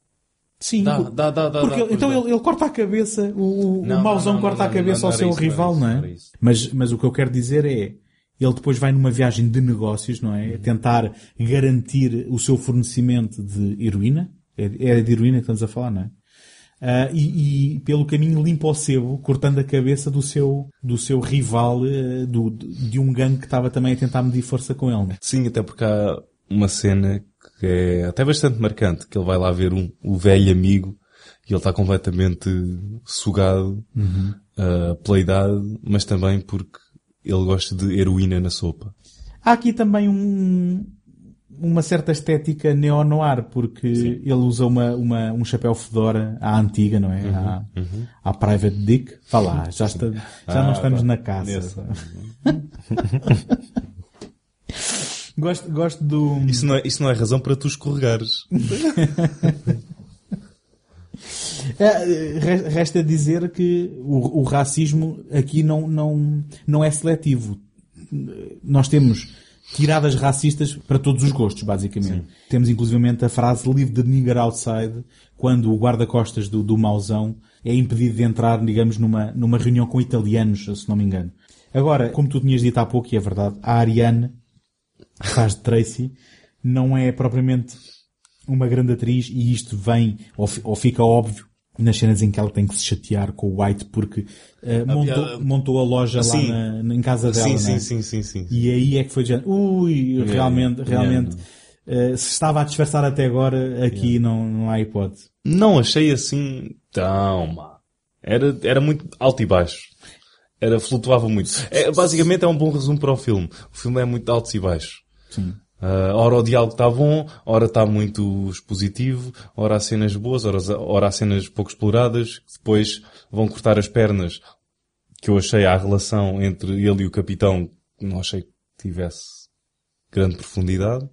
Sim, Dá, dá, dá, dá, porque ele- então dá. ele, ele corta a cabeça, o, Não, o mauzão não, não, corta não, a cabeça não, ao não seu era isso, não era rival, isso, não não é? era. Mas, mas o que eu quero dizer é, ele depois vai numa viagem de negócios, não Uhum. é? Tentar garantir o seu fornecimento de heroína. É, é de heroína que estamos a falar, não é? Ah, e, e pelo caminho limpa o sebo, cortando a cabeça do seu, do seu rival, eh, do, de um gangue que estava também a tentar medir força com ele. né? Sim, até porque há uma cena que é até bastante marcante, que ele vai lá ver um, o velho amigo e ele está completamente sugado Uhum. ah, pela idade, mas também porque ele gosta de heroína na sopa. Há aqui também um, uma certa estética neo-noir, porque ele usa uma, uma, um chapéu fedora à antiga, não é? à, uhum. à Private Dick. Vá lá, <laughs> já, está, já Ah, não estamos pá, na nesse. <laughs> gosto, gosto do... Isso não, é, isso não é razão para tu escorregares. <laughs> É, re- Resta dizer que o, o racismo aqui não, não, não é seletivo. Nós temos tiradas racistas para todos os gostos, basicamente. Temos inclusivamente a frase Leave the nigger outside, quando o guarda-costas do, do mauzão é impedido de entrar, digamos, numa, numa reunião com italianos, se não me engano. Agora, como tu tinhas dito há pouco, e é verdade, a Ariane, que faz de Tracy, não é propriamente uma grande atriz e isto vem, ou, ou fica óbvio, nas cenas em que ela tem que se chatear com o White porque eh, montou, piada- montou a loja Sim. lá na, em casa dela. Sim, não sim, é? sim, sim, sim. E aí é que foi de género, ui, Yeah, realmente, yeah. realmente, eh, se estava a disfarçar até agora, aqui não, não há hipótese. Não achei assim tão má. Era, era muito alto e baixo. Era, flutuava muito. É, basicamente é um bom resumo para o filme. O filme é muito altos e baixos. Sim. Ah, ora o diálogo está bom, ora está muito expositivo, ora há cenas boas, ora, ora há cenas pouco exploradas, que depois vão cortar as pernas, que eu achei a relação entre ele e o capitão, não achei que tivesse grande profundidade.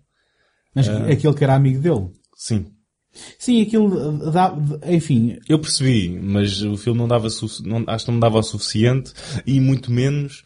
Mas Ah. aquele que era amigo dele. Sim. Sim, aquilo dá, enfim. Eu percebi, mas o filme não dava, não, acho que não dava o suficiente e muito menos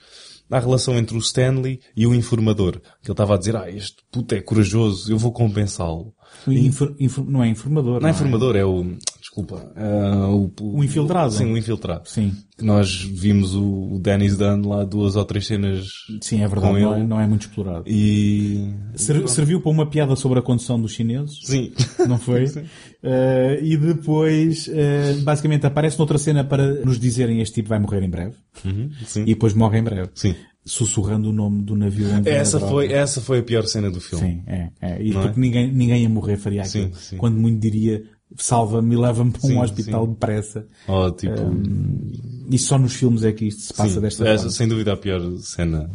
a relação entre o Stanley e o informador. Que ele estava a dizer, ah, este puto é corajoso, eu vou compensá-lo. Infor- infor- não é informador. Não é informador, é o, desculpa, ah, o, O infiltrado. Sim, o infiltrado. Sim. Que nós vimos o, o Dennis Dunn lá duas ou três cenas Sim, é verdade, não é, não é muito explorado. E... Ser- serviu para uma piada sobre a condução dos chineses. Sim. <laughs> Não foi? <laughs> Eh, e depois, eh, basicamente, aparece noutra cena para nos dizerem este tipo vai morrer em breve. Uhum, sim. E depois morre em breve. Sim. Sussurrando o nome do navio onde a Essa foi, essa foi a pior cena do filme. Sim, é. é. E Não porque é? ninguém, ninguém ia morrer faria aquilo. Sim, sim. Quando muito diria, salva-me e leva-me para um Sim, hospital sim. depressa. Ou tipo... Hum, e só nos filmes é que isto se passa Sim, desta é, forma. sem dúvida a pior cena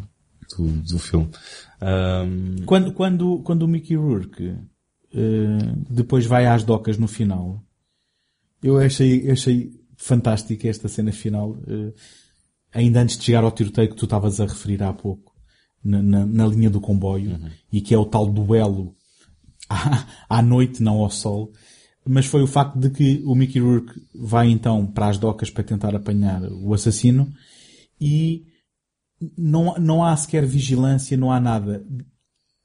do, do filme. Ahm, Quando, quando, quando o Mickey Rourke eh, depois vai às docas no final, eu achei, achei fantástica esta cena final, eh, ainda antes de chegar ao tiroteio que tu estavas a referir há pouco, na, na- na linha do comboio, e que é o tal duelo à, à noite, não ao sol. Mas foi o facto de que o Mickey Rourke vai então para as docas para tentar apanhar o assassino e não, não há sequer vigilância, não há nada.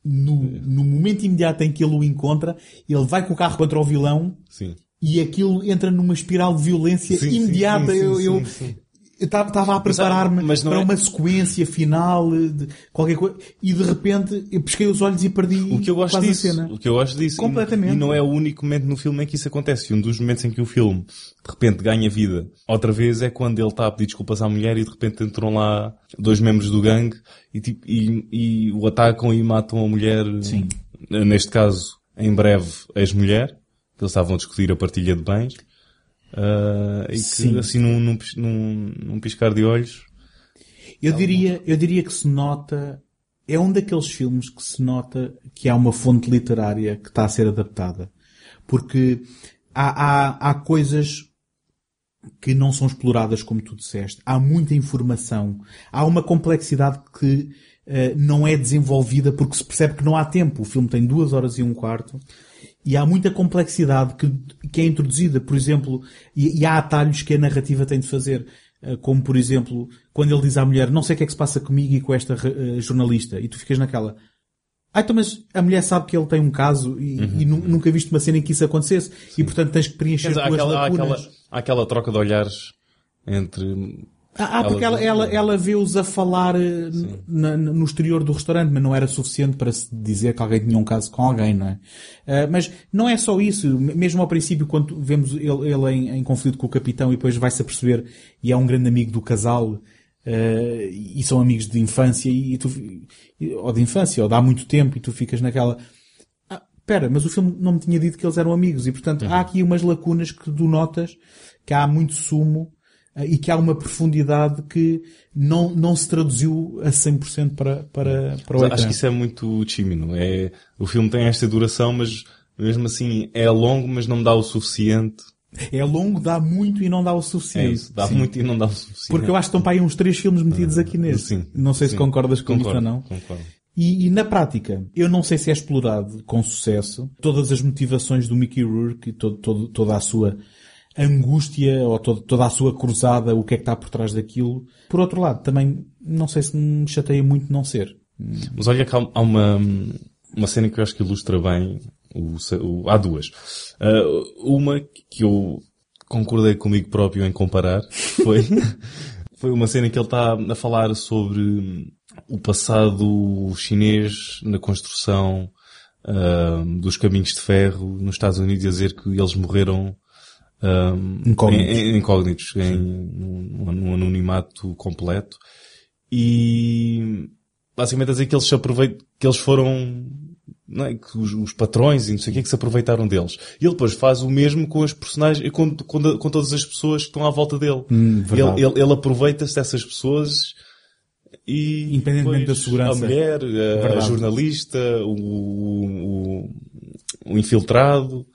No, no momento imediato em que ele o encontra, ele vai com o carro contra o vilão sim. e aquilo entra numa espiral de violência Sim, imediata. sim, eu, eu, eu estava a preparar-me mas não para é- uma sequência final de qualquer coisa e de repente eu pesquei os olhos e perdi O que eu gosto disso. a cena. O que eu gosto disso. Completamente. E, não é o único momento no filme em que isso acontece. Um dos momentos em que o filme de repente ganha vida. Outra vez é quando ele está a pedir desculpas à mulher e de repente entram lá dois membros do gangue e, tipo, e, e o atacam e matam a mulher. Sim. Neste caso, em breve, ex-mulher. Que eles estavam a discutir a partilha de bens. Ah, e que Sim. assim num, num, num, num piscar de olhos. Eu diria, eu diria que se nota, é um daqueles filmes que se nota que há uma fonte literária que está a ser adaptada. Porque há, há, há coisas que não são exploradas como tu disseste. Há muita informação. Há uma complexidade que eh, não é desenvolvida porque se percebe que não há tempo. O filme tem duas horas e um quarto. E há muita complexidade que, que é introduzida, por exemplo, e, e há atalhos que a narrativa tem de fazer. Eh, Como, por exemplo, quando ele diz à mulher, não sei o que é que se passa comigo e com esta eh, jornalista. E tu ficas naquela, ah, então mas a mulher sabe que ele tem um caso e, e nu- nunca viste uma cena em que isso acontecesse. E portanto tens que preencher Quer dizer, há aquela, há, aquela, há aquela troca de olhares entre Ah, ah, porque ela, ela, ela vê-os a falar eh, na- no exterior do restaurante, mas não era suficiente para se dizer que alguém tinha um caso com alguém, não é? Ah, mas não é só isso. Mesmo ao princípio, quando vemos ele, ele em, em conflito com o capitão e depois vai-se a perceber e é um grande amigo do casal ah, e são amigos de infância e, tu, ou de infância, ou de há muito tempo e tu ficas naquela... Ah, Pera, mas o filme não me tinha dito que eles eram amigos e portanto há aqui umas lacunas que tu notas que há muito sumo e que há uma profundidade que não, não se traduziu a 100% para, para, para o ecrã. acho que isso é muito Chimino. É, o filme tem esta duração, mas mesmo assim é longo, mas não dá o suficiente. É longo, dá muito e não dá o É suficiente. isso, dá Sim. muito e não dá o suficiente. Porque eu acho que estão para aí uns três filmes metidos aqui nesse. Sim. Não sei se Sim. concordas com Concordo, isso ou não. Concordo. E, e na prática, eu não sei se é explorado com sucesso todas as motivações do Mickey Rourke e todo, todo- toda a sua angústia ou todo- toda a sua cruzada, o que é que está por trás daquilo. Por outro lado, também não sei se me chateia muito não ser. Mas olha que há, uma, uma cena que eu acho que ilustra bem o, o- há duas. Ah, uma que eu concordei comigo próprio em comparar <laughs> foi, foi uma cena que ele está a falar sobre o passado chinês na construção ah, dos caminhos de ferro nos Estados Unidos a dizer que eles morreram ah, Incógnitos. em, em- incógnitos, em, anonimato completo. E basicamente a dizer que eles se aproveitam, que eles foram, é? que os, os patrões e não sei o que, que se aproveitaram deles. E ele depois faz o mesmo com as personagens, com, com, com todas as pessoas que estão à volta dele. Hum, ele, ele, ele aproveita-se dessas pessoas e Independentemente da segurança. A mulher, a, a jornalista, o, o, o infiltrado.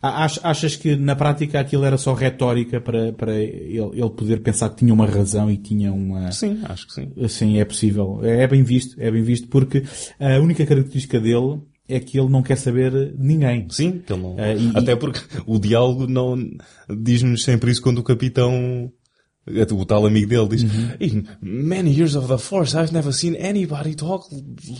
Ach- Achas que na prática aquilo era só retórica para, para ele, ele poder pensar que tinha uma razão e tinha uma... Sim, acho que sim. Sim, é possível. É é bem visto, é bem visto porque a única característica dele é que ele não quer saber de ninguém. Sim, que ele não... Ah, e- Até porque o diálogo não diz-nos sempre isso quando o capitão, o tal amigo dele diz, Uhum. In many years of the force, I've never seen anybody talk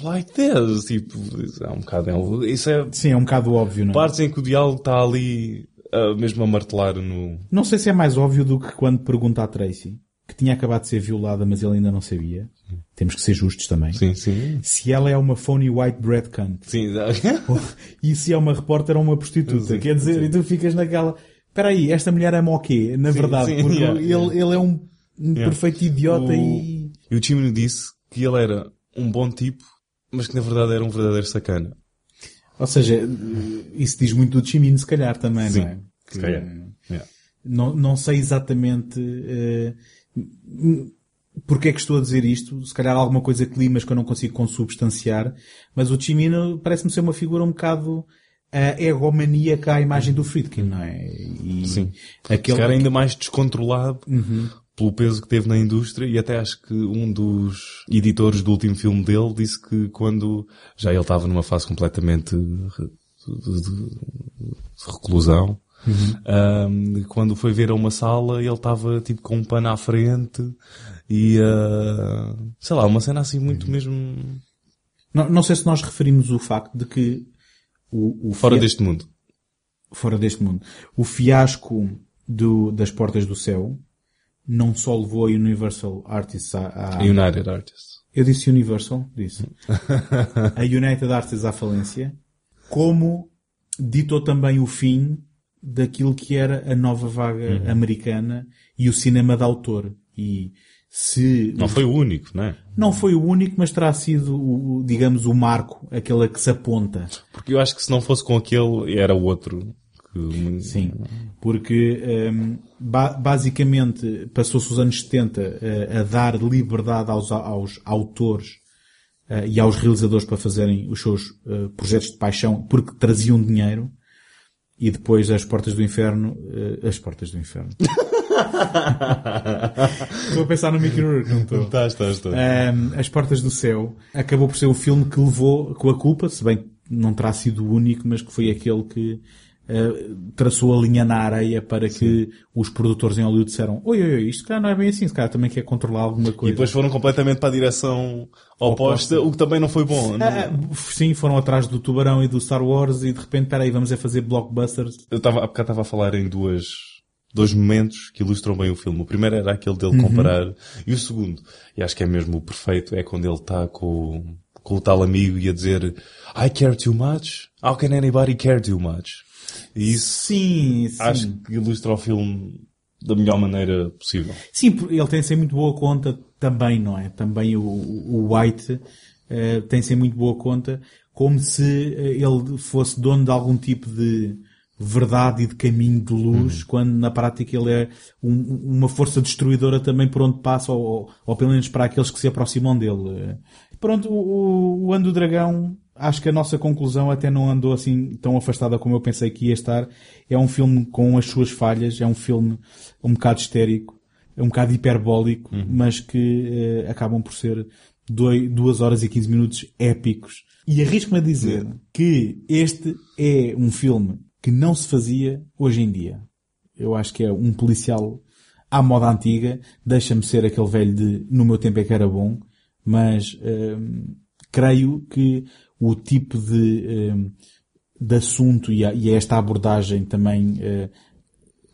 like this. Tipo, é um bocado, isso é Sim, é um bocado óbvio, não é? partes em que o diálogo está ali, ah, mesmo a martelar no... Não sei se é mais óbvio do que quando pergunta à Tracy, que tinha acabado de ser violada, mas ele ainda não sabia. Temos que ser justos também. Sim, sim. Se ela é uma phony white bread cunt. Sim, <laughs> <laughs> e se é uma repórter ou uma prostituta. Sim, Quer dizer, e tu ficas naquela... Espera aí, esta mulher ama o quê? Na Sim, verdade, sim, porque yeah, ele, yeah. ele é um, um Yeah. perfeito idiota o... e... E o Chimino disse que ele era um bom tipo, mas que na verdade era um verdadeiro sacana. Ou seja, isso diz muito do Chimino, se calhar, também, Sim, não é? se calhar. Yeah. Não, não sei exatamente eh, porque é que estou a dizer isto. Se calhar alguma coisa climas que eu não consigo consubstanciar. Mas o Chimino parece-me ser uma figura um bocado uh, egomaníaca à imagem do Friedkin, não é? E Sim. Aquele... Calhar ainda mais descontrolado Uhum. pelo peso que teve na indústria e até acho que um dos editores do último filme dele disse que quando já ele estava numa fase completamente de, reclusão, Uhum. um, quando foi ver a uma sala ele estava tipo com um pano à frente e uh, sei lá, uma cena assim Uhum. muito mesmo Não, não sei se nós referimos o facto de que o, o fora fia- deste mundo. fora deste mundo. O fiasco do, das Portas do Céu não só levou a Universal Artists à, United Artists. Eu disse Universal, disse. <laughs> a United Artists à falência, como ditou também o fim daquilo que era a nova vaga Uhum. americana e o cinema de autor. E se Não foi o único, não é? não foi o único, mas terá sido, digamos, o marco, aquele a que se aponta. Porque eu acho que se não fosse com aquele, era o outro. Que... Sim, porque ba- basicamente passou-se os anos 70 eh, a dar liberdade aos, aos autores eh, e aos realizadores para fazerem os seus eh, projetos de paixão porque traziam dinheiro e depois as portas do inferno, eh, as portas do inferno. <laughs> <laughs> estou a pensar no Mickey Rourke, não estou? Estás, estás, estás. Um, As Portas do Céu acabou por ser o filme que levou com a culpa, se bem que não terá sido o único, mas que foi aquele que uh, traçou a linha na areia para que os produtores em Hollywood disseram oi, oi, oi, isto cá não é bem assim, se calhar também quer controlar alguma E coisa. depois foram completamente para a direção oposta, o que também não foi bom. não- Ah, ah, sim, foram atrás do Tubarão e do Star Wars e de repente, peraí, vamos a fazer blockbusters. Eu estava, há bocado estava a falar em duas dois momentos que ilustram bem o filme. O primeiro era aquele dele Uhum. comparar, e o segundo, e acho que é mesmo o perfeito, é quando ele está com, com o tal amigo e a dizer I care too much? How can anybody care too much? E isso Sim, sim. acho que ilustra o filme da melhor maneira possível. Sim, ele tem-se em muito boa conta também, não é? Também o, o White eh, tem-se em muito boa conta, como se eh, ele fosse dono de algum tipo de verdade e de caminho de luz, quando na prática ele é um- uma força destruidora também por onde passa, ou, ou, pelo menos para aqueles que se aproximam dele. Pronto, o, o, o Ano do Dragão, acho que a nossa conclusão até não andou assim tão afastada como eu pensei que ia estar. É um filme com as suas falhas, é um filme um bocado histérico, é um bocado hiperbólico, mas que eh, acabam por ser doi- duas horas e 15 minutos épicos. E arrisco-me a dizer que este é um filme que não se fazia hoje em dia. Eu acho que é um policial à moda antiga, deixa-me ser aquele velho de no meu tempo é que era bom, mas hum, creio que o tipo de, hum, de assunto e, a, e esta abordagem também eh,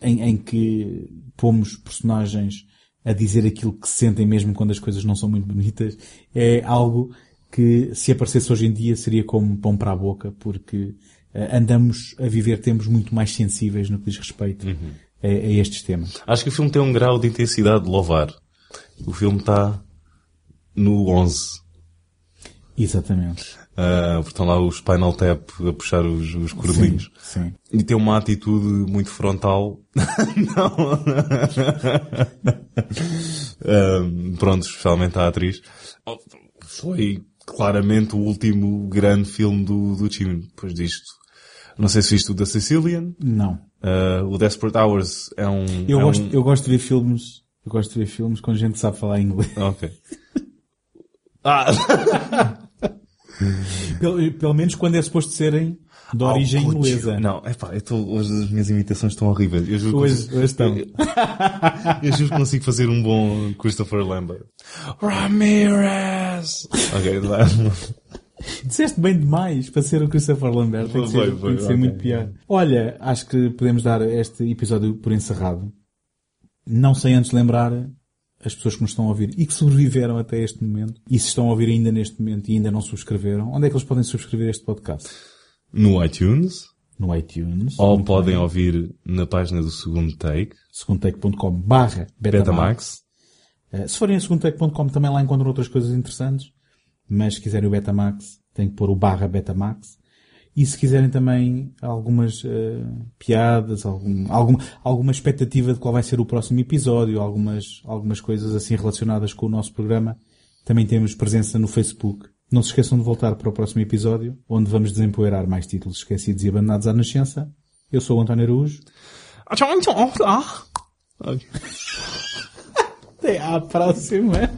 em, em que pomos personagens a dizer aquilo que sentem mesmo quando as coisas não são muito bonitas, é algo que se aparecesse hoje em dia seria como pão para a boca, porque andamos a viver tempos muito mais sensíveis no que diz respeito a, a estes temas. Acho que o filme tem um grau de intensidade de louvar. O filme está no 11. Exatamente. Uh, estão lá os Spinal Tap a puxar os, os cordelinhos. Sim, sim. E tem uma atitude muito frontal. <laughs> Não. Um, pronto, especialmente a atriz. Foi claramente o último grande filme do, do time. Depois disto. Não sei se viste o da Sicilian. Não. Uh, o Desperate Hours é um... Eu, é gosto, um... eu gosto de ver filmes, eu gosto de ver filmes quando a gente sabe falar inglês. <laughs> Ok. <laughs> Ah! pelo, pelo menos quando é suposto serem de origem Oh, inglesa. Não, é pá, hoje as minhas imitações estão horríveis. Eu juro que Hoje- consigo- hoje estão. <laughs> Eu juro que consigo fazer um bom Christopher Lambert. Ramirez! Ok, dá. <laughs> Disseste bem demais para ser o Christopher Lambert. Tem que ser, Foi, tem foi, que ser ok. muito pior. Olha, acho que podemos dar este episódio por encerrado. Não sem antes lembrar as pessoas que nos estão a ouvir e que sobreviveram até este momento e se estão a ouvir ainda neste momento e ainda não subscreveram, onde é que eles podem subscrever este podcast? No iTunes. No iTunes. Ou podem bem. ouvir na página do segundo take. segundotake.com barra Betamax. Betamax. Eh, Se forem a segundotake.com também lá encontram outras coisas interessantes, mas se quiserem o Betamax, têm que pôr o barra Betamax. E se quiserem também algumas eh, piadas, algum, alguma, alguma expectativa de qual vai ser o próximo episódio, algumas, algumas coisas assim relacionadas com o nosso programa, também temos presença no Facebook. Não se esqueçam de voltar para o próximo episódio, onde vamos desempoeirar mais títulos esquecidos e abandonados à nascença. Eu sou o António Araújo. Até à próxima.